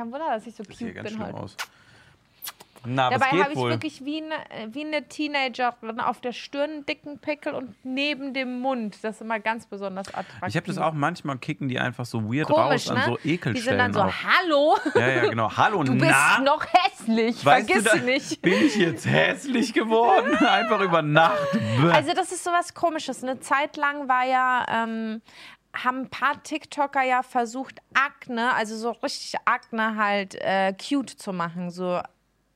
Kein Wunder, dass ich so Das cute ganz bin heute. aus. Na, Dabei habe ich wohl. wirklich wie eine, wie eine Teenagerin auf der Stirn einen dicken Pickel und neben dem Mund. Das ist immer ganz besonders attraktiv. Ich habe das auch manchmal kicken die einfach so weird Komisch, raus ne? an so Die sind Ekelstellen dann so, auch. hallo, Ja, ja, genau. Hallo, du bist na? noch hässlich, weißt vergiss du, nicht. Bin ich jetzt hässlich geworden? Einfach über Nacht. Also das ist sowas Komisches. Eine Zeit lang war ja, ähm, haben ein paar TikToker ja versucht, Akne, also so richtig Akne halt äh, cute zu machen. So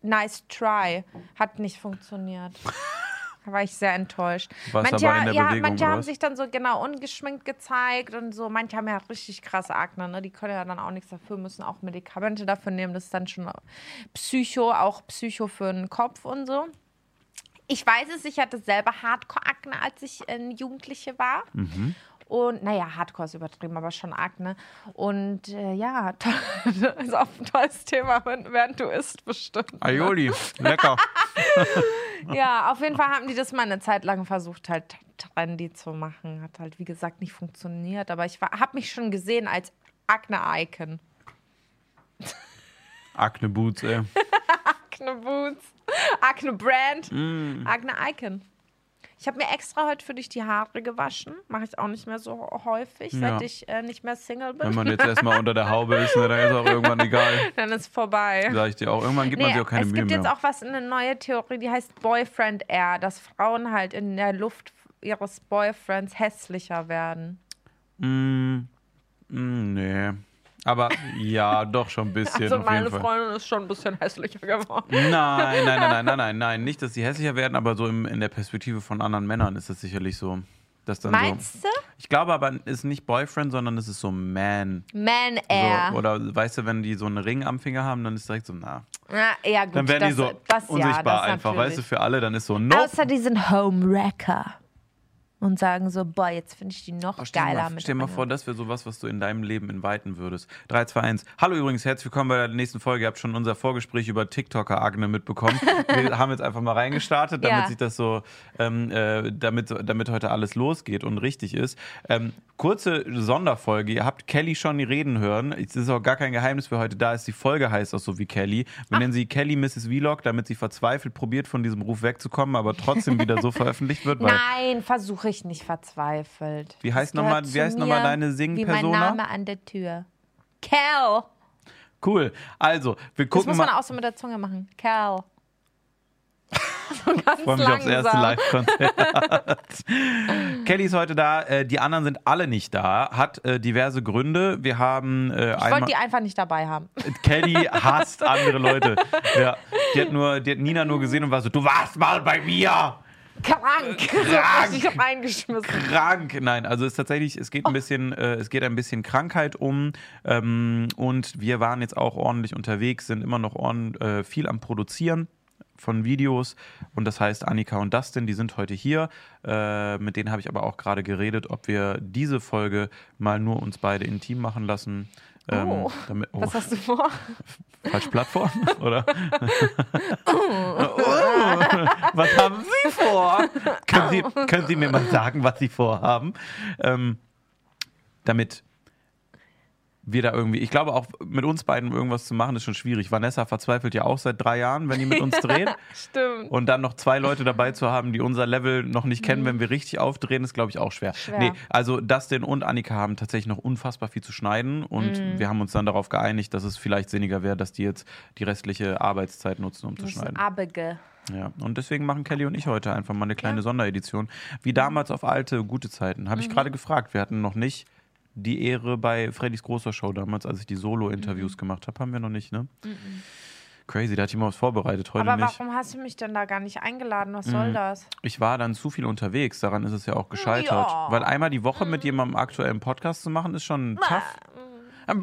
nice try. Hat nicht funktioniert. Da war ich sehr enttäuscht. Warst manche aber in der ja, Bewegung, manche haben was? sich dann so genau ungeschminkt gezeigt und so. Manche haben ja richtig krasse Akne, ne? Die können ja dann auch nichts dafür, müssen auch Medikamente dafür nehmen. Das ist dann schon Psycho, auch Psycho für den Kopf und so. Ich weiß es, ich hatte selber Hardcore-Akne, als ich äh, Jugendliche war. Mhm. Und naja, Hardcore ist übertrieben, aber schon Akne. Und äh, ja, das ist auch ein tolles Thema, während du isst, bestimmt. Aioli, lecker. Ja, auf jeden Fall haben die das mal eine Zeit lang versucht, halt trendy zu machen. Hat halt, wie gesagt, nicht funktioniert. Aber ich habe mich schon gesehen als Akne-Icon. Akne Boots, ey. Akne Boots, Akne Brand, Mm. Akne Icon. Ich habe mir extra heute für dich die Haare gewaschen. Mache ich auch nicht mehr so häufig, Ja. seit ich äh, nicht mehr Single bin. Wenn man jetzt erstmal unter der Haube ist, ne, dann ist auch irgendwann egal. Dann ist vorbei. Sag ich dir auch. Irgendwann gibt man Nee, sich auch keine es Mühe gibt mehr. jetzt auch was, eine neue Theorie, die heißt Boyfriend Air, dass Frauen halt in der Luft ihres Boyfriends hässlicher werden. Mm, mm, nee. Aber ja, doch schon ein bisschen. Also auf meine jeden Fall. Freundin ist schon ein bisschen hässlicher geworden. Nein, nein, nein, nein, nein, nein, nein. Nicht, dass sie hässlicher werden, aber so im, in der Perspektive von anderen Männern ist das sicherlich so. Dass dann Meinst so. du? Ich glaube aber, es ist nicht Boyfriend, sondern es ist so Man. Man Air. So, oder weißt du, wenn die so einen Ring am Finger haben, dann ist direkt so, na. ja, ja, gut, Dann werden das, die so das, unsichtbar ja, das einfach, natürlich. weißt du, für alle, dann ist so, nope. Außer die sind Homewrecker. Und sagen so, boah, jetzt finde ich die noch stell dir geiler mal, mit stell dir mal vor, das wäre sowas, was du in deinem Leben inweiten würdest. 3, 2, 1. Hallo übrigens, herzlich willkommen bei der nächsten Folge. Ihr habt schon unser Vorgespräch über TikToker Agne mitbekommen. Wir haben jetzt einfach mal reingestartet, damit Ja. sich das so, ähm, äh, damit, damit heute alles losgeht und richtig ist. Ähm, kurze Sonderfolge. Ihr habt Kelly schon die Reden hören. Es ist auch gar kein Geheimnis, wer heute da ist. Die Folge heißt auch so wie Kelly. Wir nennen sie Kelly Mrs. Vlog, damit sie verzweifelt probiert, von diesem Ruf wegzukommen, aber trotzdem wieder so veröffentlicht wird. Nein, versuche ich nicht verzweifelt. Wie heißt Das noch mal- wie mal deine Wie Sing-Persona? mein Name an der Tür. Cal. Cool. Also, wir Das gucken muss man mal. auch so mit der Zunge machen. Cal. so Ich freue mich aufs erste langsam. Live-Konzert. Kelly ist heute da. Äh, die anderen sind alle nicht da. Hat äh, diverse Gründe. Wir haben äh, Ich wollte die einfach nicht dabei haben. Kelly hasst andere Leute. Ja, die hat nur, die hat Nina nur gesehen und war so: Du warst mal bei mir. Krank. Krank. So richtig reingeschmissen. Krank. Nein, also es ist tatsächlich, es geht ein bisschen, äh, es geht ein bisschen Krankheit um ähm, und wir waren jetzt auch ordentlich unterwegs, sind immer noch ordn, äh, viel am Produzieren von Videos und das heißt Annika und Dustin, die sind heute hier. Äh, mit denen habe ich aber auch gerade geredet, ob wir diese Folge mal nur uns beide intim machen lassen. Ähm, Oh. damit, oh, Was hast du vor? falsche Plattform, oder? oh, was haben Sie vor? können, Sie, können Sie mir mal sagen, was Sie vorhaben? Ähm, damit wir da irgendwie, ich glaube auch mit uns beiden irgendwas zu machen, ist schon schwierig. Vanessa verzweifelt ja auch seit drei Jahren, wenn die mit uns dreht. Stimmt. Und dann noch zwei Leute dabei zu haben, die unser Level noch nicht kennen, wenn wir richtig aufdrehen, ist, glaube ich, auch schwer. Schwer. Nee, also Dustin und Annika haben tatsächlich noch unfassbar viel zu schneiden und wir haben uns dann darauf geeinigt, dass es vielleicht sinniger wäre, dass die jetzt die restliche Arbeitszeit nutzen, um zu Das ist schneiden. Abige. Ja, und deswegen machen Kelly und ich heute einfach mal eine kleine Ja. Sonderedition. Wie damals auf alte, gute Zeiten. Habe ich gerade gefragt. Wir hatten noch nicht die Ehre bei Freddys großer Show damals, als ich die Solo-Interviews gemacht habe. Haben wir noch nicht, ne? Crazy, da ich mal was vorbereitet, heute Aber nicht. warum hast du mich denn da gar nicht eingeladen? Was Mhm. soll das? Ich war dann zu viel unterwegs, daran ist es ja auch gescheitert. Ja. Weil einmal die Woche mit jemandem aktuellen Podcast zu machen, ist schon tough. Sag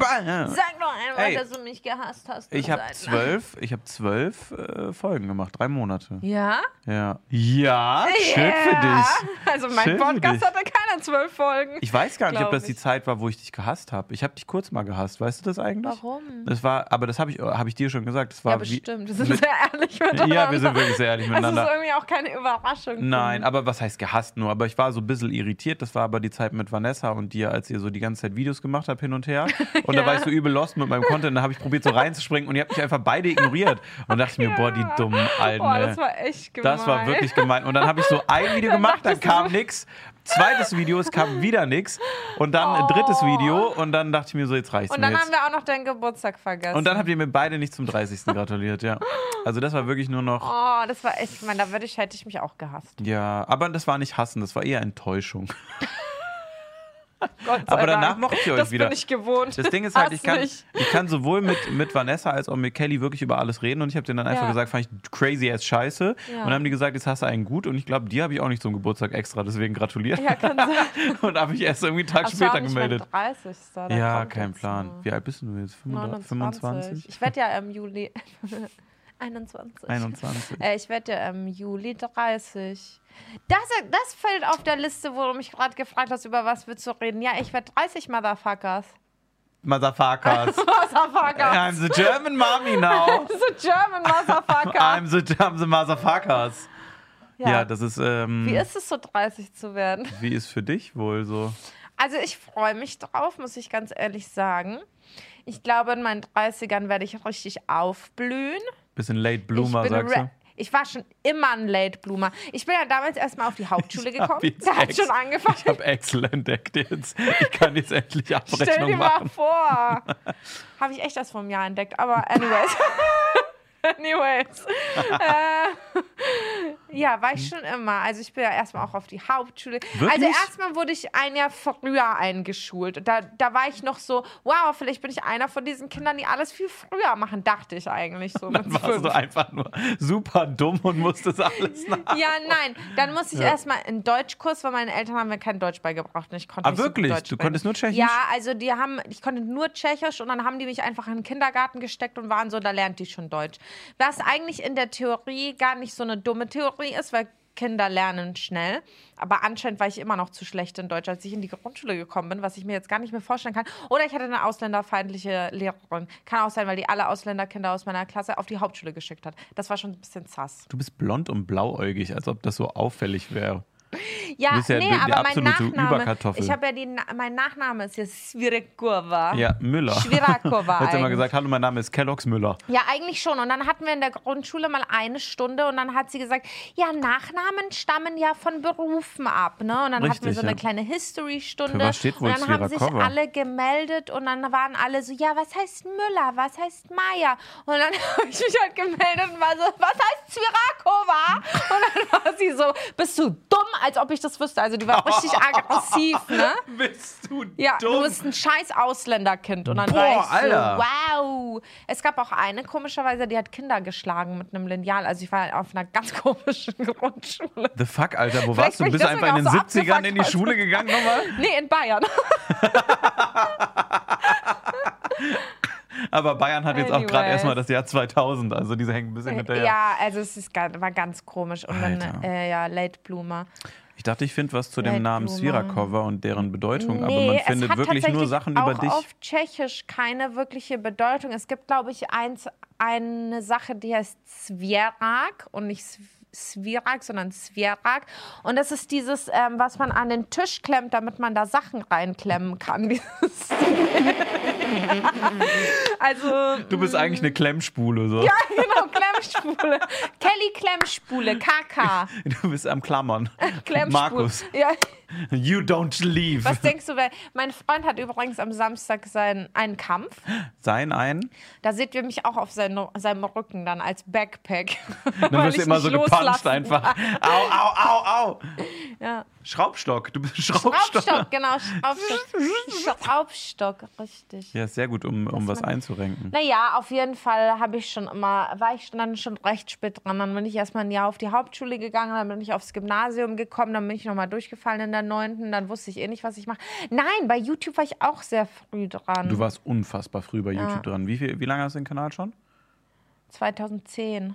doch einmal, Ey. dass du mich gehasst hast. Ich habe zwölf, ich habe zwölf äh, Folgen gemacht, drei Monate. Ja? Ja. Ja, schön für dich. Also mein Schön für Podcast dich. hatte keine zwölf Folgen. Ich weiß gar nicht, ob das die ich. Zeit war, wo ich dich gehasst habe. Ich habe dich kurz mal gehasst. Weißt du das eigentlich? Warum? Das war, aber das habe ich, hab ich dir schon gesagt. Das war Ja, bestimmt. Wir sind mit- sehr ehrlich miteinander. Ja, wir sind wirklich sehr ehrlich Das ist miteinander. irgendwie auch keine Überraschung. Nein, aber was heißt gehasst nur? Aber ich war so ein bisschen irritiert. Das war aber die Zeit mit Vanessa und dir, als ihr so die ganze Zeit Videos gemacht habt hin und her. Und da war ich so übel lost mit meinem Content. Da habe ich probiert so reinzuspringen und ihr habt mich einfach beide ignoriert. Und dachte ich mir, boah, die dummen Alten. Boah, das war echt gemein. Das war wirklich gemein. Und dann habe ich so ein Video gemacht, dann kam nix. Zweites Video, es kam wieder nix. Und dann ein Oh. drittes Video und dann dachte ich mir so, jetzt reicht's Und mir dann haben jetzt. wir auch noch deinen Geburtstag vergessen. Und dann habt ihr mir beide nicht zum 30. gratuliert, ja. Also das war wirklich nur noch. Oh, das war echt, ich meine, da würde ich, hätte ich mich auch gehasst. Ja, aber das war nicht hassen, das war eher Enttäuschung. Gott sei Aber danach Dank. mochte ich euch das wieder. bin ich gewohnt. Das Ding ist halt, Hass ich kann, nicht. ich kann sowohl mit, mit Vanessa als auch mit Kelly wirklich über alles reden und ich habe denen dann einfach Ja. gesagt, fand ich crazy as scheiße. Ja. Und dann haben die gesagt, jetzt hast du einen gut und ich glaube, die habe ich auch nicht zum Geburtstag extra, deswegen gratuliert. Ja, kann sein. und habe ich erst irgendwie einen Tag war später gemeldet. 30. Da Ja, kein Plan. Wie alt bist du jetzt? 25? 25? Ich werde ja im Juli 21. 21. Äh, ich werde ja im Juli 30. Das, das fällt auf der Liste, wo du mich gerade gefragt hast, über was willst du reden. Ja, ich werde 30 Motherfuckers. Motherfuckers. Motherfuckers. I'm the German mommy now. The German Motherfucker. I'm the, I'm the Motherfuckers. Ja. das ist. Ähm, Wie ist es so 30 zu werden? wie ist für dich wohl so? Also ich freue mich drauf, muss ich ganz ehrlich sagen. Ich glaube, in meinen 30ern werde ich richtig aufblühen. Bisschen Late Bloomer, sagst du? Ich war schon immer ein Late Bloomer. Ich bin ja damals erstmal auf die Hauptschule gekommen. Da hat schon angefangen. Ich habe Excel entdeckt jetzt. Ich kann jetzt endlich Stell Abrechnung dir mal machen. vor. Habe ich echt erst vor einem Jahr entdeckt. Aber anyways. anyways. äh, ja, war ich schon immer. Also ich bin ja erstmal auch auf die Hauptschule. Wirklich? Also erstmal wurde ich ein Jahr früher eingeschult. Da, da war ich noch so, wow, vielleicht bin ich einer von diesen Kindern, die alles viel früher machen, dachte ich eigentlich so. Dann warst fünf. du einfach nur super dumm und musstest alles nach. Ja, nein. Dann musste ich Ja. erstmal in Deutschkurs, weil meine Eltern haben mir kein Deutsch beigebracht. Und ich konnte Ah, so wirklich? Deutsch Du konntest nur Tschechisch? Ja, also die haben, ich konnte nur Tschechisch und dann haben die mich einfach in den Kindergarten gesteckt und waren so, da lernt die schon Deutsch. Was eigentlich in der Theorie gar nicht so eine dumme Theorie ist, weil Kinder lernen schnell. Aber anscheinend war ich immer noch zu schlecht in Deutsch, als ich in die Grundschule gekommen bin, was ich mir jetzt gar nicht mehr vorstellen kann. Oder ich hatte eine ausländerfeindliche Lehrerin. Kann auch sein, weil die alle Ausländerkinder aus meiner Klasse auf die Hauptschule geschickt hat. Das war schon ein bisschen sass. Du bist blond und blauäugig, als ob das so auffällig wäre. Ja, ja nee, aber mein Nachname, ich habe ja die, Na- mein Nachname ist ja Svirekova. Ja, Müller. Schwirakova Hättest du mal gesagt, hallo, mein Name ist Kellogg's Müller. Ja, eigentlich schon. Und dann hatten wir in der Grundschule mal eine Stunde und dann hat sie gesagt, ja, Nachnamen stammen ja von Berufen ab. Ne? Und dann hatten wir Richtig, so eine ja. kleine History-Stunde. Für was steht wohl und dann haben sich alle gemeldet und dann waren alle so, ja, was heißt Müller, was heißt Meier? Und dann habe ich mich halt gemeldet und war so, was heißt Svirakova? Und dann war sie so, bist du dumm, als ob ich das wüsste. Also die war richtig aggressiv, ne? Bist du Ja, dumm? du bist ein scheiß Ausländerkind. Und dann Boah, war ich so, Alter. wow. Es gab auch eine, komischerweise, die hat Kinder geschlagen mit einem Lineal. Also ich war auf einer ganz komischen Grundschule. The fuck, Alter, wo Vielleicht warst du? ich Bist du einfach in den so 70ern in die Schule gegangen nochmal? Nee, in Bayern. Aber Bayern hat jetzt auch gerade erstmal das Jahr 2000, also diese hängen ein bisschen hinterher. Ja, also es ist, war ganz komisch. Und dann, äh, ja, Late Bloomer. Ich dachte, ich finde was zu dem Late Namen. Svirakova und deren Bedeutung, aber Nee, man es findet wirklich nur Sachen über dich. auf Tschechisch keine wirkliche Bedeutung. Es gibt, glaube ich, eins, eine Sache, die heißt Svierak und nicht Sv- Svirak, sondern Svierak. Und das ist dieses, ähm, was man an den Tisch klemmt, damit man da Sachen reinklemmen kann. Also, Du bist eigentlich eine Klemmspule, so. ja, genau, Klemmspule. Kelly Klemmspule, KK. Du bist am Klammern. Klemmspule. Markus, Ja. you don't leave. Was denkst du, wer, mein Freund hat übrigens am Samstag seinen, einen Kampf. Sein ein, Da seht ihr mich auch auf seine, seinem Rücken dann als Backpack. dann wirst du immer so gepuncht einfach. Au, au, au, au. Ja. Schraubstock, du bist Schraubstock. Schraubstock, genau, Schraubstock. Schraubstock, richtig. Ja, ist sehr gut, um, um was einzurenken. Naja, auf jeden Fall habe ich schon immer, war ich dann schon recht spät dran. Dann bin ich erstmal ein Jahr auf die Hauptschule gegangen, dann bin ich aufs Gymnasium gekommen, dann bin ich nochmal durchgefallen in der neunten, dann wusste ich eh nicht, was ich mache. Nein, bei YouTube war ich auch sehr früh dran. Du warst unfassbar früh bei YouTube dran. Wie, viel, wie lange hast du den Kanal schon? 2010.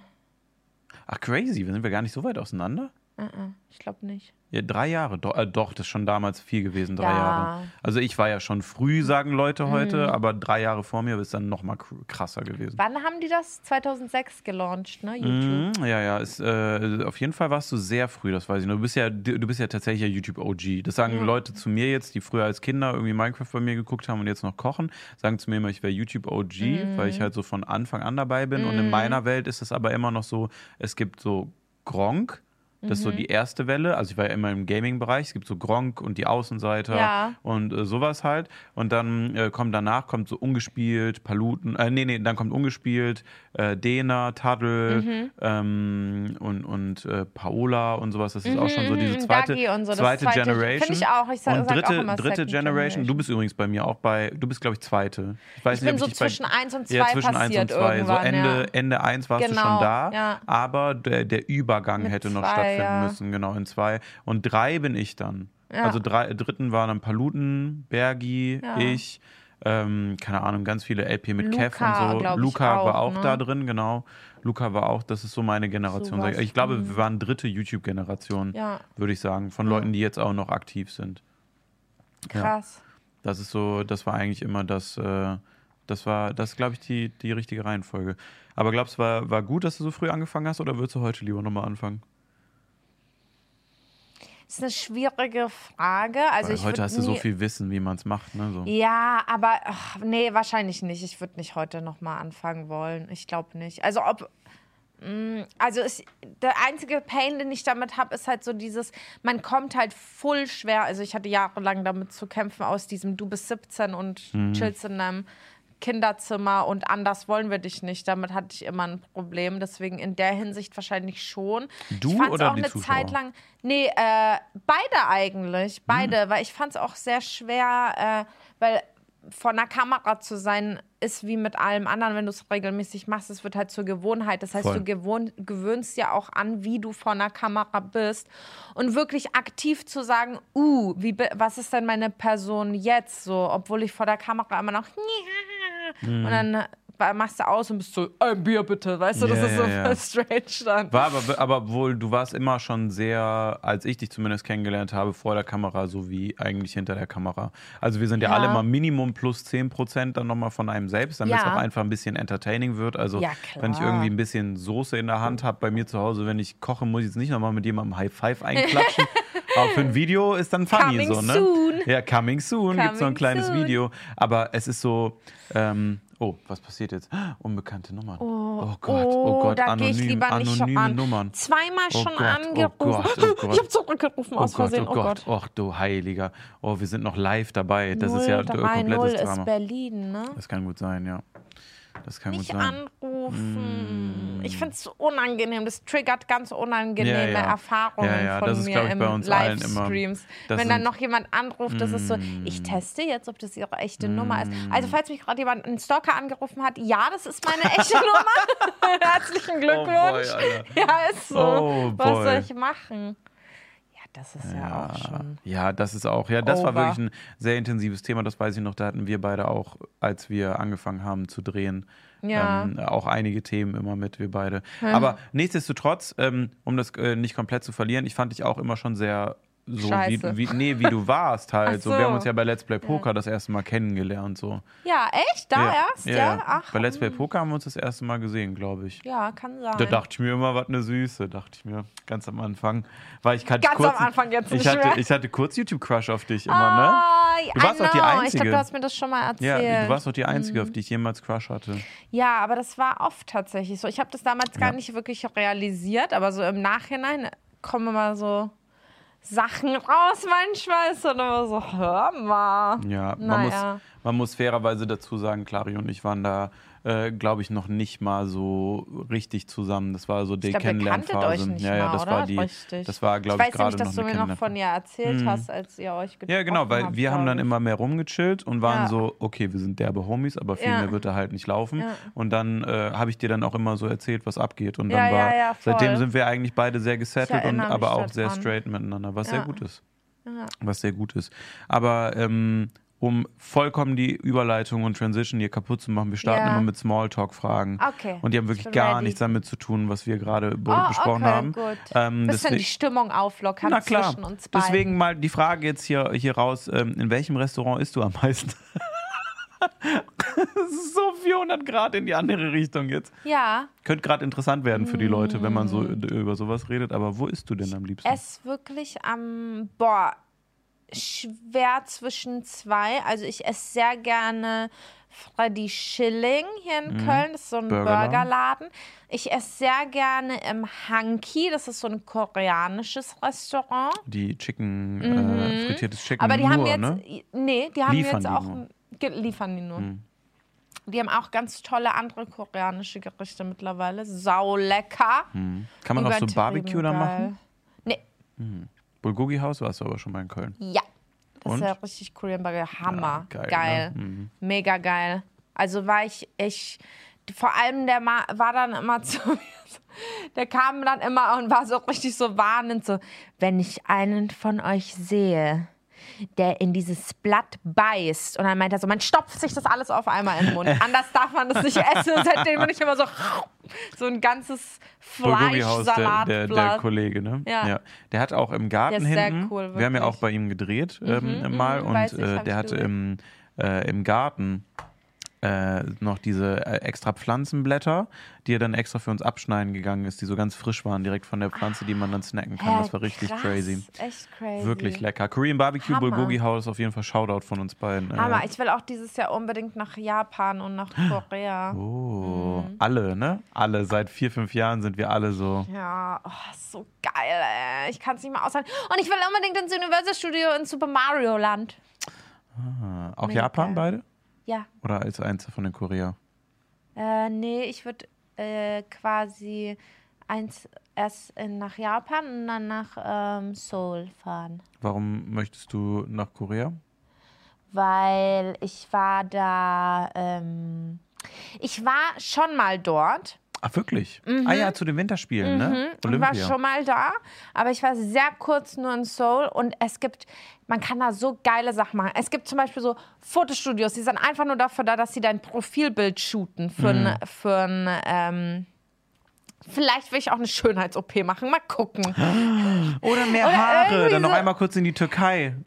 Ach, crazy, sind wir gar nicht so weit auseinander? Uh -uh, ich glaube nicht. Ja, drei Jahre, doch, äh, doch, das ist schon damals viel gewesen, drei Ja. Mhm. Jahre. Also ich war ja schon früh, sagen Leute heute, aber drei Jahre vor mir ist dann nochmal krasser gewesen. Wann haben die das? 2006 gelauncht, ne? YouTube. Mhm, ja, ja, ist, äh, auf jeden Fall warst du sehr früh, das weiß ich noch. Du bist ja, du bist ja tatsächlich ja YouTube OG. Das sagen Leute zu mir jetzt, die früher als Kinder irgendwie Minecraft bei mir geguckt haben und jetzt noch kochen, sagen zu mir immer, ich wäre YouTube OG, Mhm. weil ich halt so von Anfang an dabei bin. Und in meiner Welt ist es aber immer noch so, es gibt so Gronk. Das ist Mhm. so die erste Welle. Also ich war ja immer im Gaming-Bereich. Es gibt so Gronk und die Außenseiter Ja. und äh, sowas halt. Und dann äh, kommt danach kommt so ungespielt, Paluten, äh, nee, nee, dann kommt ungespielt, äh, Dena, Taddel Mhm. ähm, und, und äh, Paola und sowas. Das ist auch schon so diese Mhm, zweite, Dagi und so, zweite, zweite- Generation. find ich auch. Ich sag- und sag auch dritte, dritte Generation. Generation. Du bist übrigens bei mir auch bei, du bist, glaube ich, zweite. Ich weiß Ich nicht, bin ob so ich dich bei, zwischen 1 und 2 ja, zwischen 1 passiert und 2. So. Ende, ja. Ende 1 warst du Genau, schon da, ja. aber der, der Übergang Mit hätte noch zwei, stattfinden ja. müssen, genau, in 2. Und 3 bin ich dann. Ja. Also drei, dritten waren dann Paluten, Bergi, Ja. ich, ähm, keine Ahnung, ganz viele LP mit Kev Luca, und so. Luca war auch, auch ne? da drin, genau. Luca war auch, das ist so meine Generation. sag ich. Glaube, mhm. wir waren dritte YouTube-Generation, Ja. würde ich sagen, von Leuten, die jetzt auch noch aktiv sind. Ja. Krass. Das ist so, das war eigentlich immer das, äh, das war, das glaube ich, die, die richtige Reihenfolge. Aber glaubst du, war, war gut, dass du so früh angefangen hast oder würdest du heute lieber nochmal anfangen? Das ist eine schwierige Frage. Also Weil ich heute hast du so viel Wissen, wie man es macht, ne? So. Ja, aber ach, nee, wahrscheinlich nicht. Ich würde nicht heute nochmal anfangen wollen. Ich glaube nicht. Also ob. mh, Also ist, der einzige Pain, den ich damit habe, ist halt so dieses, man kommt halt voll schwer, also ich hatte jahrelang damit zu kämpfen, aus diesem, du bist 17 und Mhm. chillst in einem Kinderzimmer und anders wollen wir dich nicht. Damit hatte ich immer ein Problem. Deswegen in der Hinsicht wahrscheinlich schon. Du ich fand's oder auch die eine Zuschauer? Zeit lang. Nee, äh, beide eigentlich. Beide, Hm. weil ich fand es auch sehr schwer, äh, weil vor einer Kamera zu sein ist wie mit allem anderen, wenn du es regelmäßig machst, es wird halt zur Gewohnheit. Das heißt, Voll. du gewohn gewöhnst ja auch an, wie du vor einer Kamera bist und wirklich aktiv zu sagen, uh, wie, was ist denn meine Person jetzt so, obwohl ich vor der Kamera immer noch Mhm. und dann äh, machst du aus und bist so, ein Bier bitte, weißt du, das Ja, ist so voll strange dann. War aber, aber wohl, du warst immer schon sehr, als ich dich zumindest kennengelernt habe, vor der Kamera, so wie eigentlich hinter der Kamera. Also wir sind ja, Ja. alle mal Minimum plus 10 Prozent dann nochmal von einem selbst, damit es Ja. auch einfach ein bisschen entertaining wird. Also Ja, wenn ich irgendwie ein bisschen Soße in der Hand habe bei mir zu Hause, wenn ich koche, muss ich jetzt nicht nochmal mit jemandem High Five einklatschen. aber für ein Video ist dann funny Coming so, ne? soon. Ja, coming soon, gibt es noch ein Coming kleines soon. Video. Aber es ist so, ähm, oh, was passiert jetzt? Unbekannte Nummern. Oh, Gott, oh, Gott, da gehe ich anonym, lieber nicht anonyme an. Nummern. Zweimal Oh schon Gott, oh angerufen. Gott, oh Gott. Ich habe zurückgerufen aus Versehen. oh Gott, oh du Heiliger. Oh, wir sind noch live dabei. Das ist ja 030 komplettes ist Drama. Berlin, ne? Das kann gut sein, ja. Das kann Nicht gut sein. Mm. anrufen. Ich finde es unangenehm. Das triggert ganz unangenehme Ja, ja. Erfahrungen Ja, ja, von das ist, mir ich, im bei uns. Livestreams. Wenn dann sind- noch jemand anruft, das ist so, Mm. ich teste jetzt, ob das ihre echte Nummer ist. Also falls mich gerade jemand einen Stalker angerufen hat, ja, das ist meine echte Nummer. Herzlichen Glückwunsch. Oh boy, ja, ist so. Oh Was soll ich machen? Ja, das ist ja, auch schon. Ja, das ist auch, ja, das war Over. wirklich ein sehr intensives Thema, das weiß ich noch, da hatten wir beide auch, als wir angefangen haben zu drehen, Ja. ähm, auch einige Themen immer mit, wir beide. Aber nichtsdestotrotz, ähm, um das äh, nicht komplett zu verlieren, ich fand dich auch immer schon sehr so, wie, Scheiße. wie, nee, wie du warst halt. Ach so. Wir haben so. uns ja bei Let's Play Poker das erste Mal kennengelernt. So. Ja, echt? Da erst? Ja, Ach, Bei Let's Play Poker haben wir uns das erste Mal gesehen, glaube ich. ja, kann sein. Da dachte ich mir immer, was eine Süße, dachte ich mir ganz am Anfang. Weil ich hatte Ganz kurz, am Anfang jetzt ich nicht hatte, mehr. ich hatte kurz YouTube-Crush auf dich immer, Ah, Du warst auch die know. Ich Einzige. glaube, du hast mir das schon mal ne? erzählt. Ja, du warst doch die Mhm. Einzige, auf die ich jemals Crush hatte. Ja, aber das war oft tatsächlich so. Ich habe das damals gar Ja. nicht wirklich realisiert, aber so im Nachhinein kommen immer so Sachen raus manchmal. Ist dann immer so, hör mal. Ja, man, muss, Naja. man muss fairerweise dazu sagen, Clary und ich waren da, äh, glaube ich, noch nicht mal so richtig zusammen. Das war so die Ich Kennenlernphase. ja, ja, mal, das oder? war die, Richtig. das war, Ich glaube ich, weiß gerade nämlich, dass noch du mir noch von ihr erzählt hast, als ihr euch getroffen Ja, genau, weil habt, wir haben dann ich. immer mehr rumgechillt und waren Ja. so, okay, wir sind derbe Homies, aber viel Ja. mehr wird da halt nicht laufen. Ja. Und dann äh, habe ich dir dann auch immer so erzählt, was abgeht. Und Ja, dann war, ja, ja, voll. seitdem sind wir eigentlich beide sehr gesettelt und aber auch sehr dran. straight miteinander, was sehr gut ist. Was sehr gut ist. Aber ähm, um vollkommen die Überleitung und Transition hier kaputt zu machen. Wir starten Ja. immer mit Smalltalk-Fragen. Okay, Und die haben ich wirklich gar ready. nichts damit zu tun, was wir gerade Oh, besprochen okay, haben. gut. Ähm, Bisschen die Stimmung auflockern na klar. zwischen uns beiden. Deswegen mal die Frage jetzt hier, hier raus: ähm, In welchem Restaurant isst du am meisten? So 400 Grad in die andere Richtung jetzt. Ja, Könnte gerade interessant werden für die Leute, wenn man so Mm. über sowas redet. Aber wo isst du denn am liebsten? es wirklich am, boah, schwer zwischen zwei. Also ich esse sehr gerne Freddy Schilling hier in Köln. Das ist so ein Mhm. Burgerladen. Burgerladen. Ich esse sehr gerne im Hanki. Das ist so ein koreanisches Restaurant. die Chicken, äh, frittiertes Chicken Mhm. Aber die nur, haben jetzt, ne? nee, die haben Liefern jetzt die auch, nur? Hm. ge- liefern die nur. Die haben auch ganz tolle andere koreanische Gerichte mittlerweile. Sau lecker. Hm. Kann man auch so Barbecue da machen? Nee, Bulgogi Haus warst du aber schon mal in Köln. ja. Das Und? ist ja richtig Korean Burger. Hammer. Ja, geil, geil. ne? Mhm. Mega geil. Also war ich, ich, vor allem der Ma war dann immer zu mir, der kam dann immer und war so richtig so warnend, so, wenn ich einen von euch sehe, der in dieses Blatt beißt. Und dann meint er so, man stopft sich das alles auf einmal in den Mund. Anders darf man das nicht essen. Und seitdem bin ich immer so, so ein ganzes Haus, der, der, der. Kollege, ne? Ja. Der hat auch im Garten Der ist sehr hinten, cool, wir haben ja auch bei ihm gedreht ähm, mal mhm, und ich, äh, der hatte im, äh, im Garten äh, noch diese äh, extra Pflanzenblätter, die er dann extra für uns abschneiden gegangen ist, die so ganz frisch waren, direkt von der Pflanze, die man dann snacken kann. Hä, das war richtig krass, crazy. Echt crazy. Wirklich lecker. Korean Barbecue, Hammer. Bulgogi Haus, auf jeden Fall Shoutout von uns beiden. Äh, Hammer, ich will auch dieses Jahr unbedingt nach Japan und nach Korea. Oh, Mhm. alle, ne? Alle. Seit vier, fünf Jahren sind wir alle so. Ja, oh, so geil, ey. Ich kann es nicht mehr aushalten. Und ich will unbedingt ins Universal Studio in Super Mario Land. Ah, auch Mega Japan geil. beide? Ja. Oder als eins von den Korea? Äh, nee, ich würde äh, quasi eins erst in, nach Japan und dann nach ähm, Seoul fahren. Warum möchtest du nach Korea? Weil ich war da, ähm, ich war schon mal dort. Ach, wirklich? Ah ja, zu den Winterspielen, ne? Mhm. Ich war Olympia. schon mal da, aber ich war sehr kurz nur in Seoul und es gibt, man kann da so geile Sachen machen. Es gibt zum Beispiel so Fotostudios, die sind einfach nur dafür da, dass sie dein Profilbild shooten für Mhm. ein, für ein ähm, Vielleicht will ich auch eine Schönheits-OP machen. Mal gucken. Oder mehr Oder Haare, dann noch einmal kurz in die Türkei.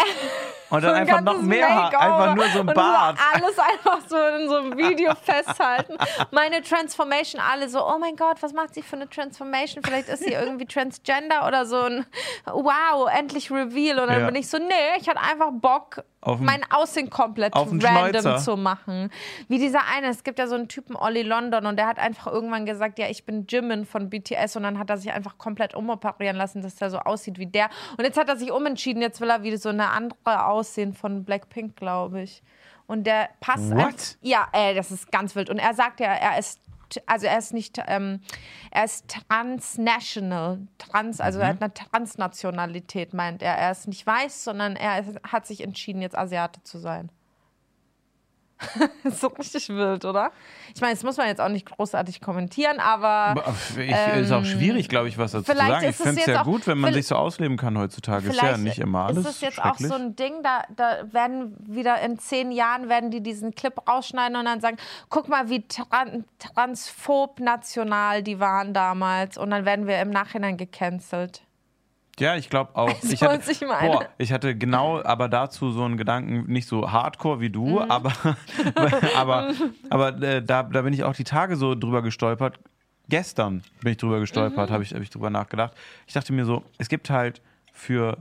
Und dann So ein einfach noch mehr Makeover einfach nur so ein Bart. Alles einfach so in so einem Video festhalten. Meine Transformation, alle so, oh mein Gott, was macht sie für eine Transformation? Vielleicht ist sie irgendwie transgender oder so ein Wow, endlich Reveal. Und dann Ja. bin ich so, nee, ich hatte einfach Bock, mein Aussehen komplett ein random Schnäuzer. zu machen. Wie dieser eine, es gibt ja so einen Typen, Olli London, und der hat einfach irgendwann gesagt, ja, ich bin Jimin von BTS und dann hat er sich einfach komplett umoperieren lassen, dass der so aussieht wie der. Und jetzt hat er sich umentschieden, jetzt will er wieder so eine andere Aussehen von Blackpink, glaube ich. Und der passt What? einfach- Ja, ey, das ist ganz wild. Und er sagt ja, er ist also er ist nicht, ähm, er ist transnational, trans, also er hat eine Transnationalität, meint er. Er ist nicht weiß, sondern er ist, hat sich entschieden, jetzt Asiate zu sein. so richtig wild, oder? Ich meine, das muss man jetzt auch nicht großartig kommentieren, aber Ich, ist auch schwierig, glaube ich, was dazu zu Ähm, sagen. Ich ist es finde es ja auch- gut, wenn man sich so ausleben kann heutzutage. Ist ja nicht immer alles ist es jetzt auch so ein Ding, da, da werden wieder in zehn Jahren werden die diesen Clip rausschneiden und dann sagen, guck mal, wie tran transphob national die waren damals und dann werden wir im Nachhinein gecancelt. Ja, ich glaube auch. Du, ich, hatte, ich boah, ich hatte genau aber dazu so einen Gedanken, nicht so hardcore wie du, Mhm. aber, aber, aber äh, da, da bin ich auch die Tage so drüber gestolpert. Gestern bin ich drüber gestolpert, Mhm. habe ich, hab ich drüber nachgedacht. Ich dachte mir so, es gibt halt für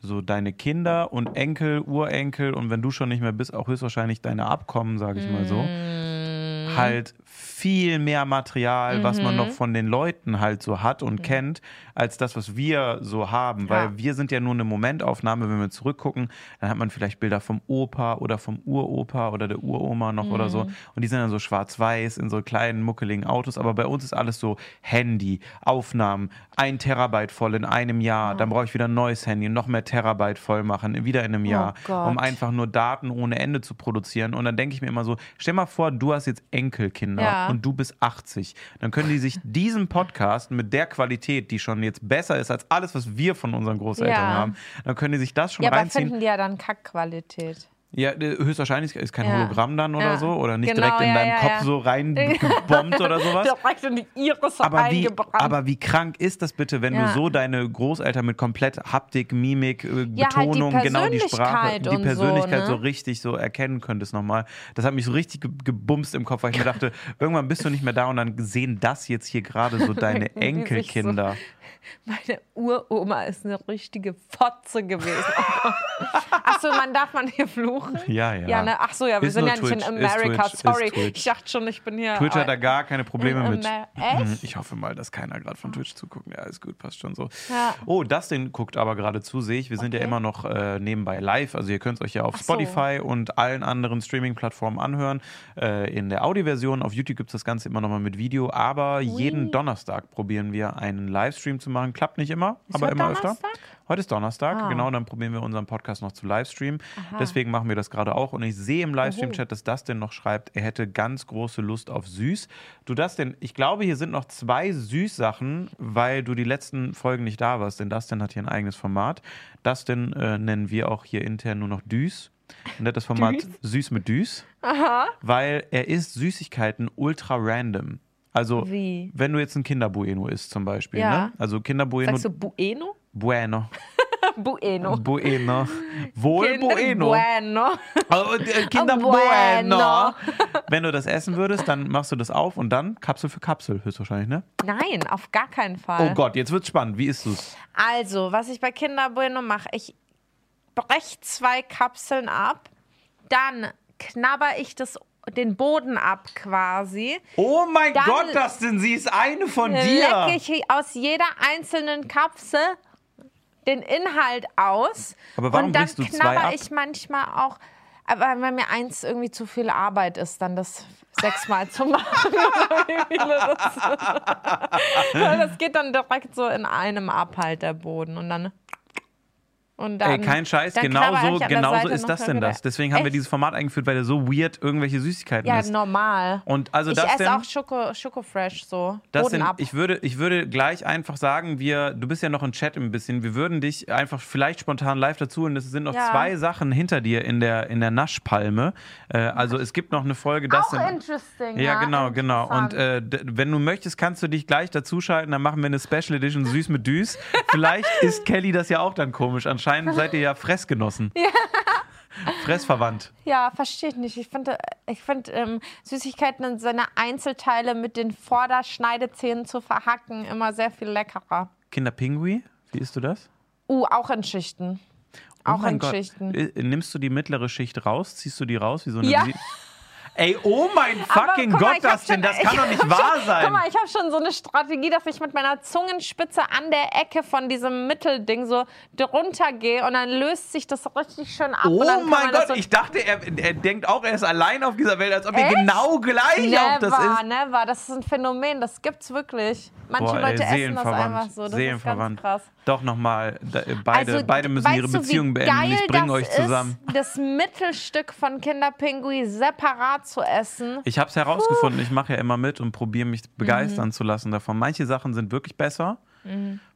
so deine Kinder und Enkel, Urenkel und wenn du schon nicht mehr bist, auch höchstwahrscheinlich deine Abkommen, sage ich mal so, Mhm. halt viel mehr Material, was man noch von den Leuten halt so hat und kennt, als das, was wir so haben. Weil Ja. wir sind ja nur eine Momentaufnahme, wenn wir zurückgucken, dann hat man vielleicht Bilder vom Opa oder vom Uropa oder der Uroma noch oder so. Und die sind dann so schwarz-weiß in so kleinen, muckeligen Autos. Aber bei uns ist alles so Handy, Aufnahmen, ein Terabyte voll in einem Jahr. Dann brauche ich wieder ein neues Handy, noch mehr Terabyte voll machen, wieder in einem Jahr, Gott. um einfach nur Daten ohne Ende zu produzieren. Und dann denke ich mir immer so, stell mal vor, du hast jetzt Enkelkinder Ja. Und du bist 80. Dann können die sich diesen Podcast mit der Qualität, die schon jetzt besser ist als alles, was wir von unseren Großeltern Ja. haben, dann können die sich das schon Ja, aber reinziehen. finden die ja dann Kackqualität. Ja, äh, höchstwahrscheinlich ist kein Ja. Hologramm dann oder Ja. so. Oder nicht Genau, direkt in ja, deinen ja, Kopf so reingebombt oder sowas. Direkt in die Iris Aber wie, aber wie krank ist das bitte, wenn du so deine Großeltern mit komplett Haptik, Mimik, äh, halt die Betonung, genau die Sprache, die so, Persönlichkeit so, ne? richtig so erkennen könntest nochmal. Das hat mich so richtig ge gebumst im Kopf, weil ich mir dachte, irgendwann bist du nicht mehr da und dann sehen das jetzt hier gerade so deine so- Enkelkinder. Meine Uroma ist eine richtige Fotze gewesen. Oh Achso, man darf man hier fluchen? Ja, ja. Ja, ne? Ach so, ja, wir Ist sind ja nicht in Amerika. Twitch, Sorry, ich dachte schon, ich bin hier. Twitch hat da gar keine Probleme mit. Mhm, Echt? Ich hoffe mal, dass keiner gerade von Twitch zuguckt. Ja, ist gut, passt schon so. Ja. Oh, Dustin guckt aber gerade zu, sehe ich. Wir sind ja Okay. immer noch äh, nebenbei live. Also ihr könnt es euch ja auf so. Spotify und allen anderen Streaming-Plattformen anhören. Äh, in der Audioversion auf YouTube gibt es das Ganze immer nochmal mit Video. Aber jeden Donnerstag probieren wir einen Livestream zu machen. Klappt nicht immer, Ist aber immer öfter. Donnerstag? Heute ist Donnerstag, Ah. genau. Dann probieren wir unseren Podcast noch zu Livestreamen. Deswegen machen wir das gerade auch. Und ich sehe im Livestream-Chat, dass Dustin noch schreibt, er hätte ganz große Lust auf süß. Du, Dustin, ich glaube, hier sind noch zwei Süßsachen, weil du die letzten Folgen nicht da warst. Denn Dustin hat hier ein eigenes Format. Dustin äh, nennen wir auch hier intern nur noch Düs. Und er hat das Format Düs? Süß mit Düs, weil er isst Süßigkeiten ultra random. Also, Wie? wenn du jetzt ein Kinderbueno isst zum Beispiel, Ja. ne? Also Kinderbueno, Sagst du Bueno? Bueno. Bueno. Bueno. Wohl Kinder Bueno. Bueno. Oh, äh, Kinder Bueno. Bueno. Wenn du das essen würdest, dann machst du das auf und dann Kapsel für Kapsel, höchstwahrscheinlich, ne? Nein, auf gar keinen Fall. Oh Gott, jetzt wird's spannend. Wie isst du's? Also, was ich bei Kinder Bueno mache, ich breche zwei Kapseln ab, dann knabber ich das, den Boden ab quasi, Oh mein Dann- Gott, Dustin, sie ist eine von lecke ich aus jeder einzelnen Kapsel den Inhalt aus. Aber warum und dann du zwei knabber ab? ich manchmal auch, aber wenn mir eins irgendwie zu viel Arbeit ist, dann das sechsmal zu machen. Das das geht dann direkt so in einem ab halt der Boden und dann und dann, Ey, kein Scheiß, genauso, genauso ist das denn das. Deswegen haben wir dieses Format eingeführt, weil der so weird irgendwelche Süßigkeiten Ja, isst. normal. Und also ich das esse denn, auch Schoko, Schoko Fresh so. das denn, ich würde, ich würde gleich einfach sagen, wir, du bist ja noch im Chat ein bisschen, wir würden dich einfach vielleicht spontan live dazu und es sind noch Ja. zwei Sachen hinter dir in der, in der Naschpalme. Äh, also es gibt noch eine Folge, das auch sind, interesting. Ja, genau, genau. Und äh, wenn du möchtest, kannst du dich gleich dazuschalten. Dann machen wir eine Special Edition Süß mit Düs. Vielleicht ist Kelly das ja auch dann komisch. Anscheinend seid ihr ja Fressgenossen. Fressverwandt. Ja, verstehe ich nicht. Ich finde, ich find, ähm, Süßigkeiten in seine Einzelteile mit den Vorderschneidezähnen zu verhacken immer sehr viel leckerer. Kinderpingui, wie isst du das? Uh, auch in Schichten. Oh Auch in Gott. Schichten. Äh, Nimmst du die mittlere Schicht raus? Ziehst du die raus? Wie so eine Ja. Ey, oh mein Aber fucking guck mal, Gott, das denn, schon- das kann doch nicht wahr schon, sein. Guck mal, ich habe schon so eine Strategie, dass ich mit meiner Zungenspitze an der Ecke von diesem Mittelding so drunter gehe und dann löst sich das richtig schön ab. und dann Oh mein Gott, so ich dachte, er, er denkt auch, er ist allein auf dieser Welt, als ob Echt? genau gleich auf das Never, ist. never. Das ist ein Phänomen, das gibt's wirklich. Manche Boah, ey, Leute essen das einfach so. Das ist ganz krass. Doch nochmal, beide, Also, beide müssen ihre du, Beziehung beenden. Geil Ich bringe euch zusammen. Ist, das Mittelstück von Kinderpingui separat zu essen. Ich habe es herausgefunden, ich mache ja immer mit und probiere mich begeistern Mhm. zu lassen davon. Manche Sachen sind wirklich besser.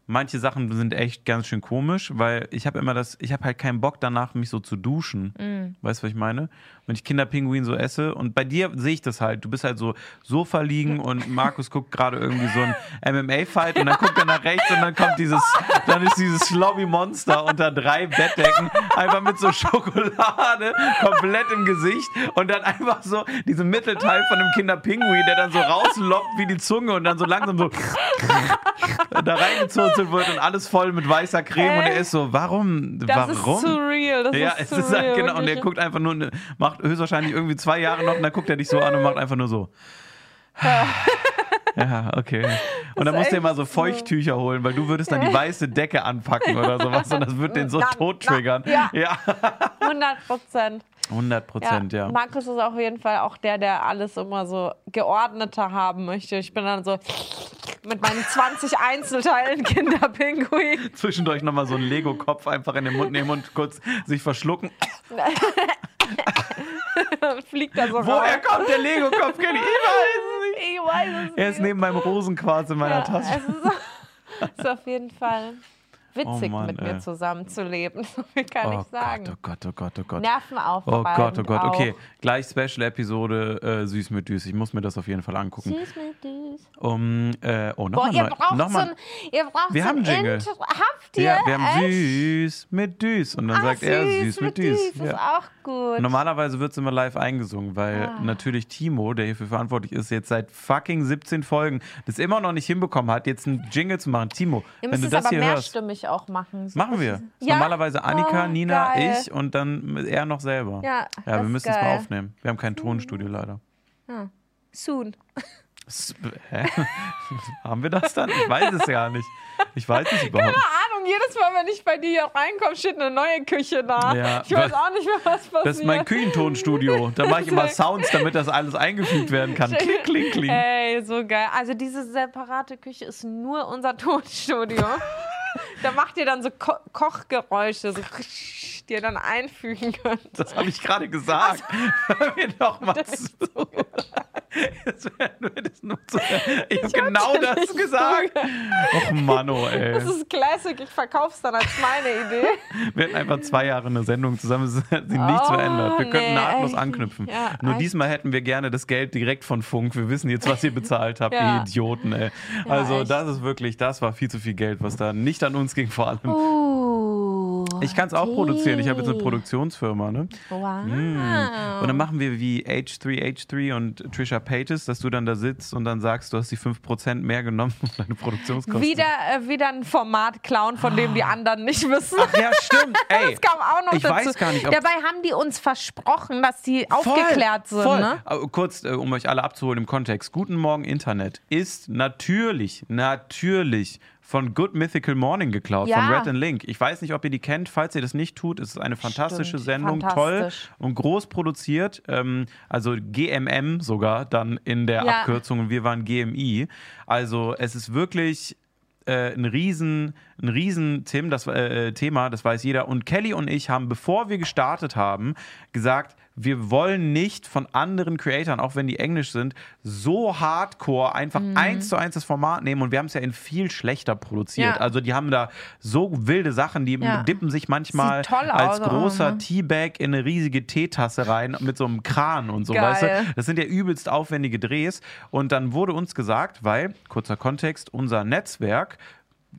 Manche Sachen sind echt ganz schön komisch, weil ich habe immer das, ich habe halt keinen Bock danach, mich so zu duschen. Mhm. Weißt du, was ich meine? Wenn ich Kinderpinguin so esse und bei dir sehe ich das halt. Du bist halt so Sofa liegen und Markus guckt gerade irgendwie so ein MMA-Fight und dann guckt er nach rechts und dann kommt dieses, dann ist dieses Slobby-Monster unter drei Bettdecken einfach mit so Schokolade komplett im Gesicht und dann einfach so diesen Mittelteil von dem Kinderpinguin, der dann so rausloppt wie die Zunge und dann so langsam so da reingezuzelt wird und alles voll mit weißer Creme und er ist so, warum? Das warum? ist zu real. Das Ja, ist es zu ist real. halt, genau. Und er guckt einfach nur, ne- macht höchstwahrscheinlich irgendwie zwei Jahre noch und dann guckt er dich so an und macht einfach nur so. Ja, okay. Und dann musst du dir mal so so. Feuchttücher holen, weil du würdest dann die weiße Decke anpacken oder sowas und das wird den so tot triggern. ja. ja. 100 Prozent. 100 Prozent, ja. Markus ist auf jeden Fall auch der, der alles immer so geordneter haben möchte. Ich bin dann so mit meinen 20 Einzelteilen Kinderpinguin. Zwischendurch nochmal so einen Lego-Kopf einfach in den Mund nehmen und kurz sich verschlucken. Fliegt da so Woher raus. kommt der Lego-Kopf, Kelly? Ich weiß es nicht. Ich weiß es Er ist neben meinem Rosenquarz in meiner Ja, Tasche. Es ist, ist auf jeden Fall witzig, Oh Mann, mit ey. mir zusammenzuleben. So viel kann oh ich sagen. Gott, oh Gott, oh Gott, oh Gott. Nerven Oh aufreibend Gott, oh Gott, auch. okay. Gleich Special-Episode äh, Süß mit Düs. Ich muss mir das auf jeden Fall angucken. Süß mit Düs. Um, äh, oh, Boah, nochmal ihr neu. braucht noch so ein, ihr braucht Wir so haben Jingle. Intro. Habt ihr? Ja, wir haben Echt? Süß mit Düs. Und dann Ah, sagt er Süß mit Düs. Ist Ja. auch gut. Normalerweise wird es immer live eingesungen, weil Ah. natürlich Timo, der hierfür verantwortlich ist, jetzt seit fucking 17 Folgen das immer noch nicht hinbekommen hat, jetzt einen Jingle zu machen. Timo, Ihr wenn du das aber hier hörst, mehrstimmig auch machen. So machen wir. Ist Ja? Normalerweise Annika, Oh, Nina, geil. ich und dann er noch selber. Ja, ja wir ist müssen es mal aufnehmen. Wir haben kein Tonstudio leider. Soon. Hä? haben wir das dann? Ich weiß es gar nicht. Ich weiß es überhaupt Keine Ahnung, jedes Mal, wenn ich bei dir hier reinkomme, steht eine neue Küche da. Ja, ich weiß auch nicht mehr, was passiert. Das ist mein Küchentonstudio. Da mache ich immer Sounds, damit das alles eingefügt werden kann. Klick, klick, klick. Ey, so geil. Also diese separate Küche ist nur unser Tonstudio. da macht ihr dann so Ko Kochgeräusche, so die ihr dann einfügen könnt. Das habe ich gerade gesagt. Hör mir doch mal zu. Zu ich habe genau dir das gesagt. Och Mano, ey. Das ist Classic, ich verkauf's dann als meine Idee. Wir hatten einfach zwei Jahre eine Sendung zusammen, es hat sich nichts Oh, verändert. Wir könnten nee, nahtlos echt. anknüpfen. Ja, Nur diesmal hätten wir gerne das Geld direkt von Funk. Wir wissen jetzt, was ihr bezahlt habt, Ja. ihr Idioten, ey. Also echt. das ist wirklich, das war viel zu viel Geld, was da nicht an uns ging vor allem. Uh, Ich kann es auch produzieren. Ich habe jetzt eine Produktionsfirma, ne? Wow. Und dann machen wir wie H3H3 und Trisha Paytas, dass du dann da sitzt und dann sagst, du hast die 5% mehr genommen um deine Produktionskosten. Wieder, äh, wieder ein Format klauen, von dem die anderen nicht wissen. Ach ja, stimmt. Ey, das kam auch noch ich dazu. weiß gar nicht, Dabei haben die uns versprochen, dass die aufgeklärt sind. voll. Ne? Kurz, äh, um euch alle abzuholen im Kontext. Guten Morgen Internet ist natürlich, natürlich von Good Mythical Morning geklaut, Ja. von Red and Link. Ich weiß nicht, ob ihr die kennt. Falls ihr das nicht tut, ist es eine fantastische Stimmt, Sendung, fantastisch. toll und groß produziert. Ähm, also GMM sogar dann in der Ja. Abkürzung und wir waren GMI. Also es ist wirklich äh, ein riesen, ein riesen Tim, das, äh, Thema, das weiß jeder. Und Kelly und ich haben, bevor wir gestartet haben, gesagt, wir wollen nicht von anderen Creatoren, auch wenn die englisch sind, so hardcore einfach Mhm. eins zu eins das Format nehmen. Und wir haben es ja in viel schlechter produziert. Ja. Also die haben da so wilde Sachen, die Ja. dippen sich manchmal als aus großer ne? Teabag in eine riesige Teetasse rein mit so einem Kran und so, Geil. weißt du? Das sind ja übelst aufwendige Drehs. Und dann wurde uns gesagt, weil, kurzer Kontext, unser Netzwerk,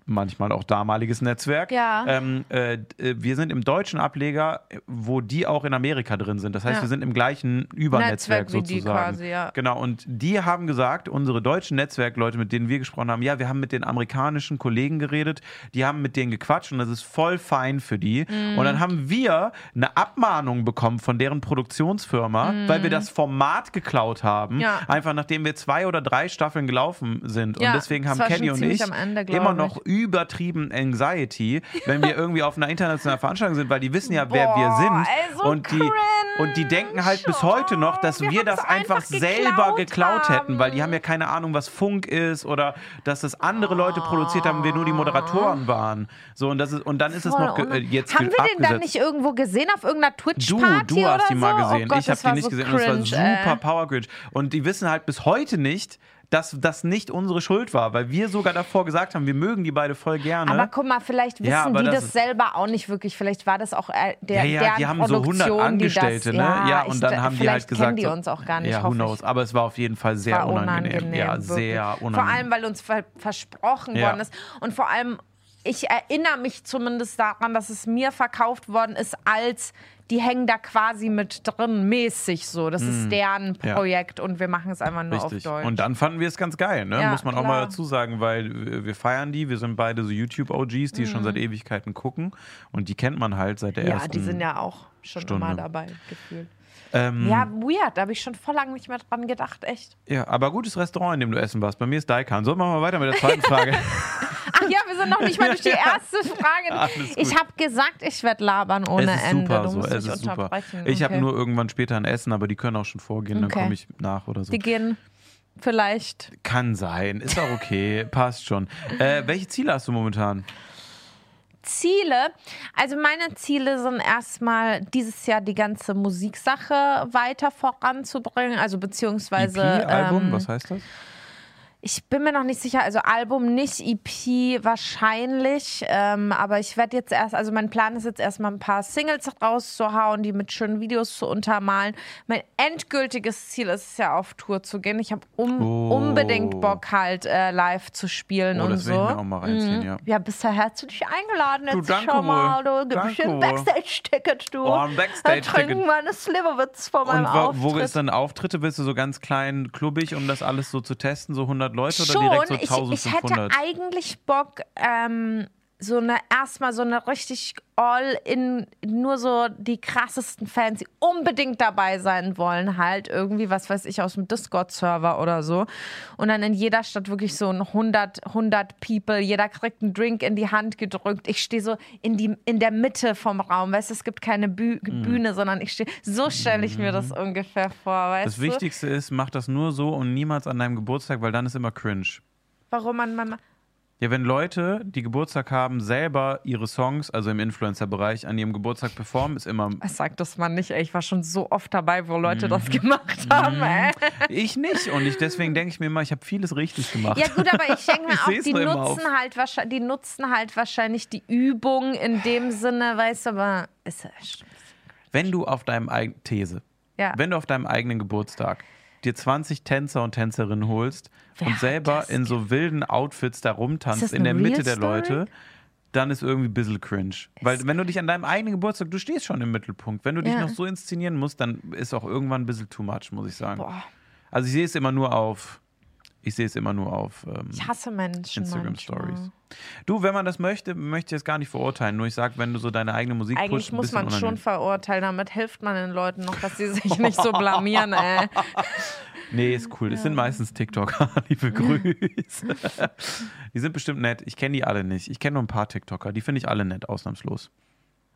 manchmal auch damaliges Netzwerk, Ja. ähm, äh, äh, wir sind im deutschen Ableger, wo die auch in Amerika drin sind. Das heißt, Ja. wir sind im gleichen Übernetzwerk Netzwerk wie die sozusagen. quasi, ja. Genau, und die haben gesagt, unsere deutschen Netzwerkleute, mit denen wir gesprochen haben, ja, wir haben mit den amerikanischen Kollegen geredet, die haben mit denen gequatscht und das ist voll fein für die. Mhm. Und dann haben wir eine Abmahnung bekommen von deren Produktionsfirma, weil wir das Format geklaut haben, Mhm. Einfach nachdem wir zwei oder drei Staffeln gelaufen sind. Und deswegen haben Kenny und ich immer noch übertrieben Anxiety, wenn wir irgendwie auf einer internationalen Veranstaltung sind, weil die wissen ja, wer wir sind. ey, so und, die, und die denken halt bis heute noch, dass Wir wir, das einfach, einfach selber geklaut geklaut hätten, weil die haben. haben ja keine Ahnung, was Funk ist oder dass das andere Leute produziert haben, wir nur die Moderatoren waren. So, und, das ist, und dann ist es Voll noch ge- äh, jetzt Haben wir den dann abgesetzt. nicht irgendwo gesehen auf irgendeiner Du, Twitch-Party du hast oder die mal so? gesehen. Oh Gott, ich habe das die nicht so gesehen cringe, und es war super ey. Power Cringe. Und die wissen halt bis heute nicht, dass das nicht unsere Schuld war, weil wir sogar davor gesagt haben, wir mögen die beide voll gerne. Aber guck mal, vielleicht wissen Ja, die das das, selber auch nicht wirklich. Vielleicht war das auch äh, der, ja, ja, die haben so 100 Produktion, Angestellte, die ne? das, Ja, und ich, dann haben die halt gesagt, kennen die uns auch gar nicht, ja, who knows. Aber es war auf jeden Fall sehr unangenehm. unangenehm. Ja, wirklich. sehr unangenehm. Vor allem, weil uns ver versprochen Ja. worden ist. Und vor allem, ich erinnere mich zumindest daran, dass es mir verkauft worden ist, als die hängen da quasi mit drin, mäßig so. Das ist deren Mhm. Ja. Projekt und wir machen es einfach nur Richtig. auf Deutsch. Und dann fanden wir es ganz geil, ne? Ja, Muss man auch mal klar. dazu sagen, weil wir- feiern die. Wir sind beide so YouTube-OGs, die schon seit Ewigkeiten gucken. Und die kennt man halt seit der Mhm. ja, ersten. die sind ja auch schon Stunde. immer dabei, gefühlt. Ähm, Ja, weird, da habe ich schon voll lange nicht mehr dran gedacht, echt. ja, aber gutes Restaurant, in dem du essen warst. Bei mir ist Daikan. So, machen wir weiter mit der zweiten Frage. Ja, wir sind noch nicht mal durch die erste Frage. Ich habe gesagt, ich werde labern ohne es ist Ende. super du so, musst es mich ist super. Ich habe Okay. nur irgendwann später ein Essen, aber die können auch schon vorgehen, dann Okay. komme ich nach oder so. Die gehen vielleicht. Kann sein, ist auch okay, passt schon. Äh, welche Ziele hast du momentan? Ziele. Also meine Ziele sind erstmal dieses Jahr die ganze Musiksache weiter voranzubringen. Also beziehungsweise EP-Album, ähm, was heißt das? Ich bin mir noch nicht sicher, also Album nicht, EP wahrscheinlich, ähm, aber ich werde jetzt erst, also mein Plan ist jetzt erstmal ein paar Singles rauszuhauen, die mit schönen Videos zu untermalen. Mein endgültiges Ziel ist es ja auf Tour zu gehen. Ich habe um, Oh. unbedingt Bock halt äh, live zu spielen Oh, und das so. will ich mir auch mal reinziehen, ja. Ja, bist du herzlich eingeladen Du, jetzt danke schon mal. Du gibst Danke ein. Backstage-Ticket, du. Oh, ein Backstage-Ticket. Trinken wir eine Sliverwitz vor meinem Und wo, Auftritt. wo ist dann Auftritte? Willst du so ganz klein, klubbig, um das alles so zu testen? So 100 Leute oder Schon, direkt so ich, ich hätte 1500? eigentlich Bock, ähm, so eine, erstmal so eine richtig all in, nur so die krassesten Fans, die unbedingt dabei sein wollen, halt irgendwie, was weiß ich, aus dem Discord-Server oder so. Und dann in jeder Stadt wirklich so ein 100, 100 People, jeder kriegt einen Drink in die Hand gedrückt. Ich stehe so in, die, in der Mitte vom Raum, weißt du, es gibt keine Büh Mhm. Bühne, sondern ich stehe, so stelle ich mir das ungefähr vor, weißt Das du? Wichtigste ist, mach das nur so und niemals an deinem Geburtstag, weil dann ist immer cringe. Warum man, man Ja, wenn Leute, die Geburtstag haben, selber ihre Songs, also im Influencer-Bereich, an ihrem Geburtstag performen, ist immer. Sag das mal nicht, ey. Ich war schon so oft dabei, wo Leute Mhm. das gemacht haben, ey. Ich nicht. Und ich, deswegen denke ich mir immer, ich habe vieles richtig gemacht. Ja gut, aber ich denke mir Ich auch, die nutzen, halt wahrscheinlich, die nutzen halt wahrscheinlich die Übung in dem Sinne, weißt du, aber ist ja Wenn du auf deinem eigenen These, Ja. wenn du auf deinem eigenen Geburtstag dir 20 Tänzer und Tänzerinnen holst Wer und selber in so wilden Outfits da Ist rumtanzt in der Mitte der Story? Leute, dann ist irgendwie ein bisschen cringe. Weil wenn du dich an deinem eigenen Geburtstag, du stehst schon im Mittelpunkt. Wenn du dich Ja. noch so inszenieren musst, dann ist auch irgendwann ein bisschen too much, muss ich sagen. Boah, Also ich sehe es immer nur auf, ich sehe es immer nur auf ähm, ich hasse Menschen Instagram manchmal. Stories. Du, wenn man das möchte, möchte ich es gar nicht verurteilen. Nur ich sage, wenn du so deine eigene Musik Eigentlich pusht, muss man schon unangenehm. verurteilen, damit hilft man den Leuten noch, dass sie sich nicht so blamieren, ey. Nee, ist cool. Das sind meistens TikToker. Liebe Grüße. die sind bestimmt nett. Ich kenne die alle nicht. Ich kenne nur ein paar TikToker. Die finde ich alle nett, ausnahmslos.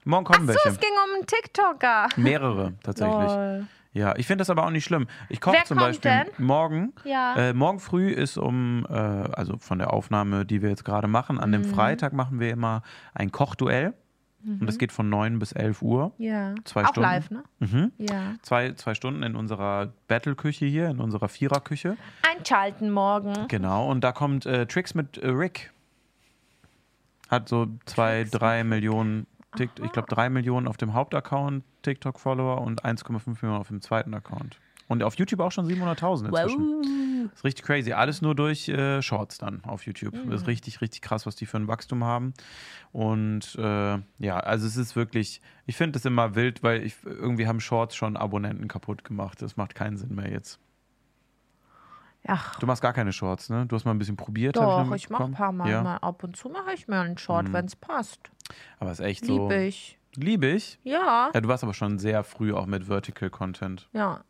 Morgen kommen So, welche. es ging um einen TikToker. Mehrere, tatsächlich. Lol. Ja, ich finde das aber auch nicht schlimm. Ich koche Wer zum kommt Beispiel denn? morgen. Ja. Äh, morgen früh ist um, äh, also von der Aufnahme, die wir jetzt gerade machen, an Mhm. dem Freitag machen wir immer ein Kochduell. Und das geht von 9 bis 11 Uhr. Ja. Zwei Mhm. Auch Stunden. live, ne? Mhm. Ja. Zwei, zwei Stunden in unserer Battle-Küche hier, in unserer Viererküche. Einschalten morgen. Genau, und da kommt äh, Tricks mit äh, Rick. Hat so zwei, drei Millionen, Tik ich glaube drei Millionen auf dem Hauptaccount TikTok-Follower und 1,5 Millionen auf dem zweiten Account. Und auf YouTube auch schon 700.000 inzwischen. Wow. ist richtig crazy. Alles nur durch äh, Shorts dann auf YouTube. Mhm. Das ist richtig, richtig krass, was die für ein Wachstum haben. Und äh, ja, also es ist wirklich, ich finde es immer wild, weil ich, irgendwie haben Shorts schon Abonnenten kaputt gemacht. Das macht keinen Sinn mehr jetzt. Ach, Du machst gar keine Shorts, ne? Du hast mal ein bisschen probiert. doch, nur ich mache ein paar Mal. Ja. Mal ab und zu mache ich mir einen Short, Mhm. wenn es passt. Aber es ist echt so. Liebe ich. Liebe ich. Ja, Ja, du warst aber schon sehr früh auch mit Vertical Content. ja.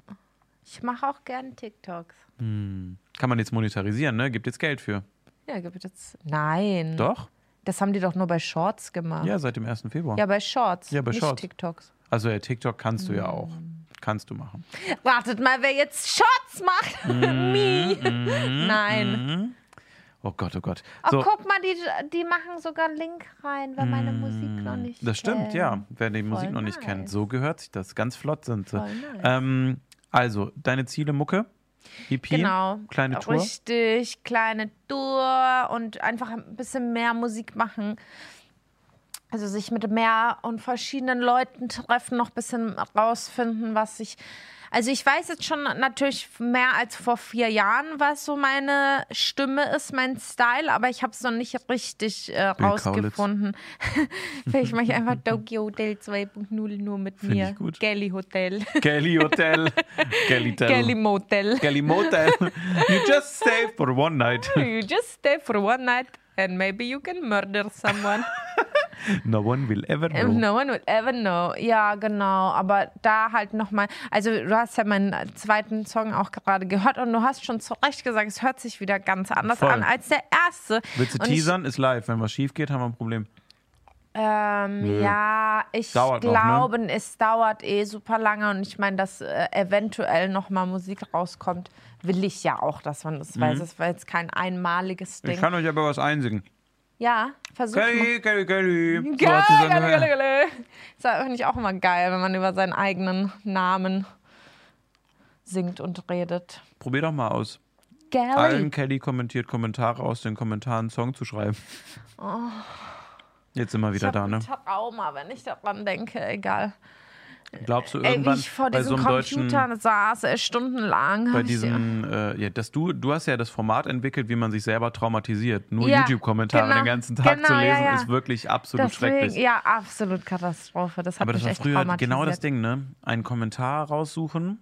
Ich mache auch gern TikToks. Hm. Kann man jetzt monetarisieren, ne? Gibt jetzt Geld für. Ja, gibt jetzt. Nein. Doch? Das haben die doch nur bei Shorts gemacht. Ja, seit dem 1. Februar. Ja, bei Shorts. Ja, bei Shorts. TikToks. Also ja, TikTok kannst du ja Hm. auch. Kannst du machen. Wartet mal, wer jetzt Shorts macht. Me. Nein. Mhm. Oh Gott, oh Gott. Oh, So, guck mal, die, die machen sogar einen Link rein, wer meine Musik noch nicht das stimmt, kennt. ja. Wer die Musik Voll noch nicht kennt, nice. so gehört sich das. Ganz flott sind sie. Nice. Ähm, also, deine Ziele, Mucke? EP? Genau. Kleine Tour? Richtig, kleine Tour und einfach ein bisschen mehr Musik machen. Also sich mit mehr und verschiedenen Leuten treffen, noch ein bisschen rausfinden, was ich. Also ich weiß jetzt schon natürlich mehr als vor vier Jahren, was so meine Stimme ist, mein Style, aber ich habe es noch nicht richtig äh, rausgefunden. Vielleicht mache ich einfach Tokyo Hotel 2.0 nur mit Find mir. Gelly Hotel. Kelly Hotel. Kelly Hotel. Gelly Motel. Kelly Motel. you just stay for one night. You just stay for one night and maybe you can murder someone. No one will ever know. No one will ever know. Ja, genau. Aber da halt nochmal, also du hast ja meinen zweiten Song auch gerade gehört und du hast schon zu Recht gesagt, es hört sich wieder ganz anders Voll. an als der erste. Willst du Und teasern? Ist live. Wenn was schief geht, haben wir ein Problem. Ähm, ja, ich Dauert noch, ne? glaube, es dauert eh super lange und ich meine, dass äh, eventuell nochmal Musik rauskommt, will ich ja auch, dass man das weiß. Das war jetzt kein einmaliges Ding. Mhm. Ich kann euch aber was einsingen. ja, versuch mal. Kelly, Kelly, Kelly. Geil, so eine- geil, geil. Das finde ich auch immer geil, wenn man über seinen eigenen Namen singt und redet. Probier doch mal aus. Gary. allen Kelly kommentiert Kommentare aus den Kommentaren einen Song zu schreiben. Jetzt sind wir ich wieder hab da, ein ne? Trauma, wenn ich daran denke, egal. Glaubst du Ey, irgendwann ich vor bei diesem so einem deutschen Computer saß, ey, stundenlang. bei ich- diesem, äh, ja, dass du, du hast ja das Format entwickelt, wie man sich selber traumatisiert. Nur Ja, YouTube-Kommentare genau, den ganzen Tag genau, zu ja, lesen, ja. ist wirklich absolut Deswegen, schrecklich. ja, absolut Katastrophe. Das hat Aber das mich war echt früher genau das Ding, ne? Einen Kommentar raussuchen,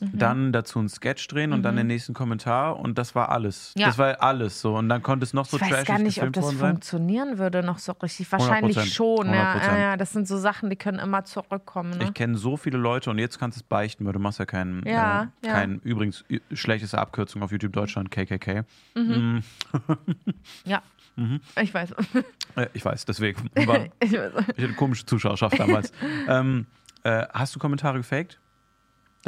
Mhm. dann dazu einen Sketch drehen und dann den nächsten Kommentar und das war alles. Ja. Das war alles so. Und dann konnte es noch so Ich weiß trashig gar nicht, ob das worden sein. funktionieren würde noch so richtig. Wahrscheinlich 100%, schon. Ja, 100%. ja, ja, das sind so Sachen, die können immer zurückkommen. Ne? Ich kenne so viele Leute und jetzt kannst du es beichten, weil du machst ja keinen, Ja, äh, ja. kein, übrigens, schlechteste Abkürzung auf YouTube Deutschland, KKK. ja, Mhm. ich weiß. Äh, ich weiß, deswegen. War, ich weiß. ich hatte komische Zuschauerschaft damals. ähm, äh, hast du Kommentare gefaked?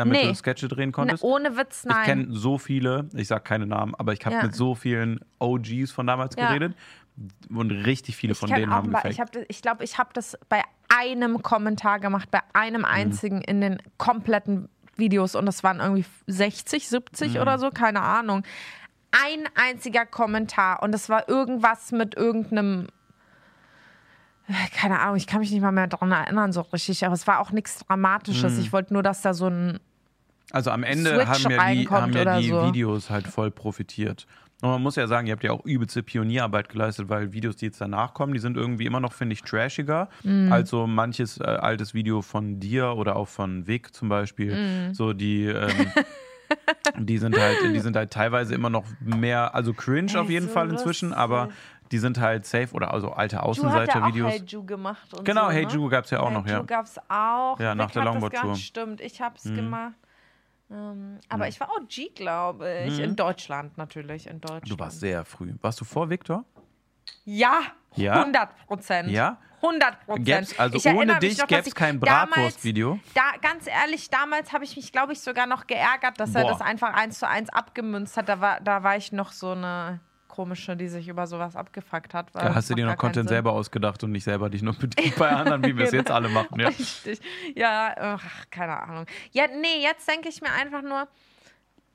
Damit Nee. du Sketche drehen Ne, konntest? ohne Witz, Ich nein. kenne so viele, ich sag keine Namen, aber ich habe Ja. mit so vielen OGs von damals Ja. geredet und richtig viele von ich kenn denen haben gefaked. ich glaube, ich, glaub, ich habe das bei einem Kommentar gemacht, bei Mhm. einem einzigen in den kompletten Videos und das waren irgendwie 60, 70 Mhm. oder so, keine Ahnung. Ein einziger Kommentar und das war irgendwas mit irgendeinem keine Ahnung, ich kann mich nicht mal mehr daran erinnern so richtig, aber es war auch nichts Dramatisches. Mhm. Ich wollte nur, dass da so ein Also am Ende Switch haben ja die, haben ja die so. Videos halt voll profitiert. Und man muss ja sagen, ihr habt ja auch übelste Pionierarbeit geleistet, weil Videos, die jetzt danach kommen, die sind irgendwie immer noch, finde ich, trashiger Mhm. als so manches äh, altes Video von dir oder auch von Vic zum Beispiel. Mhm. So die, ähm, die sind halt, die sind halt teilweise immer noch mehr, also cringe Ey, auf jeden so Fall inzwischen, lustig. aber die sind halt safe oder also alte Ju hat ja Außenseiter-Videos. Hey Ju gemacht. Und Genau, so, Hey ne? Ju gab es ja auch noch, Hey ja. Ju gab's auch. Ja, nach Vic der hat das Longboard-Tour. Stimmt, ich hab's gemacht. Ähm, aber ich war OG, glaube ich. In Deutschland natürlich, in Deutschland. Du warst sehr früh. Warst du vor Victor? Ja, Ja? 100 Prozent. Ja? 100 Prozent. Also Ich ohne dich gäbe es kein Bratwurst-Video. Da, ganz ehrlich, damals habe ich mich, glaube ich, sogar noch geärgert, dass er Boah. das einfach eins zu eins abgemünzt hat. Da war, da war ich noch so eine komische, die sich über sowas abgefuckt hat. Da hast du dir noch Content Sinn. selber ausgedacht und nicht selber dich nur bedient bei anderen, wie wir es Genau. jetzt alle machen. Ja. Richtig. Ja, ach, keine Ahnung. Ja, nee, jetzt denke ich mir einfach nur,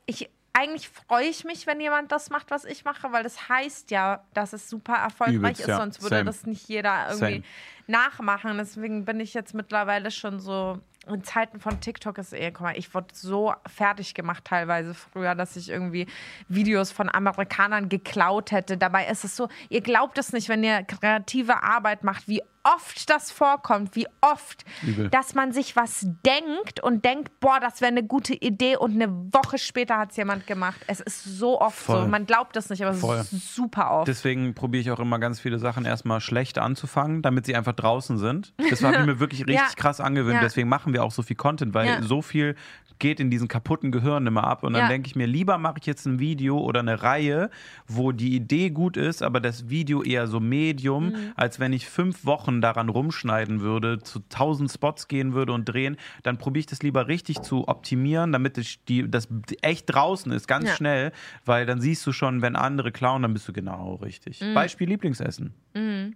ich eigentlich freue ich mich, wenn jemand das macht, was ich mache, weil das heißt ja, dass es super erfolgreich Übelst, ist, ja. sonst würde Same. das nicht jeder irgendwie Same. nachmachen. Deswegen bin ich jetzt mittlerweile schon so in Zeiten von TikTok ist eh, guck mal, ich wurde so fertig gemacht teilweise früher, dass ich irgendwie Videos von Amerikanern geklaut hätte. Dabei ist es so, ihr glaubt es nicht, wenn ihr kreative Arbeit macht, wie oft das vorkommt, wie oft, Übel. dass man sich was denkt und denkt, boah, das wäre eine gute Idee und eine Woche später hat es jemand gemacht. Es ist so oft Voll. so. Man glaubt es nicht, aber Voll. es ist super oft. Deswegen probiere ich auch immer ganz viele Sachen erstmal schlecht anzufangen, damit sie einfach draußen sind. Das habe ich mir wirklich richtig Ja. krass angewöhnt. Ja. Deswegen machen wir auch so viel Content, weil Ja. so viel geht in diesen kaputten Gehirn immer ab. Und dann Ja. denke ich mir, lieber mache ich jetzt ein Video oder eine Reihe, wo die Idee gut ist, aber das Video eher so Medium, Mhm. als wenn ich fünf Wochen daran rumschneiden würde, zu tausend Spots gehen würde und drehen. Dann probiere ich das lieber richtig zu optimieren, damit ich die, das echt draußen ist, ganz Ja. schnell, weil dann siehst du schon, wenn andere klauen, dann bist du genau richtig. Mhm. Beispiel Lieblingsessen.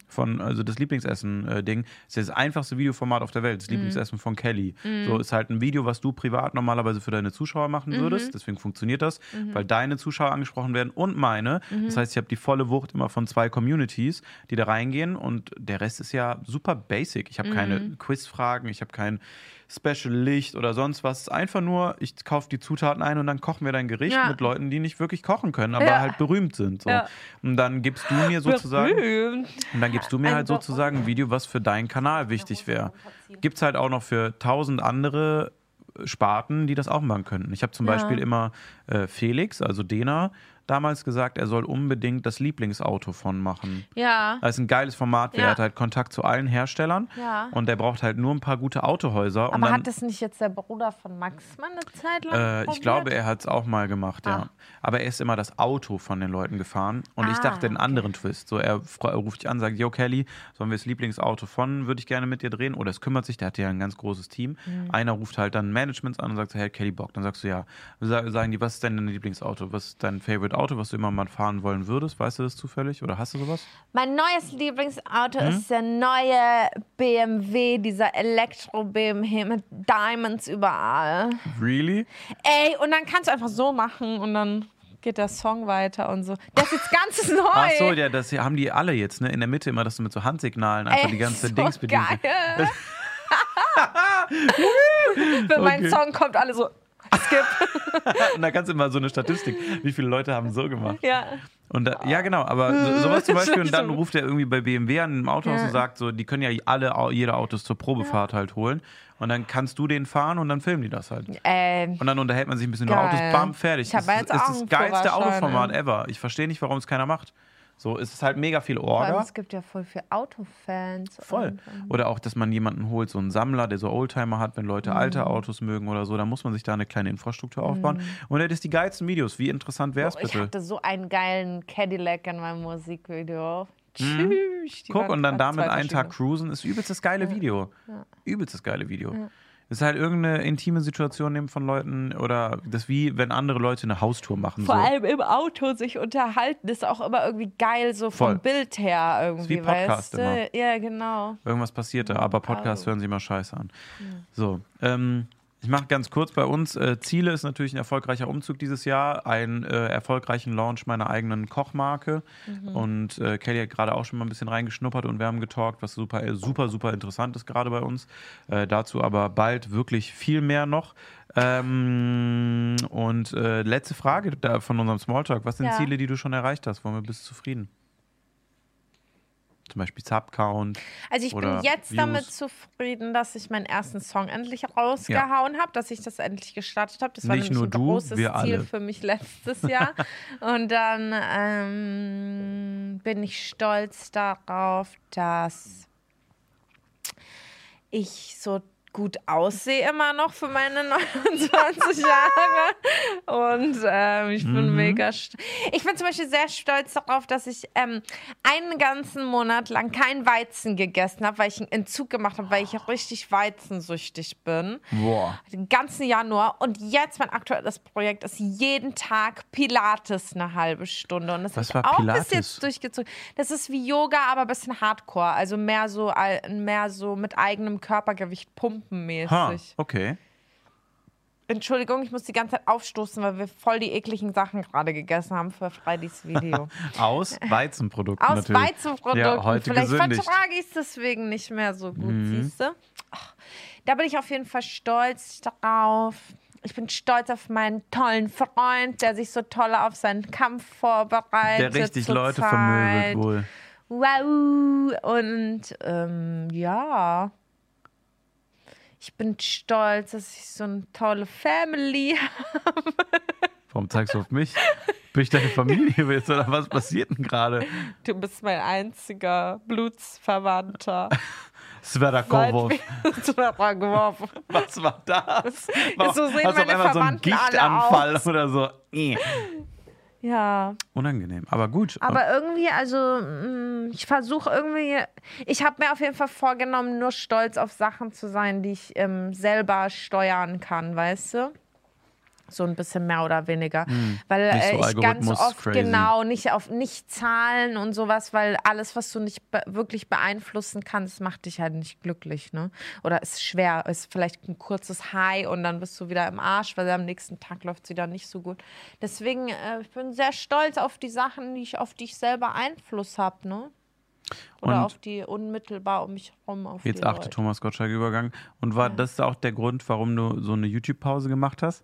Von, also das Lieblingsessen-Ding ist das einfachste Videoformat auf der Welt, Mhm. das Lieblingsessen von Kelly. So ist halt ein Video, was du privat normalerweise für deine Zuschauer machen Mhm. würdest. Deswegen funktioniert das, weil deine Zuschauer angesprochen werden und meine. Mhm. Das heißt, ich habe die volle Wucht immer von zwei Communities, die da reingehen und der Rest ist ja super basic. Ich habe Mhm. keine Quizfragen, ich habe kein Special Licht oder sonst was. Einfach nur, ich kaufe die Zutaten ein und dann kochen wir dein Gericht Ja. mit Leuten, die nicht wirklich kochen können, aber Ja. halt berühmt sind. So. Ja. Und dann gibst du mir sozusagen. Berühmt. Und dann gibst du mir Ein halt sozusagen ein Video, was für deinen Kanal wichtig wäre. Gibt es halt auch noch für tausend andere Sparten, die das auch machen könnten. Ich habe zum. Beispiel immer äh, Felix, also Dena, damals gesagt, er soll unbedingt das Lieblingsauto von machen. Ja. Das ist ein geiles Format, weil Ja. er hat halt Kontakt zu allen Herstellern Ja. und der braucht halt nur ein paar gute Autohäuser. Aber dann, hat das nicht jetzt der Bruder von Max mal eine Zeit lang äh, ich glaube, er hat es auch mal gemacht, ja. Ah. Aber er ist immer das Auto von den Leuten gefahren. Und ich Ah, dachte einen okay. anderen Twist. So, er, er ruft dich an, sagt, yo Kelly, sollen wir das Lieblingsauto von, würde ich gerne mit dir drehen? Oder es kümmert sich, der hat ja ein ganz großes Team. Mhm. Einer ruft halt dann Managements an und sagt, so, hey Kelly Bock. Dann sagst du, ja. Sa- Sagen die, was ist denn dein Lieblingsauto? Was ist dein Favorite Auto, was du immer mal fahren wollen würdest? Weißt du das zufällig? Oder hast du sowas? Mein neues Lieblingsauto Hm? ist der neue BMW, dieser Elektro-BMW mit Diamonds überall. Really? Ey, und dann kannst du einfach so machen und dann geht der Song weiter und so. Das ist ganz neu. Ach so, ja, das haben die alle jetzt, ne? In der Mitte immer, dass du mit so Handsignalen einfach Ey, die ganze so Dings bedienst. geil. Wenn mein Okay. Song kommt, alle so, skip. Und da kannst du immer so eine Statistik, wie viele Leute haben so gemacht. ja. Und da, ja, genau, aber so, sowas zum Beispiel, und dann ruft er irgendwie bei BMW an im Autohaus Ja. und sagt so, die können ja alle, Au- jede Autos zur Probefahrt halt holen. Und dann kannst du den fahren und dann filmen die das halt. Ähm, Und dann unterhält man sich ein bisschen über Geil. Autos, bam, fertig. Ich das ist auch das geilste Autoformat ever. Ich verstehe nicht, warum es keiner macht. So, es ist halt mega viel Orga. es gibt ja voll viele Autofans. Voll. Und, ähm, Oder auch, dass man jemanden holt, so einen Sammler, der so Oldtimer hat, wenn Leute alte Mhm. Autos mögen oder so, dann muss man sich da eine kleine Infrastruktur aufbauen. Und das ist die geilsten Videos. Wie interessant wäre es Oh, ich bitte? hatte so einen geilen Cadillac in meinem Musikvideo. Tschüss. Mhm. Guck, waren und dann damit einen Tag cruisen, ist übelst das geile Video. Übelst das geile Video. Ist halt irgendeine intime Situation nehmen von Leuten oder das wie, wenn andere Leute eine Haustour machen. Vor so. allem im Auto sich unterhalten, ist auch immer irgendwie geil, so vom Voll. Bild her irgendwie, wie Podcast weißt du? immer. Ja, genau. Irgendwas passiert da, aber Podcasts hören sich immer scheiße an. So, ähm, ich mache ganz kurz bei uns. Äh, Ziele ist natürlich ein erfolgreicher Umzug dieses Jahr, einen äh, erfolgreichen Launch meiner eigenen Kochmarke. Und äh, Kelly hat gerade auch schon mal ein bisschen reingeschnuppert und wir haben getalkt, was super, äh, super, super interessant ist gerade bei uns. Äh, dazu aber bald wirklich viel mehr noch. Ähm, und äh, letzte Frage von unserem Smalltalk. Was sind Ja. Ziele, die du schon erreicht hast? Womit bist du zufrieden? Zum Beispiel Subcount. Also ich bin jetzt Views. damit zufrieden, dass ich meinen ersten Song endlich rausgehauen habe, dass ich das endlich gestartet habe. Das war Nicht nämlich nur ein du, großes Ziel alle. für mich letztes Jahr. Und dann ähm, bin ich stolz darauf, dass ich so gut aussehe immer noch für meine 29 Jahre. Und ähm, ich Mhm. bin mega. st- Ich bin zum Beispiel sehr stolz darauf, dass ich ähm, einen ganzen Monat lang kein Weizen gegessen habe, weil ich einen Entzug gemacht habe, weil ich richtig weizensüchtig bin. Boah. Den ganzen Januar. Und jetzt mein aktuelles Projekt ist jeden Tag Pilates eine halbe Stunde. Und das Was war auch Pilates? bis jetzt durchgezogen. Das ist wie Yoga, aber ein bisschen Hardcore. Also mehr so, mehr so mit eigenem Körpergewicht pumpenmäßig. Ha, okay. Entschuldigung, ich muss die ganze Zeit aufstoßen, weil wir voll die ekligen Sachen gerade gegessen haben für Freidis Video. Aus Weizenprodukten Aus natürlich. Weizenprodukten. Ja, heute Vielleicht gesündigt. vertrage ich es deswegen nicht mehr so gut, Mhm. siehst du? Da bin ich auf jeden Fall stolz darauf. Ich bin stolz auf meinen tollen Freund, der sich so toll auf seinen Kampf vorbereitet. Der richtig Leute Zeit. vermöbelt wohl. Wow. Und ähm, ja. Ich bin stolz, dass ich so eine tolle Family habe. Warum zeigst du auf mich? Bin ich deine Familie jetzt oder was passiert denn gerade? Du bist mein einziger Blutsverwandter. Sverakovov. Geworfen. Was war das? War, So sehen meine einmal so einen Verwandten Gichtanfall oder so? Ja, Unangenehm, aber gut. aber irgendwie, also mh, ich versuche irgendwie, ich habe mir auf jeden Fall vorgenommen, nur stolz auf Sachen zu sein, die ich ähm, selber steuern kann, weißt du? So ein bisschen mehr oder weniger. weil Hm. So äh, ich ganz oft crazy. genau nicht auf nicht Zahlen und sowas, weil alles, was du nicht be wirklich beeinflussen kannst, macht dich halt nicht glücklich, ne? Oder ist schwer, ist vielleicht ein kurzes High und dann bist du wieder im Arsch, weil am nächsten Tag läuft es wieder nicht so gut. Deswegen, äh, ich bin sehr stolz auf die Sachen, die ich, auf die ich selber Einfluss habe, ne? Oder Und- auf die unmittelbar um mich herum. Auf Jetzt achte Leute. Thomas Gottschalk Übergang. Und war das auch der Grund, warum du so eine YouTube-Pause gemacht hast?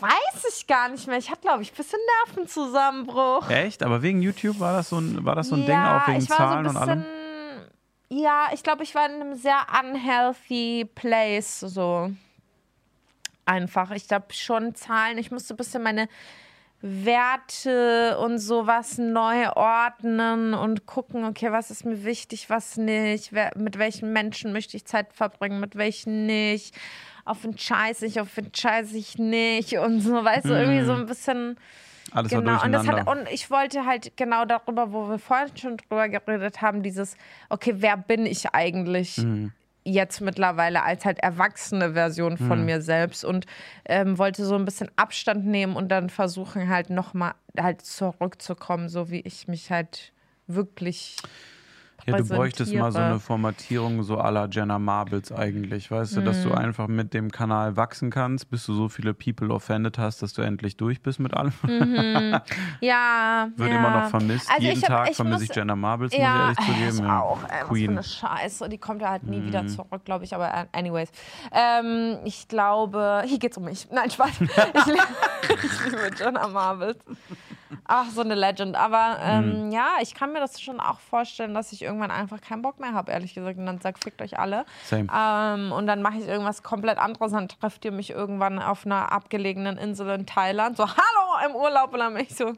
Weiß ich gar nicht mehr. Ich hatte, glaube ich, ein bisschen Nervenzusammenbruch. Echt? Aber wegen YouTube war das so ein, war das so ein Ding ja, auch wegen ich war Zahlen so und ein allem? bisschen, Ja, ich glaube, ich war in einem sehr unhealthy place, so einfach. Ich glaube schon Zahlen. Ich musste ein bisschen meine Werte und sowas neu ordnen und gucken, okay, was ist mir wichtig, was nicht, wer, mit welchen Menschen möchte ich Zeit verbringen, mit welchen nicht, auf wen scheiße ich, auf wen scheiße ich nicht und so, weißt du, irgendwie so ein bisschen Alles Genau, und, das hat, und ich wollte halt genau darüber, wo wir vorhin schon drüber geredet haben, dieses, okay, wer bin ich eigentlich? Mhm. Jetzt mittlerweile als halt erwachsene Version von Mhm. mir selbst und ähm, wollte so ein bisschen Abstand nehmen und dann versuchen halt nochmal halt zurückzukommen, so wie ich mich halt wirklich Ja, du bräuchtest mal so eine Formatierung so à la Jenna Marbles eigentlich, weißt du, dass Mhm. du einfach mit dem Kanal wachsen kannst, bis du so viele People offended hast, dass du endlich durch bist mit allem. Ja, Wird ja. immer noch vermisst. Also Jeden ich hab- Tag ich vermisse muss- ich Jenna Marbles, muss Ja, ich ehrlich zugeben. ja. auch. Ey, was für Queen. Mhm. eine Scheiße. Die kommt ja halt nie wieder zurück, glaube ich. Aber äh, anyways. Ähm, ich glaube, hier geht's um mich. Nein, Spaß. Ich, liebe, ich liebe Jenna Marbles. Ach, so eine Legend. Aber ähm, Mhm. ja, ich kann mir das schon auch vorstellen, dass ich irgendwann einfach keinen Bock mehr habe, ehrlich gesagt. Und dann sag, fickt euch alle. Same. Ähm, und dann mache ich irgendwas komplett anderes. Dann trefft ihr mich irgendwann auf einer abgelegenen Insel in Thailand. So, hallo im Urlaub. Und dann bin ich so,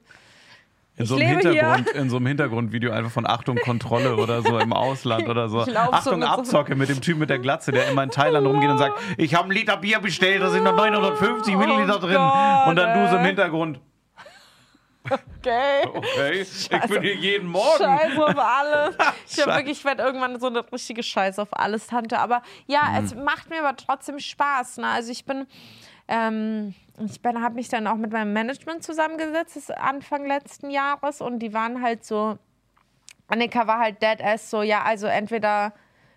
In so, einem hier. Hintergrund, in so einem Hintergrundvideo einfach von Achtung, Kontrolle oder so im Ausland oder so. So Achtung, so- Abzocke mit dem Typ mit der Glatze, der immer in Thailand rumgeht und sagt, ich habe einen Liter Bier bestellt, da sind noch 950 Milliliter drin. Oh Gott, und dann du so im ey. Hintergrund. Okay. Okay, ich bin hier jeden Morgen. Scheiß auf alles. Ich, hab wirklich, ich werde irgendwann so eine richtige Scheiß auf alles Tante. Aber ja, Mhm. es macht mir aber trotzdem Spaß. Ne? Also ich bin, ähm, ich bin, habe mich dann auch mit meinem Management zusammengesetzt, Anfang letzten Jahres, und die waren halt so, Annika war halt dead ass so, ja, also entweder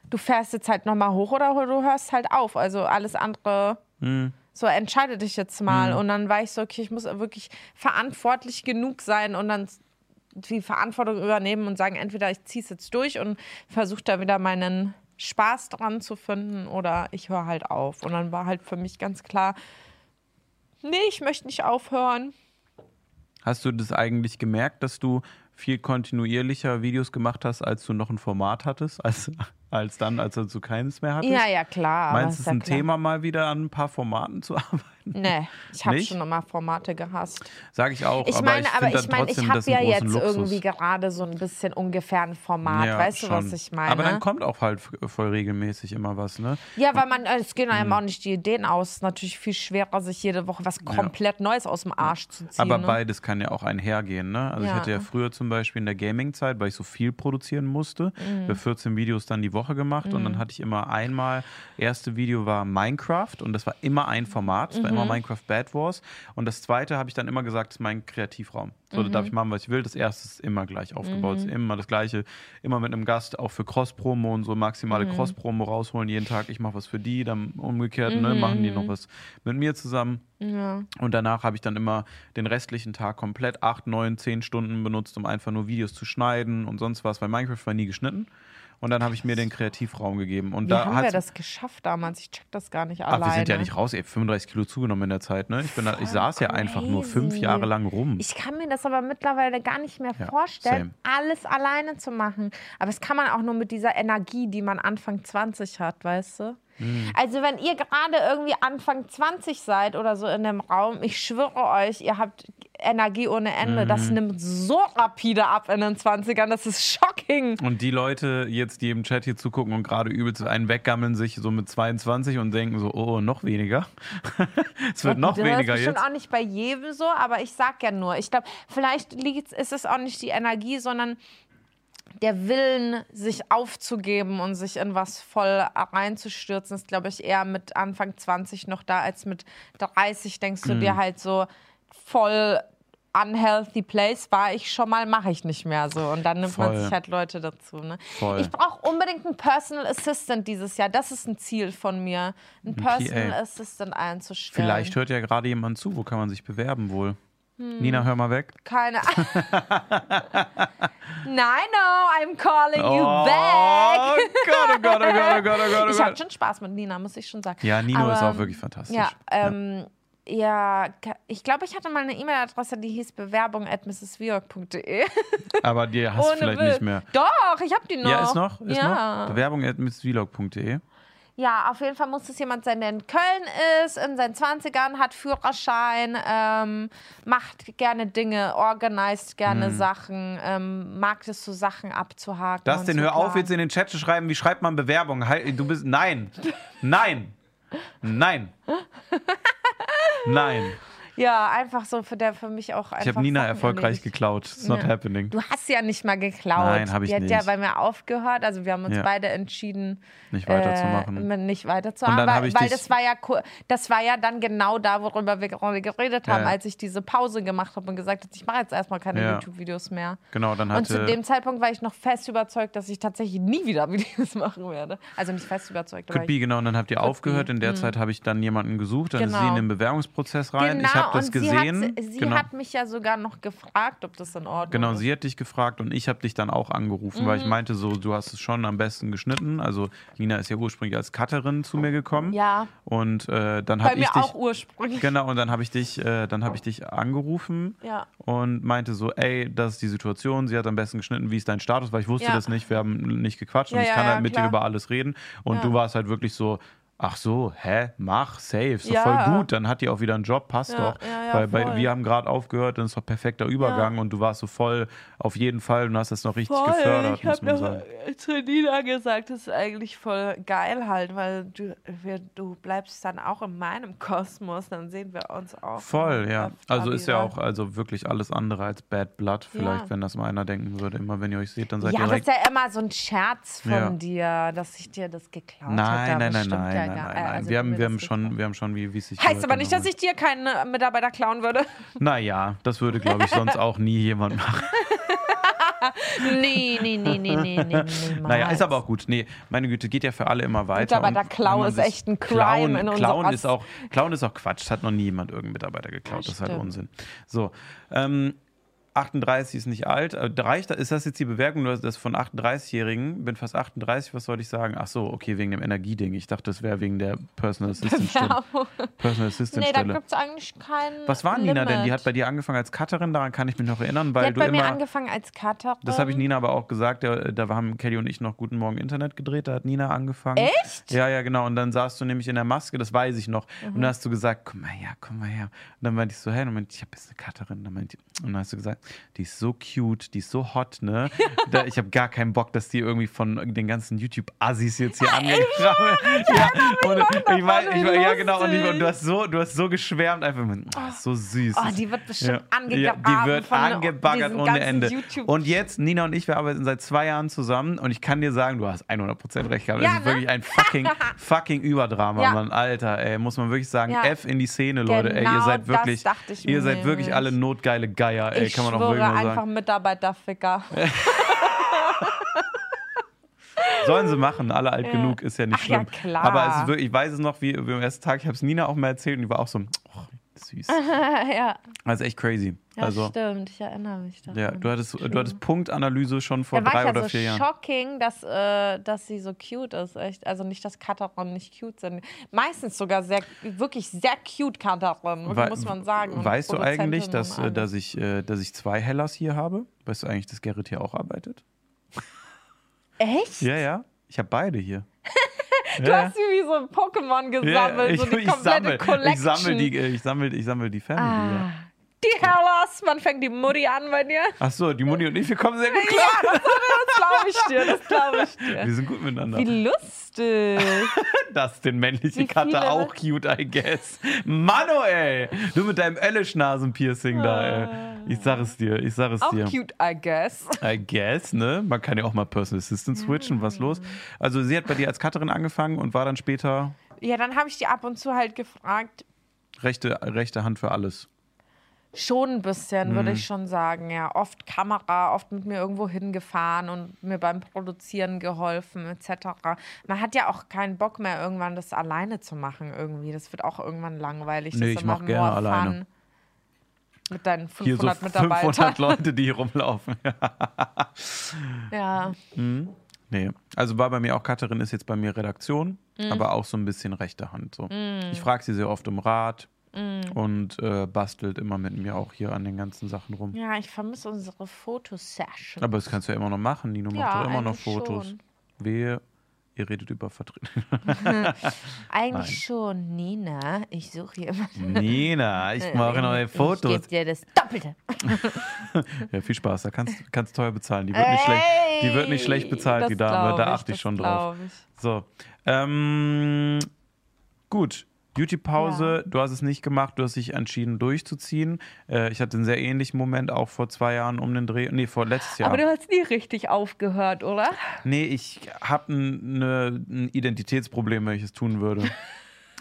du fährst jetzt halt nochmal hoch oder du hörst halt auf. Also alles andere Mhm. So entscheide dich jetzt mal. Und dann war ich so, okay, ich muss wirklich verantwortlich genug sein und dann die Verantwortung übernehmen und sagen, entweder ich ziehe es jetzt durch und versuche da wieder meinen Spaß dran zu finden oder ich höre halt auf. Und dann war halt für mich ganz klar, nee, ich möchte nicht aufhören. Hast du das eigentlich gemerkt, dass du viel kontinuierlicher Videos gemacht hast, als du noch ein Format hattest, als, als dann, als du keines mehr hattest? Ja, ja, klar. Meinst du, es ist ein klar. Thema, mal wieder an ein paar Formaten zu arbeiten? Nee, ich habe schon immer Formate gehasst. Sag ich auch, Ich meine, ich aber ich meine, ich trotzdem habe das einen ja jetzt Luxus. irgendwie gerade so ein bisschen ungefähr ein Format. Ja, weißt du, was schon. ich meine? Aber dann kommt auch halt voll regelmäßig immer was, ne? Ja, weil man, äh, es gehen Mhm. einem auch nicht die Ideen aus. Es ist natürlich viel schwerer, sich jede Woche was komplett Neues aus dem Arsch zu ziehen. Aber ne? beides kann ja auch einhergehen, ne? Also ich Ja. hatte ja früher zum Beispiel in der Gaming-Zeit, weil ich so viel produzieren musste, Mhm. bei 14 Videos dann die Woche gemacht und dann hatte ich immer einmal, erste Video war Minecraft und das war immer ein Format, Mhm. Immer Minecraft Bad Wars und das zweite habe ich dann immer gesagt, ist mein Kreativraum. So, da darf Mhm. ich machen, was ich will. Das erste ist immer gleich aufgebaut, ist immer das gleiche, immer mit einem Gast, auch für Cross-Promo und so maximale Mhm. Cross-Promo rausholen jeden Tag. Ich mache was für die, dann umgekehrt, ne, machen die Mhm. noch was mit mir zusammen. ja. Und danach habe ich dann immer den restlichen Tag komplett acht, neun, zehn Stunden benutzt, um einfach nur Videos zu schneiden und sonst was, weil Minecraft war nie geschnitten. Und dann habe ich mir den Kreativraum gegeben. Und Wie da haben wir das geschafft damals? Ich check das gar nicht Ach, alleine. wir sind ja nicht raus. Ich habe 35 Kilo zugenommen in der Zeit. Ne? Ich, bin da, ich saß ja einfach nur fünf crazy. Jahre lang rum. Ich kann mir das aber mittlerweile gar nicht mehr Ja, vorstellen, alles alleine zu machen. Aber das kann man auch nur mit dieser Energie, die man Anfang 20 hat, weißt du? Mhm. Also wenn ihr gerade irgendwie Anfang 20 seid oder so in dem Raum, ich schwöre euch, ihr habt Energie ohne Ende. Mhm. Das nimmt so rapide ab in den 20ern, das ist shocking. Und die Leute jetzt, die im Chat hier zugucken und gerade übelst einen weggammeln, sich so mit 22 und denken so, oh, noch weniger. es wird noch das weniger ist bestimmt jetzt. auch nicht bei jedem so, aber ich sag ja nur, ich glaube, vielleicht liegt, ist es auch nicht die Energie, sondern der Willen, sich aufzugeben und sich in was voll reinzustürzen, ist, glaube ich, eher mit Anfang 20 noch da als mit 30. Denkst du Mhm. dir halt so voll unhealthy place war ich schon mal, mache ich nicht mehr so. Und dann nimmt Voll. man sich halt Leute dazu. Ne? Ich brauche unbedingt einen Personal Assistant dieses Jahr. Das ist ein Ziel von mir, einen Personal PA. Assistant einzustellen. Vielleicht hört ja gerade jemand zu. Wo kann man sich bewerben wohl? Hm. Nina, hör mal weg. Keine Nein, no, I'm calling you Oh back. Gott, oh Gott, oh Gott, oh Gott, oh Gott, oh Ich habe Gott. schon Spaß mit Nina, muss ich schon sagen. Ja, Nino Aber, ist auch wirklich fantastisch. Ja, ähm, ja, ka- ich glaube, ich hatte mal eine E-Mail-Adresse, die hieß bewerbung at mrsviorg.de. Aber die hast du vielleicht Witz. nicht mehr. Doch, ich habe die noch. Ja, ist noch? Ist ja. noch? Bewerbung at missvlog.de. Ja, auf jeden Fall muss es jemand sein, der in Köln ist, in seinen 20ern, hat Führerschein, ähm, macht gerne Dinge, organisiert gerne Sachen, ähm, mag es so Sachen abzuhaken. Das zu hör auf, jetzt in den Chat zu schreiben, wie schreibt man Bewerbung? Du bist. Nein! Nein! Nein! Nein! Ja, einfach so für der für mich auch einfach. Ich habe Nina Sachen erfolgreich erledigt. geklaut. It's not Ja. happening. Du hast ja nicht mal geklaut. Nein, hab ich Die hat nicht. ja bei mir aufgehört. Also wir haben uns Ja. beide entschieden, Nicht weiterzumachen. Äh, nicht Und weiterzumachen, dann hab weil, ich weil das war ja das war ja dann genau da, worüber wir gerade geredet haben, Ja. als ich diese Pause gemacht habe und gesagt habe, ich mache jetzt erstmal keine. YouTube-Videos mehr. Genau, dann Und zu hatte. dem Zeitpunkt war ich noch fest überzeugt, dass ich tatsächlich nie wieder Videos machen werde. Also nicht fest überzeugt, Could be, genau, und dann habt ihr aufgehört. In der Zeit habe ich dann jemanden gesucht, dann ist sie Genau. in den Bewerbungsprozess rein. genau, habe das und gesehen. Sie, hat, sie genau. hat mich ja sogar noch gefragt, ob das in Ordnung Genau, ist. sie hat dich gefragt und ich habe dich dann auch angerufen, weil ich Mhm. meinte so, du hast es schon am besten geschnitten. Also Nina ist ja ursprünglich als Cutterin zu mir gekommen. Ja. Und äh, dann habe ich mir dich. auch ursprünglich. Genau, und dann habe ich dich, äh, dann habe ich dich angerufen Ja. und meinte so, ey, das ist die Situation, sie hat am besten geschnitten, wie ist dein Status, weil ich wusste Ja. das nicht, wir haben nicht gequatscht und Ja, ich ja, kann halt mit klar. dir über alles reden. Und du warst halt wirklich so, ach so, hä, mach, safe, ist doch Ja. voll gut, dann hat die auch wieder einen Job, passt Ja, doch. ja, ja, weil bei, voll. wir haben gerade aufgehört, dann ist doch perfekter Übergang und du warst so voll auf jeden Fall und hast das noch richtig gefördert, ich habe man noch sagen. zu Nina gesagt, das ist eigentlich voll geil halt, weil du, wir, du bleibst dann auch in meinem Kosmos, dann sehen wir uns auch. Voll, ja. Also ist ja auch also wirklich alles andere als Bad Blood, vielleicht, Ja. wenn das mal einer denken würde. Immer wenn ihr euch seht, dann seid Ja, ihr das direkt ist ja immer so ein Scherz von Ja. dir, dass ich dir das geklaut Nein, habe. nein, Das nein, nein, ja nein, nein, nein. also wir haben, wir haben schon, wir haben schon, wie, es sich Heißt aber nicht, dass genommen. ich dir keinen äh, Mitarbeiter klauen würde. Naja, das würde, glaube ich, sonst auch nie jemand machen. nee, nee, nee, nee, nee, nee, nee. Naja, ist aber auch gut. Nee, meine Güte, geht ja für alle immer weiter. Mitarbeiter man ist echt ein Crime Klauen, in klauen Ost- ist auch Klauen ist auch Quatsch. Hat noch nie jemand irgendeinen Mitarbeiter geklaut. Ja, das ist halt. Unsinn. So, ähm, 38 ist nicht alt. Äh, Reicht, ist das jetzt die Bewertung das von 38-Jährigen? Bin fast 38, was soll ich sagen? Ach so, okay, wegen dem Energieding. Ich dachte, das wäre wegen der Personal Assistant Stelle. Personal Assistant Nee, da Stelle. gibt es eigentlich keinen. Was war Nina denn? Die Limit. hat bei dir angefangen als Cutterin, daran kann ich mich noch erinnern, Die weil hat du bei mir immer. angefangen als Cutter. Das habe ich Nina aber auch gesagt. Da, da haben Kelly und ich noch Guten Morgen Internet gedreht. Da hat Nina angefangen. Echt? Ja, ja, genau. Und dann saßt du nämlich in der Maske, das weiß ich noch. Mhm. Und dann hast du gesagt, komm mal her, komm mal her. Und dann meinte ich so, hey, und dann meinte ich, ich habe jetzt eine Cutterin. Dann meinte und dann hast du gesagt, die ist so cute, die ist so hot, ne? Da, ich habe gar keinen Bock, dass die irgendwie von den ganzen YouTube-Assis jetzt hier angekramt wird. Ja, und ich ich mein, ja, genau. Und, ich, und du hast so, du hast so geschwärmt, einfach, oh, so süß. Oh, die wird bestimmt Ja, angegraben die wird angebaggert ohne Ende. YouTube- Und jetzt, Nina und ich, wir arbeiten seit zwei Jahren zusammen und ich kann dir sagen, du hast 100% recht gehabt. Ja, es ist ne? wirklich ein fucking, fucking Überdrama, Ja. Mann. Alter, ey, muss man wirklich sagen. Ja. F in die Szene, Leute. ey, ihr Genau seid das wirklich, ihr seid wirklich alle notgeile Geier, ey, kann man auch schwöre einfach sagen. Mitarbeiterficker. Sollen sie machen, alle alt Ja. genug, ist ja nicht Ach ja, schlimm. klar. Aber es ist wirklich, ich weiß es noch, wie, wie am ersten Tag, ich habe es Nina auch mal erzählt und die war auch so, oh, süß. ja, Das ist echt crazy. ja also, stimmt. Ich erinnere mich daran. ja, du hattest, du hattest Punktanalyse schon vor war drei ja oder so vier Jahren. shocking, dass, äh, dass sie so cute ist. Echt. Also nicht, dass Cutterin nicht cute sind. Meistens sogar sehr, wirklich sehr cute Wei- muss man sagen. Weißt du eigentlich, dass, äh, dass, ich, äh, dass ich zwei Hellas hier habe? Weißt du eigentlich, dass Gerrit hier auch arbeitet? Echt? Ja, ja. Ich habe beide hier. Du hast sie wie so ein Pokémon gesammelt, ich, so die ich komplette sammel, Collection. ich sammel die, ich sammel, ich sammel die Family. Ja. Ah, die Hellas, wann fängt die Mutti an bei dir? Ach so, die Mutti und ich, wir kommen sehr gut klar. Ja, das, das glaube ich dir, das glaube ich dir. Wir sind gut miteinander. Wie lustig. Das ist den männliche Wie Cutter viele? auch cute, I guess. Mano, ey. Du mit deinem Elish-Nasen-Piercing da, ey. Ich sag es dir, ich sag es Auch dir. cute, I guess. I guess, ne? Man kann ja auch mal Personal Assistant switchen, was los? Also sie hat bei dir als Cutterin angefangen und war dann später Ja, dann habe ich die ab und zu halt gefragt. rechte, rechte Hand für alles. Schon ein bisschen, würde Mhm. ich schon sagen, ja. Oft Kamera, oft mit mir irgendwo hingefahren und mir beim Produzieren geholfen, etc. Man hat ja auch keinen Bock mehr, irgendwann das alleine zu machen, irgendwie. Das wird auch irgendwann langweilig. Nee, das ich ist immer mach gerne alleine. fun Mit deinen Hier so 500 Mitarbeitern. 500 Leute, die hier rumlaufen. Ja. nee, also war bei mir auch Cutterin, ist jetzt bei mir Redaktion, Mhm. aber auch so ein bisschen rechte Hand. So. Ich frage sie sehr oft um Rat Mhm. und äh, bastelt immer mit mir auch hier an den ganzen Sachen rum. ja, ich vermisse unsere Fotosession. Aber das kannst du ja immer noch machen. Nino macht Ja, doch immer noch Fotos. schon. Wehe, ihr redet über Vertretung. Eigentlich schon, Nina. Ich suche hier immer. Nina, ich mache neue Ich Fotos. gebe dir das Doppelte. Ja, viel Spaß. Da kannst kannst teuer bezahlen. Die wird nicht schlecht, die wird nicht schlecht bezahlt, die Dame. Da achte ich das schon drauf. ich. So. Ähm, gut. YouTube-Pause, Ja. du hast es nicht gemacht, du hast dich entschieden durchzuziehen. Äh, ich hatte einen sehr ähnlichen Moment auch vor zwei Jahren um den Dreh, nee, vor letztes Jahr. Aber du hast nie richtig aufgehört, oder? Nee, ich habe ein, ne, ein Identitätsproblem, wenn ich es tun würde.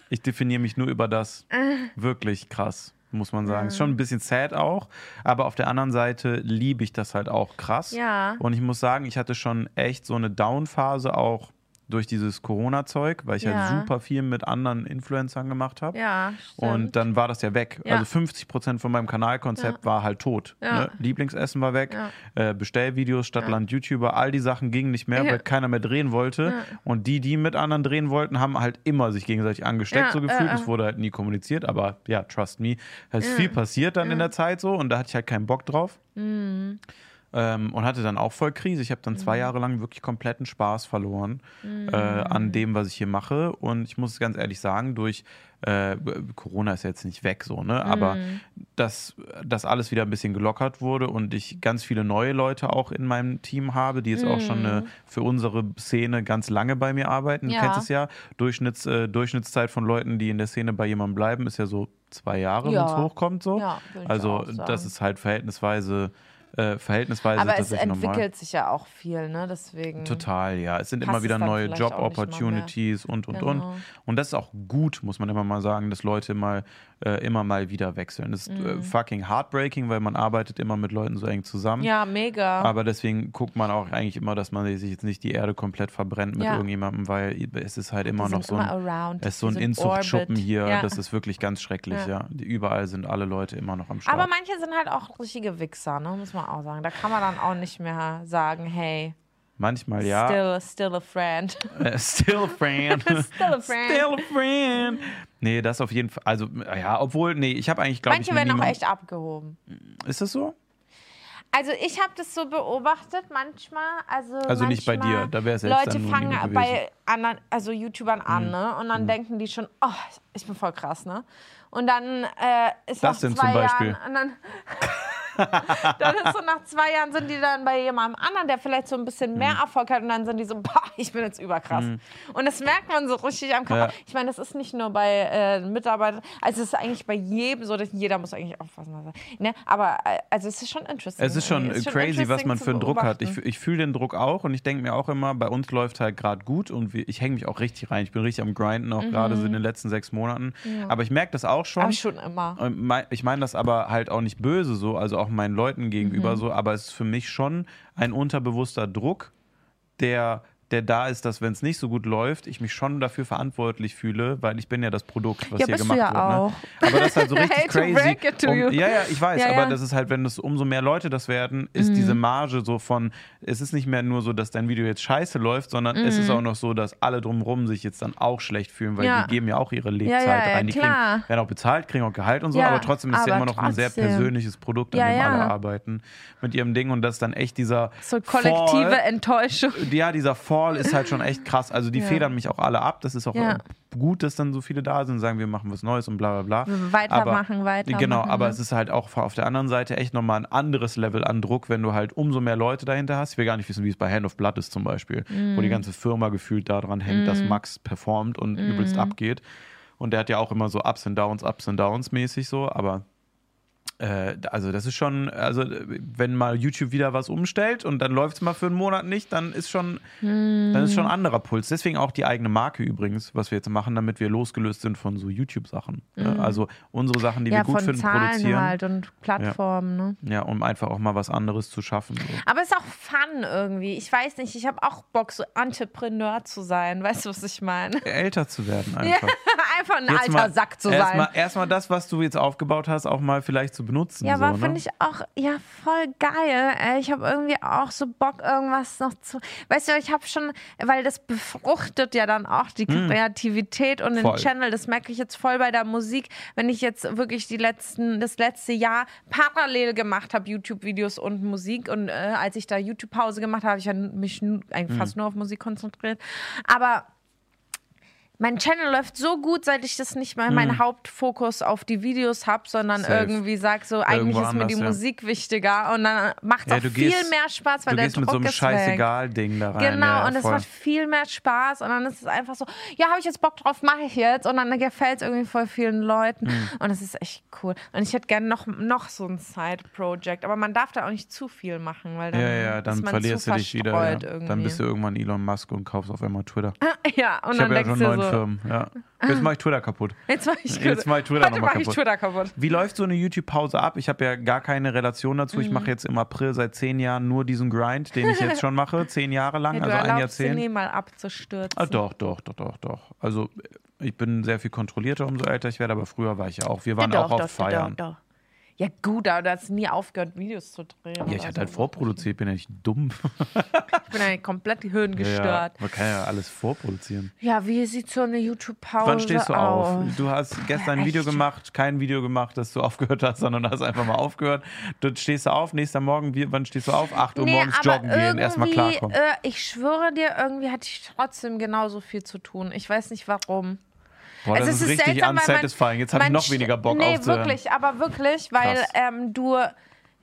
Ich definiere mich nur über das. Wirklich krass, muss man sagen. Ist schon ein bisschen sad auch, aber auf der anderen Seite liebe ich das halt auch krass. Ja. Und ich muss sagen, ich hatte schon echt so eine Down-Phase auch durch dieses Corona-Zeug, weil ich Ja. halt super viel mit anderen Influencern gemacht habe. Ja, stimmt. Und dann war das ja weg. Ja. Also 50 Prozent von meinem Kanalkonzept war halt tot. Ja. Ne? Lieblingsessen war weg, Ja. äh, Bestellvideos, Stadtland, YouTuber, all die Sachen gingen nicht mehr, Ja. weil keiner mehr drehen wollte. Und die, die mit anderen drehen wollten, haben halt immer sich gegenseitig angesteckt, Ja, so gefühlt. ja, ja. Es wurde halt nie kommuniziert, aber ja, trust me, es ist viel passiert dann in der Zeit so und da hatte ich halt keinen Bock drauf. Mhm. Ähm, und hatte dann auch voll Krise. Ich habe dann zwei Jahre lang wirklich kompletten Spaß verloren äh, an dem, was ich hier mache. Und ich muss ganz ehrlich sagen, durch äh, Corona ist jetzt nicht weg so, ne? Aber dass das alles wieder ein bisschen gelockert wurde und ich ganz viele neue Leute auch in meinem Team habe, die jetzt auch schon eine, für unsere Szene ganz lange bei mir arbeiten. Ja. Du kennst es ja. Durchschnitts, äh, Durchschnittszeit von Leuten, die in der Szene bei jemandem bleiben, ist ja so zwei Jahre, Ja. wenn es hochkommt. So. Ja, also das ist halt verhältnisweise, äh, verhältnisweise Aber es tatsächlich normal. entwickelt sich ja auch viel, ne? Deswegen. Total, ja. Es sind immer wieder neue Job-Opportunities und, und, Genau. und. Und das ist auch gut, muss man immer mal sagen, dass Leute mal, äh, immer mal wieder wechseln. Das ist äh, fucking heartbreaking, weil man arbeitet immer mit Leuten so eng zusammen. Mhm. Ja, mega. Aber deswegen guckt man auch eigentlich immer, dass man sich jetzt nicht die Erde komplett verbrennt mit Ja. irgendjemandem, weil es ist halt immer noch so ein, immer around. es ist so ein Inzuchtschuppen hier. Ja. Das ist wirklich ganz schrecklich, ja. Ja. Überall sind alle Leute immer noch am Start. Aber manche sind halt auch richtige Wichser, ne? Muss man auch sagen. Da kann man dann auch nicht mehr sagen, hey, Manchmal ja. still, still a friend. Äh, Still a friend. Still a friend. Still a friend. Nee, das auf jeden Fall. Also, ja, obwohl, nee, ich habe eigentlich, glaube ich, Manche werden auch echt abgehoben. Ist das so? Also ich habe das so beobachtet manchmal. Also, Also nicht bei manchmal dir, da wär's selbst Leute dann fangen gewesen. Mhm. bei anderen, also YouTubern an, ne? Und dann denken die schon, oh, ich bin voll krass, ne? Und dann äh, ist Das denn zwei zum Beispiel? Jahren und dann, dann ist so nach zwei Jahren sind die dann bei jemandem anderen, der vielleicht so ein bisschen Mhm. mehr Erfolg hat und dann sind die so, boah, ich bin jetzt überkrass. Und das merkt man so richtig am Körper. Ja. Ich meine, das ist nicht nur bei äh, Mitarbeitern, also es ist eigentlich bei jedem so, dass jeder muss eigentlich aufpassen. Ne? Aber äh, also es ist schon interesting. Es ist schon. Es ist crazy, was man für einen Druck hat. Ich, ich fühle den Druck auch und ich denke mir auch immer, bei uns läuft halt gerade gut und wir, ich hänge mich auch richtig rein. Ich bin richtig am Grinden, auch gerade so in den letzten sechs Monaten. Aber ich merke das auch schon. Mhm. Aber schon immer. Ich meine das aber halt auch nicht böse so, also auch meinen Leuten gegenüber Mhm. so, aber es ist für mich schon ein unterbewusster Druck, der, der da ist, dass wenn es nicht so gut läuft, ich mich schon dafür verantwortlich fühle, weil ich bin ja das Produkt, was Ja, hier gemacht ja wird. auch. Ne? Aber das ist halt so richtig crazy. break it to Um, you. ja, ja, ich weiß, Ja, aber ja. Mhm. das ist halt, wenn es umso mehr Leute das werden, ist diese Marge so von, es ist nicht mehr nur so, dass dein Video jetzt scheiße läuft, sondern es ist auch noch so, dass alle drumherum sich jetzt dann auch schlecht fühlen, weil Mhm. Die geben ja auch ihre ja, rein. Die klar. kriegen, werden auch bezahlt, kriegen auch Gehalt und so, aber trotzdem ist es ja immer noch ein sehr trotzdem. persönliches Produkt, an dem alle arbeiten mit ihrem Ding und das ist dann echt dieser So kollektive Fall, Enttäuschung. ja, dieser Fall ist halt schon echt krass. Also die Ja. federn mich auch alle ab. Das ist auch Ja. gut, dass dann so viele da sind und sagen, wir machen was Neues und bla bla bla. Weitermachen, weitermachen, Genau, aber ne? es ist halt auch auf der anderen Seite echt nochmal ein anderes Level an Druck, wenn du halt umso mehr Leute dahinter hast. Ich will gar nicht wissen, wie es bei Hand of Blood ist zum Beispiel, wo Mhm. die ganze Firma gefühlt daran hängt, dass Max performt und Mhm. übelst abgeht. Und der hat ja auch immer so Ups and Downs, Ups and Downs mäßig so, aber also das ist schon, also wenn mal YouTube wieder was umstellt und dann läuft es mal für einen Monat nicht, dann ist schon, dann ist schon ein anderer Puls. Deswegen auch die eigene Marke übrigens, was wir jetzt machen, damit wir losgelöst sind von so YouTube-Sachen. ne? Also unsere Sachen, die Ja, wir gut von finden, Zahlen produzieren. halt und Plattformen, ne? Ja, um einfach auch mal was anderes zu schaffen. So. Aber es ist auch Fun irgendwie. Ich weiß nicht, ich habe auch Bock, so Entrepreneur zu sein. Weißt du, was ich meine? Älter zu werden einfach. Einfach ein Jetzt alter mal- Sack zu Erstmal sein. erst das, was du jetzt aufgebaut hast, auch mal vielleicht zu benutzen. Ja, so, aber ne? finde ich auch, ja, voll geil. Ey. Ich habe irgendwie auch so Bock, irgendwas noch zu. Weißt du, ich habe schon, weil das befruchtet ja dann auch die Kreativität und den Voll. Channel. Das merke ich jetzt voll bei der Musik, wenn ich jetzt wirklich die letzten, das letzte Jahr parallel gemacht habe, YouTube-Videos und Musik. Und äh, als ich da YouTube-Pause gemacht habe, habe ich mich eigentlich fast nur auf Musik konzentriert. Aber mein Channel läuft so gut, seit ich das nicht mehr meinen Hauptfokus auf die Videos habe, sondern Safe. irgendwie sag so, eigentlich Irgendwo ist mir die anders, ja. Musik wichtiger und dann macht es Ja, auch viel gehst- mehr Spaß, weil Du der gehst mit Druck so einem. Scheißegal-Ding da rein. Genau, ja, und es macht viel mehr Spaß und dann ist es einfach so, ja, habe ich jetzt Bock drauf, mache ich jetzt und dann gefällt es irgendwie voll vielen Leuten Hm. und es ist echt cool. Und ich hätte gerne noch, noch so ein Side-Project, aber man darf da auch nicht zu viel machen, weil dann, Ja, ja, dann verlierst du dich wieder. Dann bist du irgendwann Elon Musk und kaufst auf einmal Twitter. ja, und Ich dann denkst du so, Firmen. Ja. Jetzt mache ich Twitter kaputt. jetzt mache ich, Jetzt mach ich Twitter Heute noch mal mach ich kaputt. Twitter kaputt. Wie läuft so eine YouTube-Pause ab? Ich habe ja gar keine Relation dazu. Mhm. Ich mache jetzt im April seit zehn Jahren nur diesen Grind, den ich jetzt schon mache. Zehn Jahre lang, Ja, also ein Jahrzehnt. nie mal abzustürzen. Ah, doch, doch, doch, doch, doch. Also ich bin sehr viel kontrollierter, umso älter ich werde, aber früher war ich ja auch. Wir waren ja, auch doch, auf doch, Feiern. Doch, doch. Ja gut, aber du hast nie aufgehört, Videos zu drehen. Ja, ich hatte halt so. vorproduziert, bin ja nicht dumm. Ich bin ja komplett hirngestört. Ja, man kann ja alles vorproduzieren. Ja, wie sieht so eine YouTube-Pause Wann stehst du auf? aus? Du hast gestern ein Video gemacht, kein Video gemacht, dass du aufgehört hast, sondern hast einfach mal aufgehört. Du stehst du auf, nächster Morgen, wie, wann stehst du auf? 8 Uhr Nee, morgens joggen gehen, erstmal klarkommen. Äh, ich schwöre dir, irgendwie hatte ich trotzdem genauso viel zu tun. Ich weiß nicht warum. Boah, das Also ist, es richtig seltsam, unsatisfying. Jetzt habe ich noch weniger Bock Nee, wirklich, aber wirklich, weil ähm, du.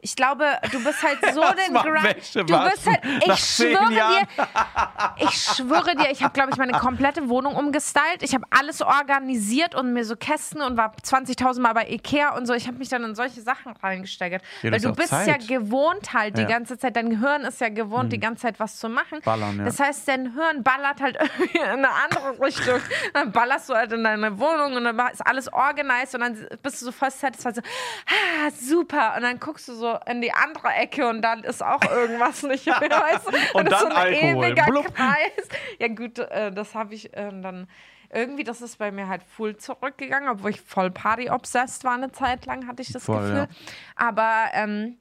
Ich glaube, du bist halt so den Grind. Du bist halt. Ich schwöre dir. Ich schwöre dir, ich habe, glaube ich, meine komplette Wohnung umgestylt. Ich habe alles organisiert und mir so Kästen und war 20.000 Mal bei Ikea und so. Ich habe mich dann in solche Sachen reingesteigert. Ja, weil du bist Zeit. ja gewohnt halt die Ja. Ganze Zeit. Dein Gehirn ist ja gewohnt, die ganze Zeit was zu machen. Ballern, ja. Das heißt, dein Hirn ballert halt irgendwie in eine andere Richtung. Dann ballerst du halt in deine Wohnung und dann ist alles organisiert und dann bist du so voll satisfied, so, ah, super. Und dann guckst du so in die andere Ecke und dann ist auch irgendwas nicht mehr, weißt? Und ist dann so ein Alkohol. ewiger Blub. Kreis. Ja gut, äh, das habe ich äh, dann irgendwie, das ist bei mir halt full zurückgegangen, obwohl ich voll Party-obsessed war eine Zeit lang, hatte ich das Voll, Gefühl. ja. Aber ähm,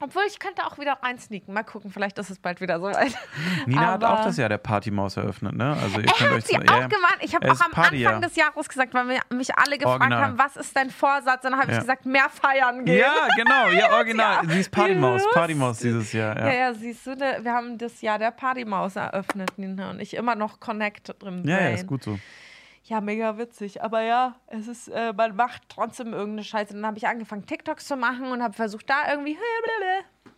obwohl ich könnte auch wieder reinsneaken. Mal gucken, vielleicht ist es bald wieder soweit. Nina hat Aber- auch das Jahr der Partymaus eröffnet, ne? Also ihr Er könnt hat euch sie ja, auch gemacht. Ich habe auch am Partyjahr. Anfang des Jahres gesagt, weil wir, mich alle gefragt Original. haben, was ist dein Vorsatz? Und dann habe Ja. ich gesagt, mehr feiern gehen. Ja, genau, ja, original. Ja, Sie ist Partymaus, Partymaus dieses Jahr, Ja, ja. ja, siehst du, ne, wir haben das Jahr der Partymaus eröffnet, Nina, und ich immer noch connect drin. Ja, ja, ist gut so. Ja, mega witzig. Aber ja, es ist, äh, man macht trotzdem irgendeine Scheiße. Und dann habe ich angefangen, TikToks zu machen und habe versucht, da irgendwie.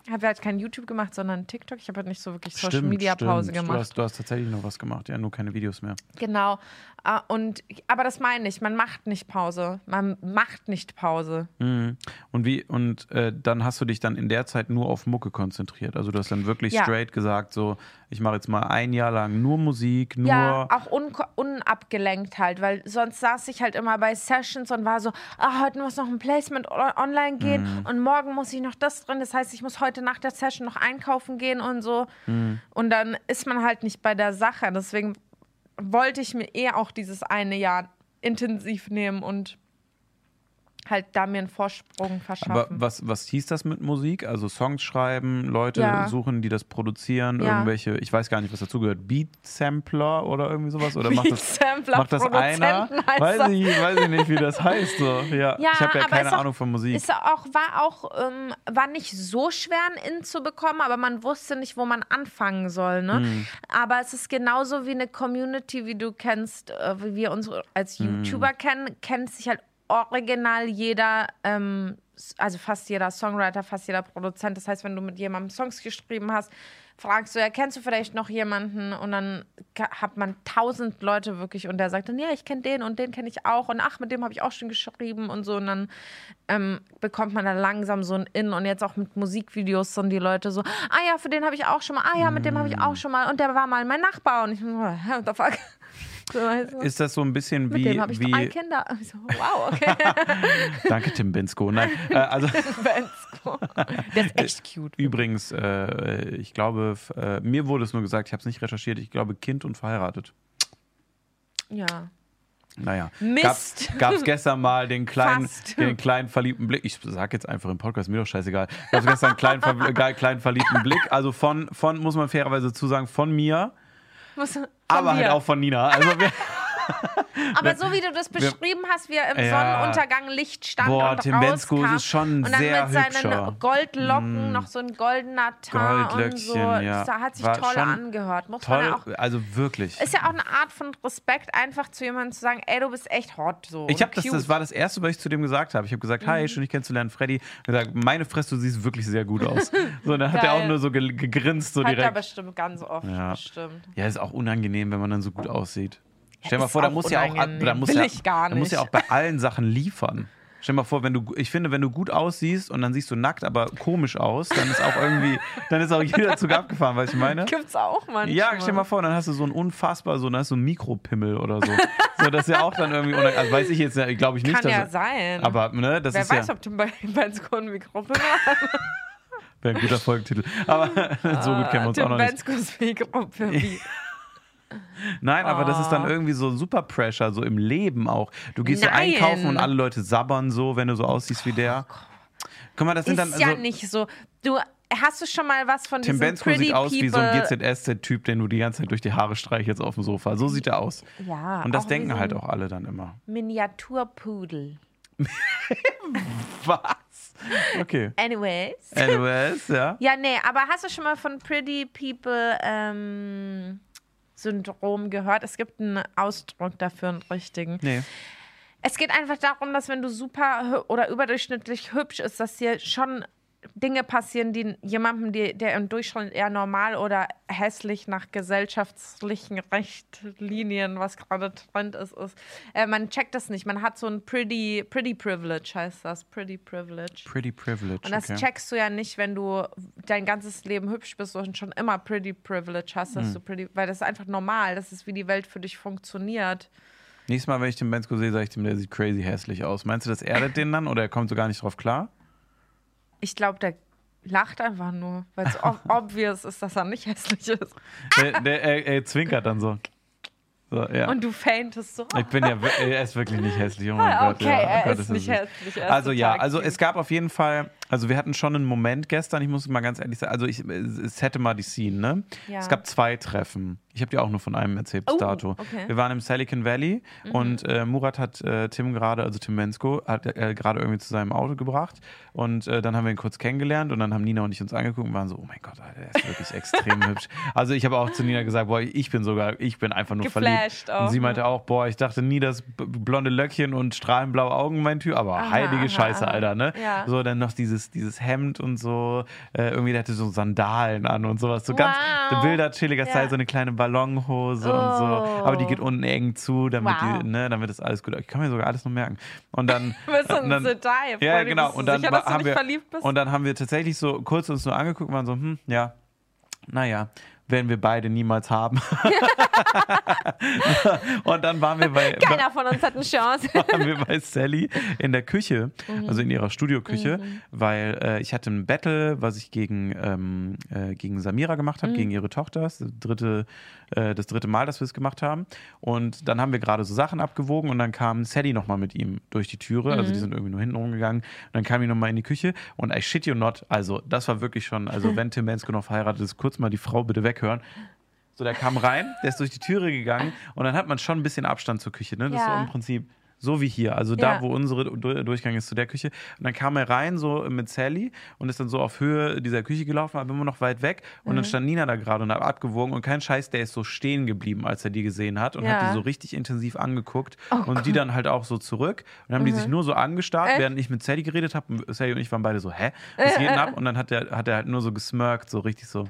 Habe halt kein YouTube gemacht, sondern TikTok. Ich habe halt nicht so wirklich Social Media Pause stimmt. Du gemacht. hast, du hast tatsächlich noch was gemacht, ja, nur keine Videos mehr. Genau. Ah, Und, aber das meine ich, man macht nicht Pause. Man macht nicht Pause. Mhm. Und wie, und äh, dann hast du dich dann in der Zeit nur auf Mucke konzentriert. Also du hast dann wirklich Ja. straight gesagt, so, ich mache jetzt mal ein Jahr lang nur Musik, nur. Ja, auch un unabgelenkt halt, weil sonst saß ich halt immer bei Sessions und war so, ah, heute muss noch ein Placement online gehen Mhm. und morgen muss ich noch das drin. Das heißt, ich muss heute nach der Session noch einkaufen gehen und so. Mhm. Und dann ist man halt nicht bei der Sache. Deswegen wollte ich mir eher auch dieses eine Jahr intensiv nehmen und halt da mir einen Vorsprung verschaffen. Aber was, was hieß das mit Musik? Also Songs schreiben, Leute Ja. suchen, die das produzieren, Ja. irgendwelche, ich weiß gar nicht, was dazugehört, Beat-Sampler oder irgendwie sowas? Oder macht das, macht das einer? Weiß ich, weiß ich nicht, wie das heißt. So. Ja, Ja, ich habe ja keine auch- Ahnung von Musik. Ist auch, war auch, ähm, war nicht so schwer, ein In zu bekommen, aber man wusste nicht, wo man anfangen soll. Ne? Mhm. Aber es ist genauso wie eine Community, wie du kennst, äh, wie wir uns als Mhm. YouTuber kennen, kennt sich halt original jeder, ähm, also fast jeder Songwriter, fast jeder Produzent. Das heißt, wenn du mit jemandem Songs geschrieben hast, fragst du, ja, kennst du vielleicht noch jemanden? Und dann hat man tausend Leute wirklich und der sagt dann, ja, ich kenne den und den kenne ich auch und ach, mit dem habe ich auch schon geschrieben und so. Und dann ähm, bekommt man dann langsam so ein In und jetzt auch mit Musikvideos sind die Leute so, ah ja, für den habe ich auch schon mal, ah ja, mit dem habe ich auch schon mal und der war mal mein Nachbar und ich so, what the fuck? So, du? Ist das so ein bisschen mit wie, dem habe ich drei wie Kinder. Ich so, wow, okay. danke Tim Bensko. Nein, äh, also Bensko. Der ist echt cute. übrigens, äh, ich glaube, äh, mir wurde es nur gesagt, ich habe es nicht recherchiert, ich glaube Kind und verheiratet. Ja. Naja, Mist. gab es gestern mal den kleinen, Fast. den kleinen verliebten Blick. Ich sag jetzt einfach im Podcast, mir doch scheißegal. Gab es gestern einen kleinen, kleinen verliebten Blick. Also von, von, muss man fairerweise zusagen, von mir, aber halt auch von Nina. Also wir, Aber so wie du das beschrieben hast, wie er im Ja. Sonnenuntergang Licht stand Boah, und Tim rauskam. Ist schon und dann sehr mit seinen hübscher. Goldlocken, noch so ein goldener Teint und so. Ja. Das hat sich War toll angehört. Muss man Toll, ja auch also wirklich. ist ja auch eine Art von Respekt, einfach zu jemandem zu sagen, ey, du bist echt hot. So, Ich und habe das, das war das erste, was ich zu dem gesagt habe. Ich habe gesagt, Mhm. hi, schön dich kennenzulernen, Freddy. Ich habe gesagt, meine Fresse, du siehst wirklich sehr gut aus. So, und dann hat er auch nur so ge gegrinst, so Hat er direkt. bestimmt ganz oft, Ja. bestimmt. Ja, ist auch unangenehm, wenn man dann so gut aussieht. Stell dir mal vor, da muss ja auch, da muss ja, da muss ja auch bei allen Sachen liefern. Stell dir mal vor, wenn du, ich finde, wenn du gut aussiehst und dann siehst du nackt, aber komisch aus, dann ist auch irgendwie, dann ist auch jeder Zug abgefahren, weißt du, ich meine? Gibt's auch manchmal. Ja, stell dir mal vor, dann hast du so ein unfassbar, so, dann hast du einen Mikropimmel oder so. so das ist ja auch dann irgendwie, also weiß ich jetzt, glaube ich nicht, Kann dass ja sein. aber ne, das Wer ist weiß, ja ob du bei Bensko ein Mikrofon hast. wäre ein guter Folgentitel. Aber so gut kennen wir uns auch noch nicht. Benskos Nein, aber das ist dann Oh. irgendwie so super Pressure, so im Leben auch. Du gehst so Nein. einkaufen und alle Leute sabbern so, wenn du so aussiehst wie der. Guck mal, das sind Ist dann ja also, nicht so. Du hast du schon mal was von Tim Bensko sieht aus wie so ein People- GZSZ-Typ, den du die ganze Zeit durch die Haare streichelst auf dem Sofa. So sieht er aus. Ja, Und das denken so halt auch alle dann immer. Miniaturpudel. Was? Okay. Anyways. Anyways, ja. Ja, nee, aber hast du schon mal von Pretty People ähm, Syndrom gehört? Es gibt einen Ausdruck dafür, einen richtigen. Nee. Es geht einfach darum, dass wenn du super oder überdurchschnittlich hübsch ist, dass dir schon Dinge passieren, die jemandem, die, der im Durchschnitt eher normal oder hässlich nach gesellschaftlichen Richtlinien, was gerade Trend ist, ist. Äh, man checkt das nicht. Man hat so ein Pretty, Pretty Privilege, heißt das. Pretty Privilege. Pretty Privilege. Und das okay. checkst du ja nicht, wenn du dein ganzes Leben hübsch bist und schon immer Pretty Privilege hast, dass du pretty, weil das ist einfach normal. Das ist, wie die Welt für dich funktioniert. Nächstes Mal, wenn ich den Bensko sehe, sage ich dem, der sieht crazy hässlich aus. Meinst du, das erdet den dann oder er kommt so gar nicht drauf klar? Ich glaube, der lacht einfach nur, weil es ob obvious ist, dass er nicht hässlich ist. Der, der, er, er zwinkert dann so. so ja. Und du faintest so. Ich bin ja, er ist wirklich nicht hässlich. Oh mein Ah, Gott. okay, ja. oh er Gott, ist er nicht hässlich. ist Also ja, also es gab auf jeden Fall, also wir hatten schon einen Moment gestern, ich muss mal ganz ehrlich sagen, also ich, es hätte mal die Scene, ne? Ja. Es gab zwei Treffen. Ich habe dir auch nur von einem erzählt bis Oh, dato. okay. Mhm. Wir waren im Silicon Valley und äh, Murat hat äh, Tim gerade, also Tim Mensko, hat äh, gerade irgendwie zu seinem Auto gebracht und äh, dann haben wir ihn kurz kennengelernt und dann haben Nina und ich uns angeguckt und waren so, oh mein Gott, Alter, der ist wirklich extrem hübsch. Also ich habe auch zu Nina gesagt, boah, ich bin sogar, ich bin einfach nur Geflasht verliebt. auch, und sie ne? meinte auch, boah, ich dachte nie, dass blonde Löckchen und strahlenblaue Augen mein Typ, aber Aha, heilige aha, Scheiße, aha. Alter, ne? Ja. So, dann noch dieses, dieses Hemd und so, äh, irgendwie, der hatte so Sandalen an und sowas, so ganz Wow. wilder, chilliger Ja. Style, so eine kleine Ballonhose und so, aber die Oh. geht unten eng zu, damit, Wow. die, ne, damit ist alles gut. Ich kann mir sogar alles noch merken. Und dann, und dann Detail. ja, Freunde, genau. Und dann sicher, haben wir verliebt bist? und dann haben wir tatsächlich so kurz uns nur angeguckt und waren so, hm, ja, naja, werden wir beide niemals haben. und dann waren wir bei, Keiner von uns hat eine Chance. waren wir bei Sally in der Küche, Mhm. also in ihrer Studioküche, weil äh, ich hatte ein Battle, was ich gegen, ähm, äh, gegen Samira gemacht Mhm. habe, gegen ihre Tochter. Das dritte, äh, das dritte Mal, dass wir es gemacht haben. Und dann haben wir gerade so Sachen abgewogen und dann kam Sally nochmal mit ihm durch die Türe. Also Mhm. die sind irgendwie nur hinten rumgegangen. Und dann kam ich nochmal in die Küche und I shit you not, also das war wirklich schon, also wenn Tim Bensko noch verheiratet ist, kurz mal die Frau bitte weghören. So, der kam rein, der ist durch die Türe gegangen und dann hat man schon ein bisschen Abstand zur Küche. Ne? Das ist so Ja. im Prinzip so wie hier, also da, Ja. wo unsere Du- Durchgang ist zu der Küche. Und dann kam er rein so mit Sally und ist dann so auf Höhe dieser Küche gelaufen, aber immer noch weit weg. Und Mhm. dann stand Nina da gerade und hat abgewogen und kein Scheiß, der ist so stehen geblieben, als er die gesehen hat und Ja. hat die so richtig intensiv angeguckt. Oh und die dann halt auch so zurück und haben die sich nur so angestarrt, Echt? während ich mit Sally geredet habe. Und Sally und ich waren beide so, hä? Was geht denn ab? Und dann hat er, hat er halt nur so gesmirkt, so richtig so.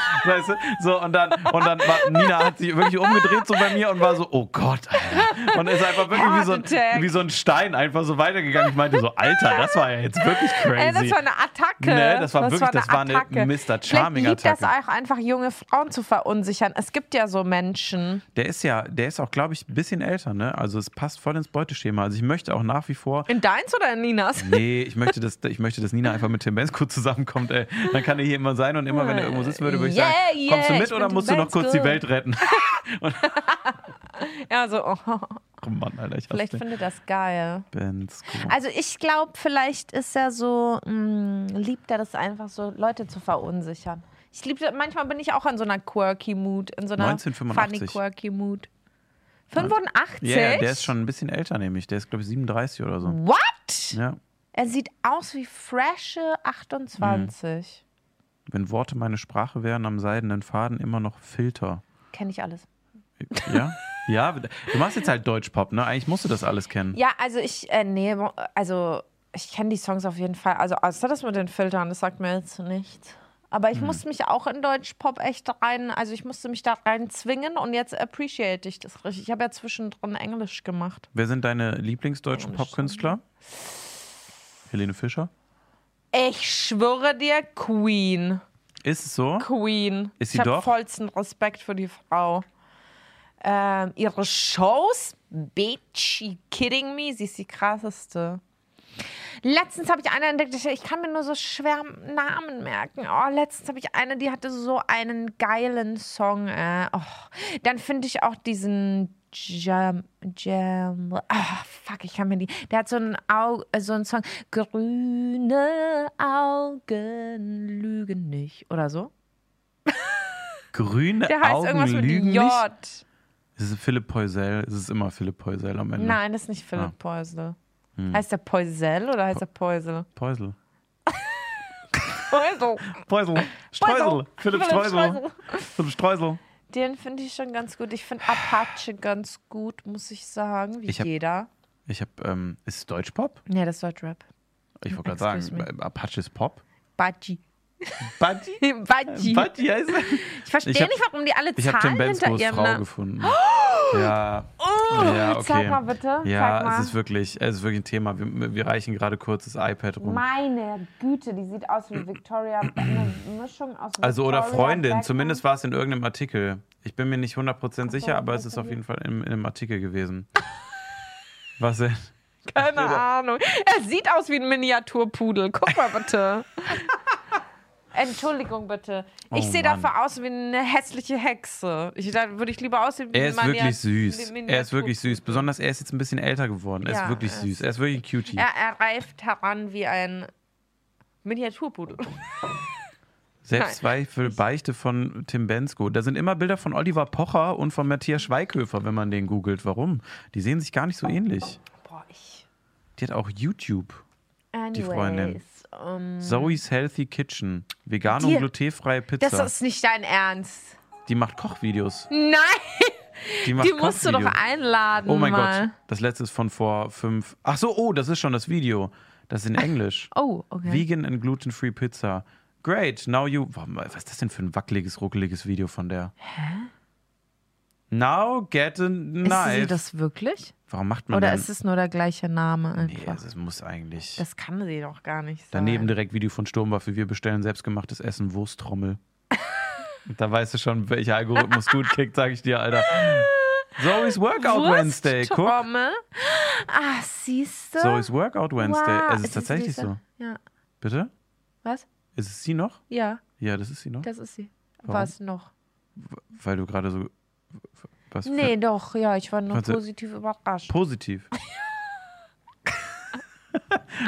Weißt du? So, und dann, und dann war, Nina hat sich wirklich umgedreht so bei mir und war so, oh Gott, Alter. Und ist einfach wirklich wie so, ein, wie so ein Stein einfach so weitergegangen. Ich meinte so, Alter, das war ja jetzt wirklich crazy. Ey, das war eine Attacke. Nee, das war wirklich- das war eine Attacke. Mr. Vielleicht Charming liebt das auch einfach, junge Frauen zu verunsichern. Es gibt ja so Menschen. der ist ja, der ist auch, glaube ich, ein bisschen älter, ne? Also es passt voll ins Beuteschema. Also ich möchte auch nach wie vor. In deins oder in Ninas? Nee, ich möchte, dass, ich möchte, dass Nina einfach mit Tim Bensko zusammenkommt, ey. Dann kann er hier immer sein und immer, wenn er irgendwo sitzen würde, würde ich Yeah, sagen, yeah, kommst du mit oder musst du noch kurz die Bensko. Welt retten? Ja, so, oh, Oh Mann, Alter, ich vielleicht findet das geil. Bensko. Also ich glaube, vielleicht ist er so, mh, liebt er das einfach so, Leute zu verunsichern. Ich liebe, manchmal bin ich auch in so einer quirky Mood, in so einer 1985. funny quirky Mood. 85? Ja, yeah, der ist schon ein bisschen älter, nämlich. Der ist, glaube ich, 37 oder so. What? Ja. Er sieht aus wie freshe 28. Wenn Worte meine Sprache wären, am seidenen Faden immer noch Filter. Kenne ich alles. Ja? ja, du machst jetzt halt Deutschpop, ne? Eigentlich musst du das alles kennen. Ja, also ich, äh, nee, also ich kenne die Songs auf jeden Fall. Also außer das mit den Filtern, das sagt mir jetzt nichts. Aber ich musste mich auch in Deutschpop echt rein, also ich musste mich da rein zwingen und jetzt appreciate ich das richtig. Ich habe ja zwischendrin Englisch gemacht. Wer sind deine Lieblingsdeutschen. Popkünstler? Helene Fischer? Ich schwöre dir, Queen. Ist es so? Queen. Ist sie ich habe vollsten Respekt für die Frau. Ähm, ihre Shows, bitch, you kidding me? Sie ist die krasseste. Letztens habe ich eine entdeckt, ich- ich kann mir nur so schwer Namen merken. Oh, letztens habe ich eine, die hatte so einen geilen Song. Äh. Oh. Dann finde ich auch diesen Jam, Jam, ah, fuck, ich kann mir die, der hat so einen, Au, äh, so einen Song, grüne Augen lügen nicht, oder so. Grüne Der heißt Augen irgendwas mit lügen J. nicht. Es ist Philipp Poisel. Es ist immer Philipp Poisel am Ende. Nein, das ist nicht Philipp Ah. Poisel. Heißt der Poisel oder heißt der Poisel? Poisel. Poisel. Poisel. Streusel. Philipp Streusel. Streusel. Philipp Streusel. Den finde ich schon ganz gut. Ich finde Apache ganz gut, muss ich sagen. Wie Ich hab- jeder. Ich habe, ähm, ist es Deutschpop? Nee, das ist Deutschrap. Ich wollte gerade Excuse sagen, äh, Apache ist Pop. Baji. Buddy? Baji. Buddy heißt er? Ich verstehe Ich hab- nicht, warum die alle Ich habe Tim hinter ihrem Frau Namen. gefunden. Ja. Oh, ja, okay. Zeig mal bitte. Ja, mal. es ist wirklich, es ist wirklich ein Thema. Wir, wir reichen gerade kurz das iPad rum. Meine Güte, die sieht aus wie Victoria. Eine Mischung aus Also oder Victoria Freundin, Beckham. zumindest war es in irgendeinem Artikel. Ich bin mir nicht 100% sicher, aber es ist auf jeden Fall in, in einem Artikel gewesen. Was denn? Keine Ahnung. Er sieht aus wie ein Miniaturpudel. Guck mal bitte. Entschuldigung bitte. Ich Oh sehe dafür aus wie eine hässliche Hexe. Ich, da würde ich lieber aussehen wie Er ist ein wirklich süß. Er ist wirklich süß. Besonders er ist jetzt ein bisschen älter geworden. Er Ja, ist wirklich süß. Er ist wirklich ein Cutie. Er, er reift heran wie ein Miniaturpudel. Selbstzweifel, Beichte von Tim Bensko. Da sind immer Bilder von Oliver Pocher und von Matthias Schweighöfer, wenn man den googelt. Warum? Die sehen sich gar nicht so ähnlich. Boah, ich. Die hat auch YouTube. Anyways, Freundin. Ähm, Zoe's Healthy Kitchen. Vegane Die- und glutenfreie Pizza. das ist nicht dein Ernst. die macht Kochvideos. Nein, Die, macht die musst du doch einladen. Oh mein mal. Gott. Das letzte ist von vor fünf. Ach so, oh, das ist schon das Video. Das ist in Englisch. Oh, okay. Vegan and gluten-free Pizza. Great, now you. Was ist das denn für ein wackeliges, ruckeliges Video von der? Hä? Now get a Ist knife. sie das wirklich? Warum macht man Oder denn? ist es nur der gleiche Name nee, einfach? also es muss eigentlich. das kann sie doch gar nicht sein. Daneben direkt Video von Sturmwaffe. Wir bestellen selbstgemachtes Essen, Wursttrommel. da weißt du schon, welcher Algorithmus gut kickt, sag ich dir, Alter. Zoe's Workout Wednesday. Guck. Ah, siehst du? Zoe's Workout Wednesday. Wow. Es ist Ist tatsächlich so. Ja. Bitte? Was? Ist es sie noch? Ja, Ja, das ist sie noch. das ist sie. Warum? Was noch? Weil du gerade so. Was Nee, doch, ja, ich war nur Warte. positiv überrascht. Positiv.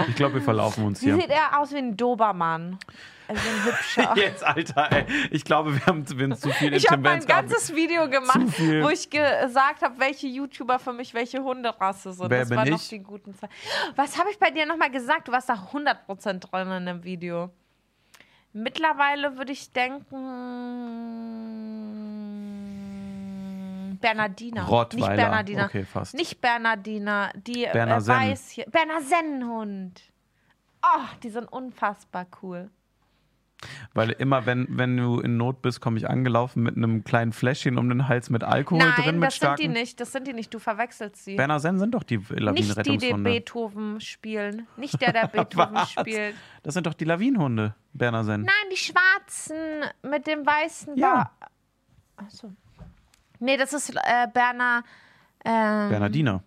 ich glaube, wir verlaufen uns Sie hier. sieht eher aus wie ein Dobermann. Also ein hübscher. Jetzt, Alter, ey. Ich glaube, wir haben, wir haben zu viel Ich habe mein Intendenz gehabt. ganzes Video gemacht, viel. wo ich gesagt habe, welche YouTuber für mich welche Hunderasse sind. Wer das bin waren noch ich? die guten Zeiten. Was habe ich bei dir nochmal gesagt? Du warst da 100% drin in dem Video. Mittlerweile würde ich denken. Bernardiner. Rottweiler. Nicht Bernardiner. Okay, fast. Nicht Bernardiner. Die Berner äh, weiß hier. Berner Sennenhund. Oh, die sind unfassbar cool. Weil immer, wenn, wenn du in Not bist, komme ich angelaufen mit einem kleinen Fläschchen um den Hals mit Alkohol drin, Nein, das sind die nicht. Das sind die nicht. Du verwechselst sie. Berner Senn sind doch die Nicht die, die Lawinenrettungshunde. Beethoven spielen. Nicht der, der Beethoven spielt. Das sind doch die Lawinenhunde, Berner Senn. Nein, die schwarzen mit dem weißen Ja. Achso. Nee, das ist äh, Berner. Ähm, Bernardiner.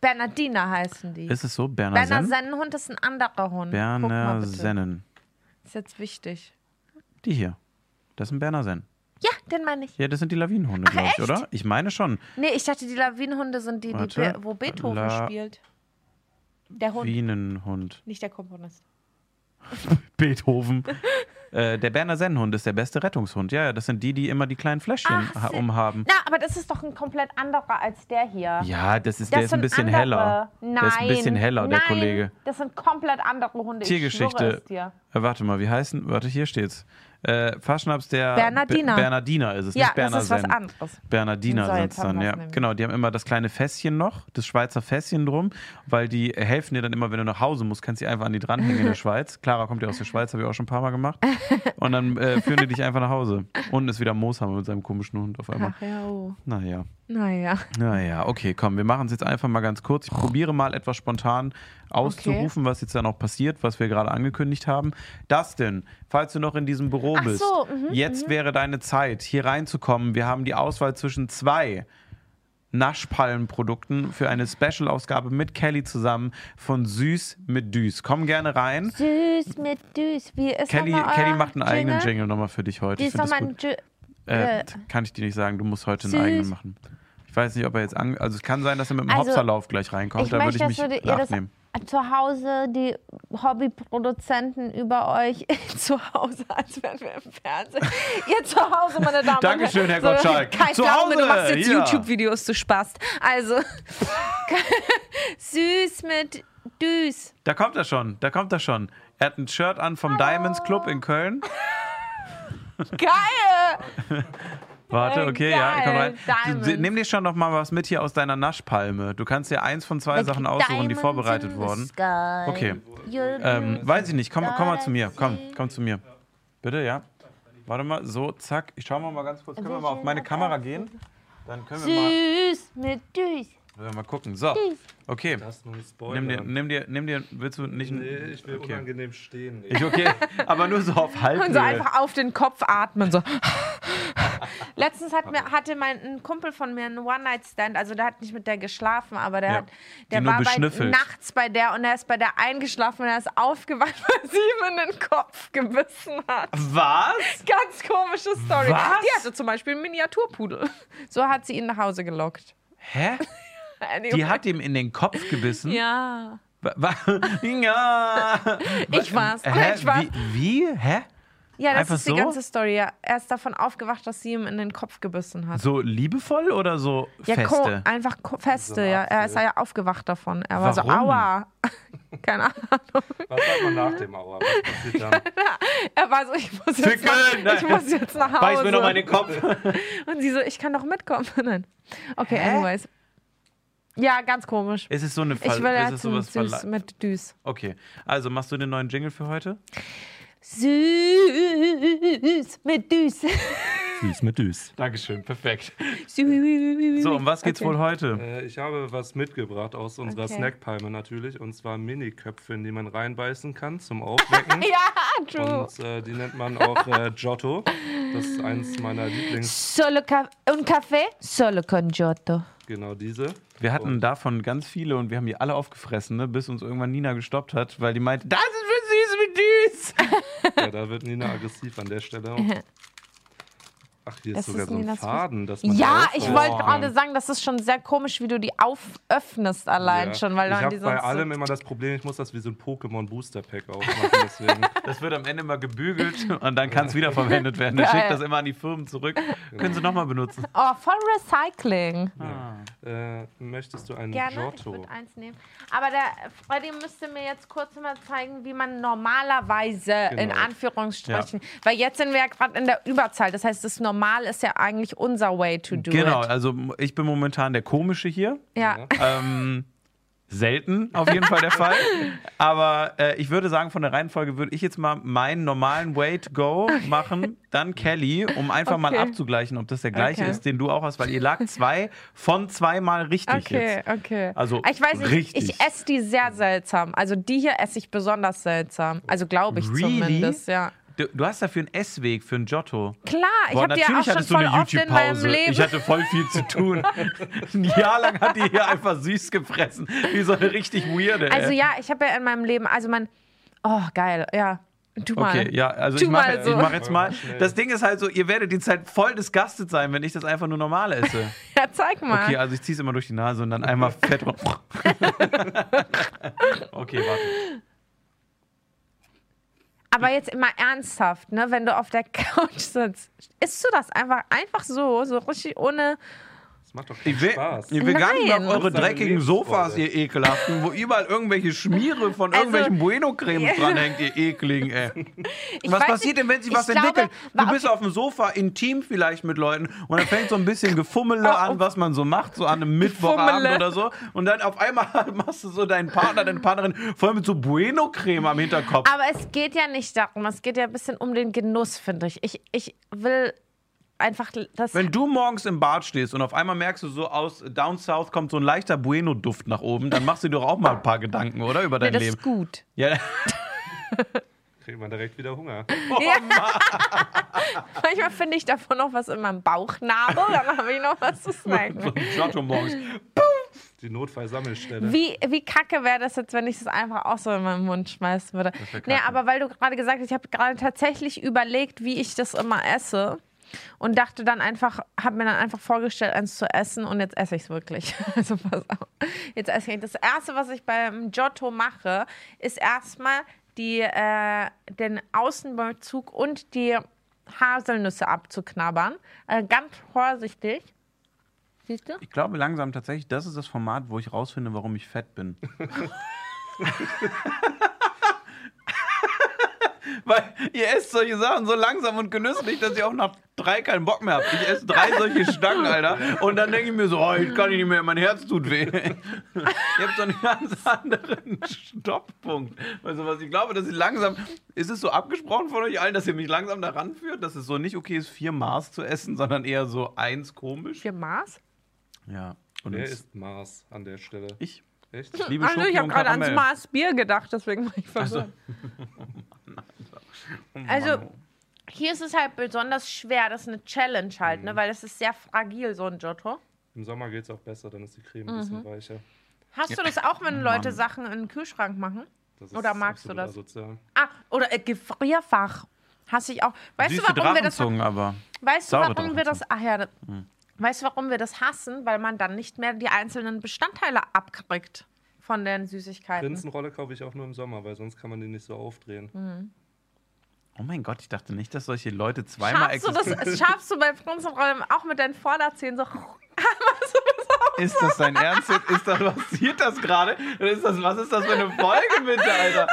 Bernardiner heißen die. Ist es so? Berner, Berner Senn? Sennenhund ist ein anderer Hund. Mal Berner. Sennen. Ist jetzt wichtig. Die hier. Das ist ein Berner Senn. Ja, den meine ich. Ja, das sind die Lawinenhunde, glaube ich, oder? Ich meine schon. Nee, ich dachte, die Lawinenhunde sind die, die. Be wo Beethoven La- spielt. Der Hund, Wienenhund. nicht der Komponist. Beethoven. Äh, der Berner Sennenhund ist der beste Rettungshund. Ja, ja, das sind die, die immer die kleinen Fläschchen Ach, ha- umhaben. Na, aber das ist doch ein komplett anderer als der hier. Ja, das ist, Das der ist ein bisschen andere. heller. Nein. Der ist ein bisschen heller, der Nein, Kollege. Das sind komplett andere Hunde. Tiergeschichte. Äh, warte mal, wie heißen? Warte, hier steht's. Äh, Fahrschnaps der Bernardiner. Be- Bernardiner ist es, Ja, nicht Berner das ist was anderes. Bernardiner So, sind es dann, ja. nämlich. Genau, die haben immer das kleine Fässchen noch, das Schweizer Fässchen drum, weil die helfen dir dann immer, wenn du nach Hause musst, kannst du einfach an die dranhängen in der Schweiz. Clara kommt ja aus der Schweiz, habe ich auch schon ein paar Mal gemacht. Und dann äh, führen die dich einfach nach Hause. Unten ist wieder Mooshammer mit seinem komischen Hund auf einmal. Ach ja, oh. Naja. Naja. Naja, okay, komm, wir machen es jetzt einfach mal ganz kurz. Ich probiere mal etwas spontan auszurufen, was jetzt da noch passiert, was wir gerade angekündigt haben. Dustin, falls du noch in diesem Büro Ach bist, so, mhm, jetzt wäre deine Zeit, hier reinzukommen. Wir haben die Auswahl zwischen zwei Naschpalmenprodukten für eine Special-Ausgabe mit Kelly zusammen von Süß mit Düs. Komm gerne rein. Süß mit Düs. Wie ist Kelly, Kelly macht einen eigenen Jingle? Jingle nochmal für dich heute. Wie Ich ist nochmal ein Ju- Äh, kann ich dir nicht sagen, du musst heute einen eigenen machen. Ich weiß nicht, ob er jetzt an, also es kann sein, dass er mit dem Also, Hopserlauf gleich reinkommt. Ich da würde ich dass mich würdet ihr das nachnehmen. zu Hause, die Hobbyproduzenten über euch zu Hause, als wären wir im Fernsehen. ihr zu Hause, meine Damen Dankeschön, und Herr Herren. Gottschalk. Kai Zu Pflaume, du machst jetzt hier. YouTube-Videos, du Spast. Also, süß mit Düs. Da kommt er schon, da kommt er schon. Er hat ein Shirt an vom Diamonds Club in Köln. Geil! Warte, Äh, okay, ja, komm rein. geil, Du, Diamonds. nimm dir schon noch mal was mit hier aus deiner Naschpalme. Du kannst dir eins von zwei Sachen aussuchen, die Diamonds vorbereitet in the wurden. sky. Okay. You're Ähm, weiß ich nicht, komm, komm mal zu mir. Komm, komm zu mir. Bitte, ja. Warte mal, so, zack. Ich schau mal, mal ganz kurz. Können wir mal auf meine Kamera gehen? Dann können wir mal, Süß mit Düs. Wir mal gucken. So, okay. Das nur nicht spoilern. Nimm dir, nimm dir, nimm dir, willst du nicht nee, ich will okay. unangenehm stehen. Ich, okay, aber nur so auf Halbhöhe. Und so einfach auf den Kopf atmen. So. Letztens hat mir, hatte mein ein Kumpel von mir einen One-Night-Stand, also der hat nicht mit der geschlafen, aber der, Ja, hat, der war bei, nachts bei der und er ist bei der eingeschlafen und er ist aufgewacht, weil sie ihm in den Kopf gebissen hat. Was? Ganz komische Story. Was? Die hatte zum Beispiel einen Miniaturpudel. So hat sie ihn nach Hause gelockt. Hä? Anyway. Die hat ihm in den Kopf gebissen? ja. Ja. Ich war's. Hä? Ich war, Wie, wie? Hä? ja, das einfach ist die so? ganze Story. Ja. Er ist davon aufgewacht, dass sie ihm in den Kopf gebissen hat. So liebevoll oder so Ja, feste? ko- einfach feste, So ja. Er ist ja aufgewacht davon. Er war so, Warum? aua. Keine Ahnung. Was sagt man nach dem Auer? Was passiert dann? Er war so, ich muss jetzt, nach, ich muss jetzt nach Hause. Beiß mir noch mal in den Kopf. Und sie so, ich kann doch mitkommen. Nein. Okay, Hä? anyways. Ja, ganz komisch. Ist es so eine Ver Ich will ist es jetzt sowas süß mit Düs. Okay, also machst du den neuen Jingle für heute? Süß mit Düs. Süß mit Düs. Dankeschön, perfekt. Süß. So, um was geht's Okay. wohl heute? Äh, ich habe was mitgebracht aus unserer Okay. Snackpalme natürlich. Und zwar Miniköpfe, in die man reinbeißen kann zum Aufwecken. Ja, true. Und äh, die nennt man auch äh, Giotto. Das ist eins meiner Lieblings... Solo ca un caffè? Solo con Giotto. Genau diese. Wir hatten davon ganz viele und wir haben die alle aufgefressen, ne, bis uns irgendwann Nina gestoppt hat, weil die meinte, das ist für süß mit Düs. Ja, da wird Nina aggressiv an der Stelle. Ach, hier Das ist sogar ist so ein Ninas Faden. Dass man Ja, ich Oh. wollte gerade sagen, das ist schon sehr komisch, wie du die auföffnest allein Ja. schon, weil ich dann habe bei allem so immer das Problem, ich muss das wie so ein Pokémon Booster Pack aufmachen. Deswegen. Das wird am Ende mal gebügelt und dann kann es wiederverwendet werden. Der Geil. schickt das immer an die Firmen zurück. Können sie nochmal benutzen. Oh, voll Recycling. äh, möchtest du einen Gerne, ich Giotto? würde eins nehmen. Aber der Freddy müsste mir jetzt kurz mal zeigen, wie man normalerweise, in Genau. Anführungsstrichen, weil jetzt sind wir ja gerade in der Überzahl. Das heißt, das Normal ist ja eigentlich unser Way to do Genau, it. also ich bin momentan der Komische hier. Ja. Ähm, selten auf jeden Fall der Fall. Aber äh, ich würde sagen, von der Reihenfolge würde ich jetzt mal meinen normalen Way to go machen, dann Kelly, um einfach mal Okay. abzugleichen, ob das der gleiche Okay. ist, den du auch hast, weil ihr lag zwei von zweimal richtig Okay, jetzt. okay. Also ich weiß nicht, richtig. ich esse die sehr seltsam. Also die hier esse ich besonders seltsam. Also glaube ich Really? zumindest, ja. Du, du hast dafür einen Essweg für einen Giotto. Klar, ich habe die ja auch natürlich schon hattest du voll eine oft in meinem YouTube-Pause. Leben. Ich hatte voll viel zu tun. Ein Jahr lang hat die hier einfach süß gefressen. Wie so eine richtig weirde. also ja, ich habe ja in meinem Leben, also mein, oh geil, ja. Du mal. Okay, ja, also Tu ich mache so. ich mach jetzt mal. Das Ding ist halt so, ihr werdet die Zeit voll disgusted sein, wenn ich das einfach nur normal esse. Ja, zeig mal. Okay, also ich ziehe es immer durch die Nase und dann einmal fett okay, warte. Aber jetzt immer ernsthaft, ne? Wenn du auf der Couch sitzt, isst du das einfach, einfach so, so richtig ohne. Macht doch Ich keinen ich will gar nicht auf eure dreckigen Sofas, ihr ekelhaften, wo überall irgendwelche Schmiere von Also- irgendwelchen Bueno-Cremes dranhängt, ihr ekligen, ey. Ich was passiert nicht, denn, wenn sich ich was glaube, entwickelt? Du bist auf dem Sofa intim vielleicht mit Leuten und dann fängt so ein bisschen Gefummele Oh, an, oh. was man so macht, so an einem Mittwochabend Gefummele. oder so. Und dann auf einmal machst du so deinen Partner, deine Partnerin voll mit so Bueno-Creme am Hinterkopf. Aber es geht ja nicht darum, es geht ja ein bisschen um den Genuss, finde ich. Ich, ich will einfach das. Wenn du morgens im Bad stehst und auf einmal merkst du so aus Down South kommt so ein leichter Bueno-Duft nach oben, dann machst du dir doch auch mal ein paar Gedanken, oder? Über nee, dein das Leben. ist gut. Ja, Kriegt man direkt wieder Hunger. Manchmal finde ich davon noch was in meinem Bauchnabel, dann habe ich noch was zu so snacken. ein Giotto morgens. Die Notfallsammelstelle. Wie, wie kacke wäre das jetzt, wenn ich das einfach auch so in meinen Mund schmeißen würde? Nee, kacke. aber weil du gerade gesagt hast, ich habe gerade tatsächlich überlegt, wie ich das immer esse. Und dachte dann einfach, habe mir dann einfach vorgestellt, eins zu essen und jetzt esse ich es wirklich. Also pass auf. Jetzt esse ich. Das erste, was ich beim Giotto mache, ist erstmal die, äh, den Außenbezug und die Haselnüsse abzuknabbern. Also ganz vorsichtig. Siehst du? Ich glaube langsam tatsächlich, das ist das Format, wo ich rausfinde, warum ich fett bin. Weil ihr esst solche Sachen so langsam und genüsslich, dass ihr auch nach drei keinen Bock mehr habt. Ich esse drei solche Stangen, Alter. Und dann denke ich mir so, oh, jetzt kann ich nicht mehr, mein Herz tut weh. ihr habt so einen ganz anderen Stopppunkt. Also was ich glaube, dass ich langsam. Ist es so abgesprochen von euch allen, dass ihr mich langsam daran führt, dass es so nicht okay ist, vier Maß zu essen, sondern eher so eins komisch? Für Maß? Ja. Und Wer jetzt- ist Mars an der Stelle? ich Echt? liebe Also Schoki ich habe gerade ans. Maß Bier gedacht, deswegen war ich verwirrt. Also hier ist es halt besonders schwer, das ist eine Challenge halt, ne, weil das ist sehr fragil, so ein Giotto. Im Sommer geht es auch besser, dann ist die Creme ein bisschen weicher. Hast du das auch, wenn Leute Mann. Sachen in den Kühlschrank machen? Das ist Oder magst du das? Asozial. Ah, oder äh, Gefrierfach. Hasse ich auch. Weißt Süße du, warum wir das aber. Weißt du, warum wir das. Ach ja. das- Weißt du, warum wir das hassen? Weil man dann nicht mehr die einzelnen Bestandteile abkriegt von den Süßigkeiten. Prinzenrolle kaufe ich auch nur im Sommer, weil sonst kann man die nicht so aufdrehen. Oh mein Gott, ich dachte nicht, dass solche Leute zweimal Schaffst du, das, existieren. schaffst du bei Prinzenrollen auch mit deinen Vorderzähnen so. Ist das dein Ernst? Ist das, passiert das gerade? Ist das, was ist das für eine Folge bitte, Alter?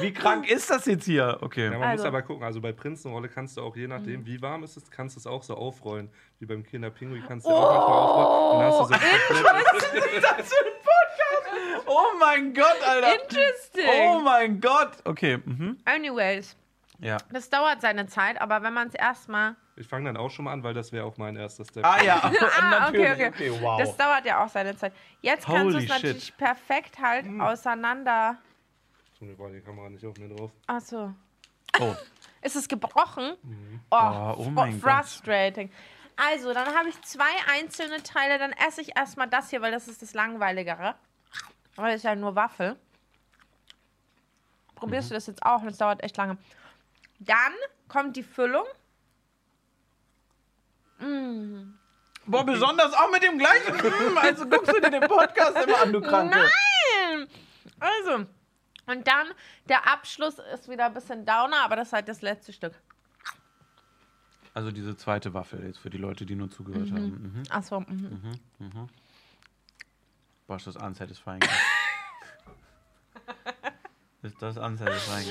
Wie krank ist das jetzt hier? Okay. Ja, man Also. muss aber gucken, also bei Prinzenrolle kannst du auch, je nachdem, wie warm es ist, kannst du es auch so aufrollen. Wie beim Kinderpinguin kannst du auch manchmal aufrollen. Dann hast du so komplett, Oh mein Gott, Alter. Interesting. Oh mein Gott. Okay. Mhm. Anyways, Ja. das dauert seine Zeit, aber wenn man es erstmal. Ich fange dann auch schon mal an, weil das wäre auch mein erster Step. Ah ja, Ah, okay, natürlich. okay. wow. Das dauert ja auch seine Zeit. Jetzt kannst du Holy es natürlich perfekt halt auseinander. So, mir war die Kamera nicht auf mir drauf. Achso. oh. Ist es gebrochen? Oh, Oh, oh fr- mein Gott. frustrating. Also, dann habe ich zwei einzelne Teile. Dann esse ich erstmal das hier, weil das ist das Langweiligere. Weil das ist ja nur Waffel. Probierst du Mhm. das jetzt auch? Das dauert echt lange. Dann kommt die Füllung. Boah, besonders auch mit dem gleichen. Mm, Also guckst du dir den Podcast immer an, du Kranke. Nein! Also, und dann der Abschluss ist wieder ein bisschen downer, aber das ist halt das letzte Stück. Also diese zweite Waffel jetzt für die Leute, die nur zugehört haben. Mhm. Achso, mhm. Boah, ist das unsatisfying. ist das unsatisfying.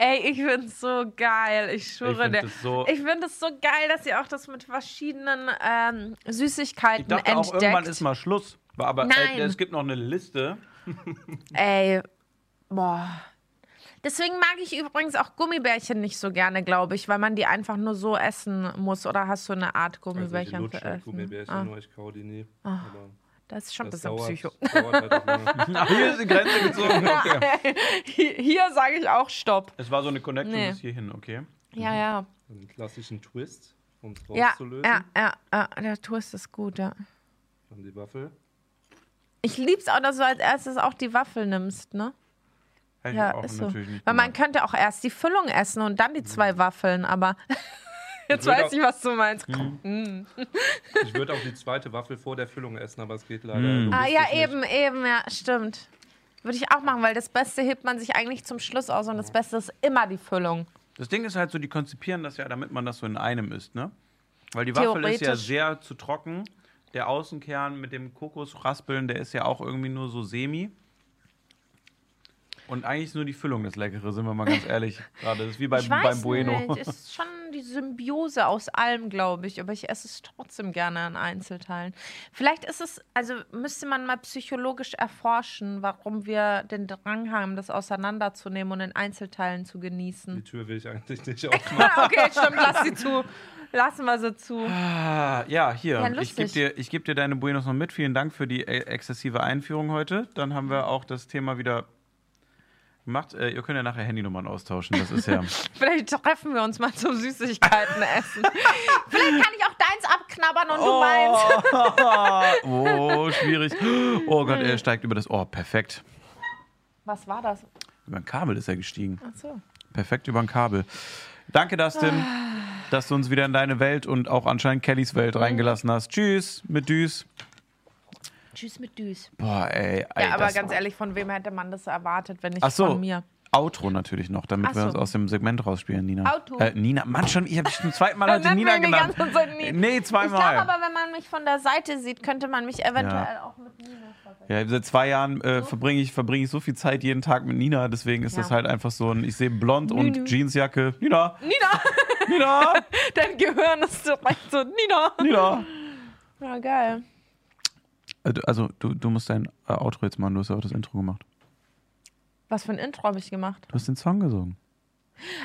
Ey, ich find's so geil. Ich Ich schwöre dir. so. Ich finde es so geil, dass ihr auch das mit verschiedenen ähm, Ich Süßigkeiten dachte auch, irgendwann entdeckt. ist mal Schluss. Aber Nein. äh, es gibt noch eine Liste. Ey, boah. Deswegen mag ich übrigens auch Gummibärchen nicht so gerne, glaube ich, weil man die einfach nur so essen muss. Oder hast du eine Art Also ich Gummibärchen für? Gummibärchen, Ah, nur ich kau die nie. Aber das ist schon ein das bisschen dauert, Psycho. dauert halt hier ist die Grenze gezogen. Okay. Hier, hier sage ich auch Stopp. Es war so eine Connection Nee. bis hierhin, okay. Ja, ja. Einen klassischen Twist, um es rauszulösen. ja, ja, ja. Der Toast ist gut, ja. Dann die Waffel. Ich lieb's auch, dass du als erstes auch die Waffel nimmst, ne? Hätte Ja, ich auch ist so. natürlich nicht Weil man könnte auch erst die Füllung essen und dann die zwei Waffeln, aber jetzt würd weiß auch- ich, was du meinst. Ich würde auch die zweite Waffel vor der Füllung essen, aber es geht leider. Mm. Ah, ja, nicht. eben, eben, ja, stimmt. Würde ich auch machen, weil das Beste hebt man sich eigentlich zum Schluss aus und das Beste ist immer die Füllung. Das Ding ist halt so, die konzipieren das ja, damit man das so in einem isst, ne? Weil die Waffel ist ja sehr zu trocken. Der Außenkern mit dem Kokosraspeln, der ist ja auch irgendwie nur so semi. Und eigentlich ist nur die Füllung das Leckere, sind wir mal ganz ehrlich. Gerade das ist wie bei, ich weiß beim Bueno. nicht, ist schon die Symbiose aus allem, glaube ich, aber ich esse es trotzdem gerne in Einzelteilen. Vielleicht ist es, also müsste man mal psychologisch erforschen, warum wir den Drang haben, das auseinanderzunehmen und in Einzelteilen zu Die genießen. Tür will ich eigentlich nicht aufmachen. okay, stimmt, lass sie zu. Lassen wir sie zu. Ah, ja, hier. Ja, ich gebe dir, ich geb dir deine Buenos noch mit. Vielen Dank für die äh, exzessive Einführung heute. Dann haben wir auch das Thema wieder gemacht. Äh, ihr könnt ja nachher Handynummern austauschen. Das ist ja. Vielleicht treffen wir uns mal zum Süßigkeiten essen. Vielleicht kann ich auch deins abknabbern und du meins. oh, schwierig. Oh Gott, er steigt über das Ohr. Perfekt. Was war das? Über ein Kabel ist er gestiegen. Ach so. Perfekt über ein Kabel. Danke, Dustin, dass du uns wieder in deine Welt und auch anscheinend Kellys Welt reingelassen hast. Tschüss mit Düs. Tschüss mit Düs. Boah, ey. ey Ja, aber ganz ehrlich, von wem hätte man das erwartet, wenn nicht Ach so. von mir? Outro natürlich noch, damit Ach wir so. uns aus dem Segment rausspielen, Nina. Auto. Äh, Nina, Mann, schon, ich habe dich zum zweiten Mal heute Nina genannt. Zeit Nina. Nee, Ich zweimal. glaube aber, wenn man mich von der Seite sieht, könnte man mich eventuell auch mit Nina verwechseln. Ja, seit zwei Jahren äh, verbringe ich, verbring ich so viel Zeit jeden Tag mit Nina, deswegen ist Ja. das halt einfach so ein, ich sehe blond und Nünü. Jeansjacke. Nina, Nina! Nina, Dein Gehirn ist direkt so, Nina! Nina. Ja, geil. Äh, Also, du, du musst dein äh, Outro jetzt machen, du hast ja auch das Intro gemacht. Was für ein Intro habe ich gemacht? Du hast den Song gesungen.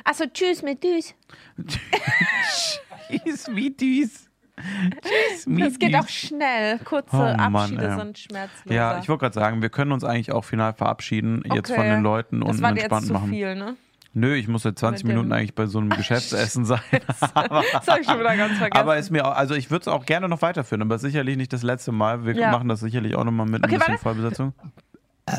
Achso, tschüss mit Düs. Tschüss, wie düs. Tschüss, wie Das geht auch schnell. Kurze Oh Mann, Abschiede ey. sind schmerzlos. Ja, ich wollte gerade sagen, wir können uns eigentlich auch final verabschieden, jetzt von den Leuten und Das war jetzt entspannt zu machen. viel, ne? Nö, ich muss seit 20 Mit dem- Minuten eigentlich bei so einem Geschäftsessen sein. Das habe ich schon wieder ganz vergessen. Aber ist mir auch, also ich würde es auch gerne noch weiterführen, aber sicherlich nicht das letzte Mal. Wir Ja. machen das sicherlich auch nochmal mit Okay, ein bisschen warte. Vollbesetzung.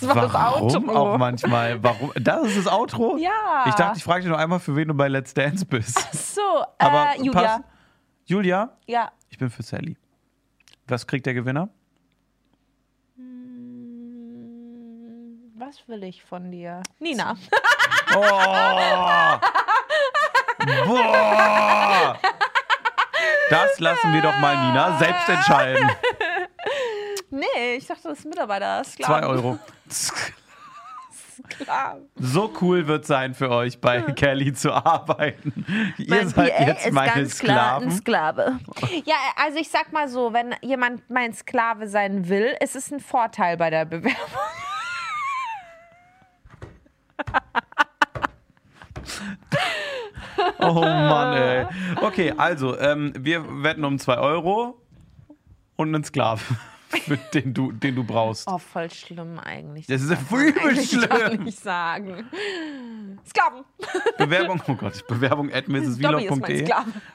das war das Warum Outro. auch manchmal? Warum? Das ist das Outro? Ja. Ich dachte, ich frage dich noch einmal, für wen du bei Let's Dance bist. So, Aber äh, Julia. Julia, Ja. ich bin für Sally. Was kriegt der Gewinner? Was will ich von dir? Nina. Oh! Boah! Das lassen wir doch mal Nina selbst entscheiden. Nee, ich dachte, das ist Mitarbeiter. Das ist Zwei Euro. So cool wird sein für euch bei Kelly zu arbeiten. Ihr Mein seid PA jetzt ist meine ganz klar ein Sklaven. Sklave. Ja, also ich sag mal so, wenn jemand mein Sklave sein will, ist es ein Vorteil bei der Bewerbung. Oh Mann, ey. Okay, also, ähm, wir wetten um 2 Euro und einen Sklaven, für den du, den du brauchst. Oh, voll schlimm eigentlich. Das ist darf man übel eigentlich gar schlimm. nicht sagen. Sklaven. Bewerbung, oh Gott, Bewerbung at ist mrsvlog.de.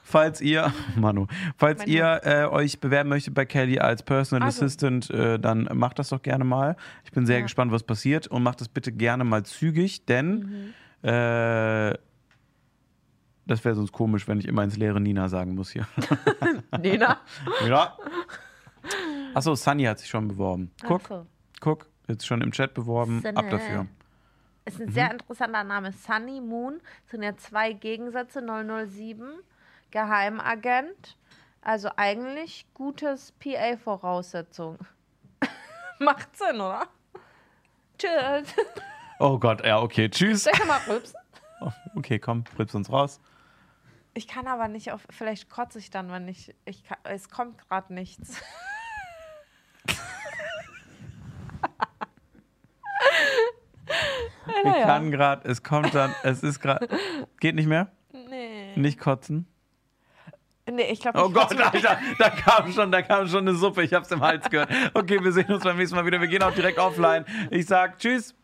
Falls ihr, Manu, falls Mein ihr äh, euch bewerben möchtet bei Kelly als Personal Also. Assistant, äh, dann macht das doch gerne mal. Ich bin sehr Ja. gespannt, was passiert und macht das bitte gerne mal zügig, denn Mhm. äh, das wäre sonst komisch, wenn ich immer ins leere Nina sagen muss hier. Nina. ja. Achso, Sunny hat sich schon beworben. Guck, so. guck, jetzt schon im Chat beworben. Ab Sunny. dafür. Ist ein Mhm. sehr interessanter Name. Sunny Moon. Das sind ja zwei Gegensätze. 007, Geheimagent. Also eigentlich gutes PA-Voraussetzung. Macht Sinn, oder? Tschüss. Oh Gott, ja, okay, tschüss. Soll ich mal rülpsen? Oh, okay, komm, rülps uns raus. Ich kann aber nicht auf. Vielleicht kotze ich dann, wenn ich. ich kann, es kommt gerade nichts. Ich Naja. kann gerade, es kommt dann, es ist gerade, geht nicht mehr? Nee. Nicht kotzen? Nee, ich glaube Oh Gott, Alter, da kam schon, da kam schon eine Suppe, ich hab's im Hals gehört. Okay, wir sehen uns beim nächsten Mal wieder, wir gehen auch direkt offline. Ich sag Tschüss.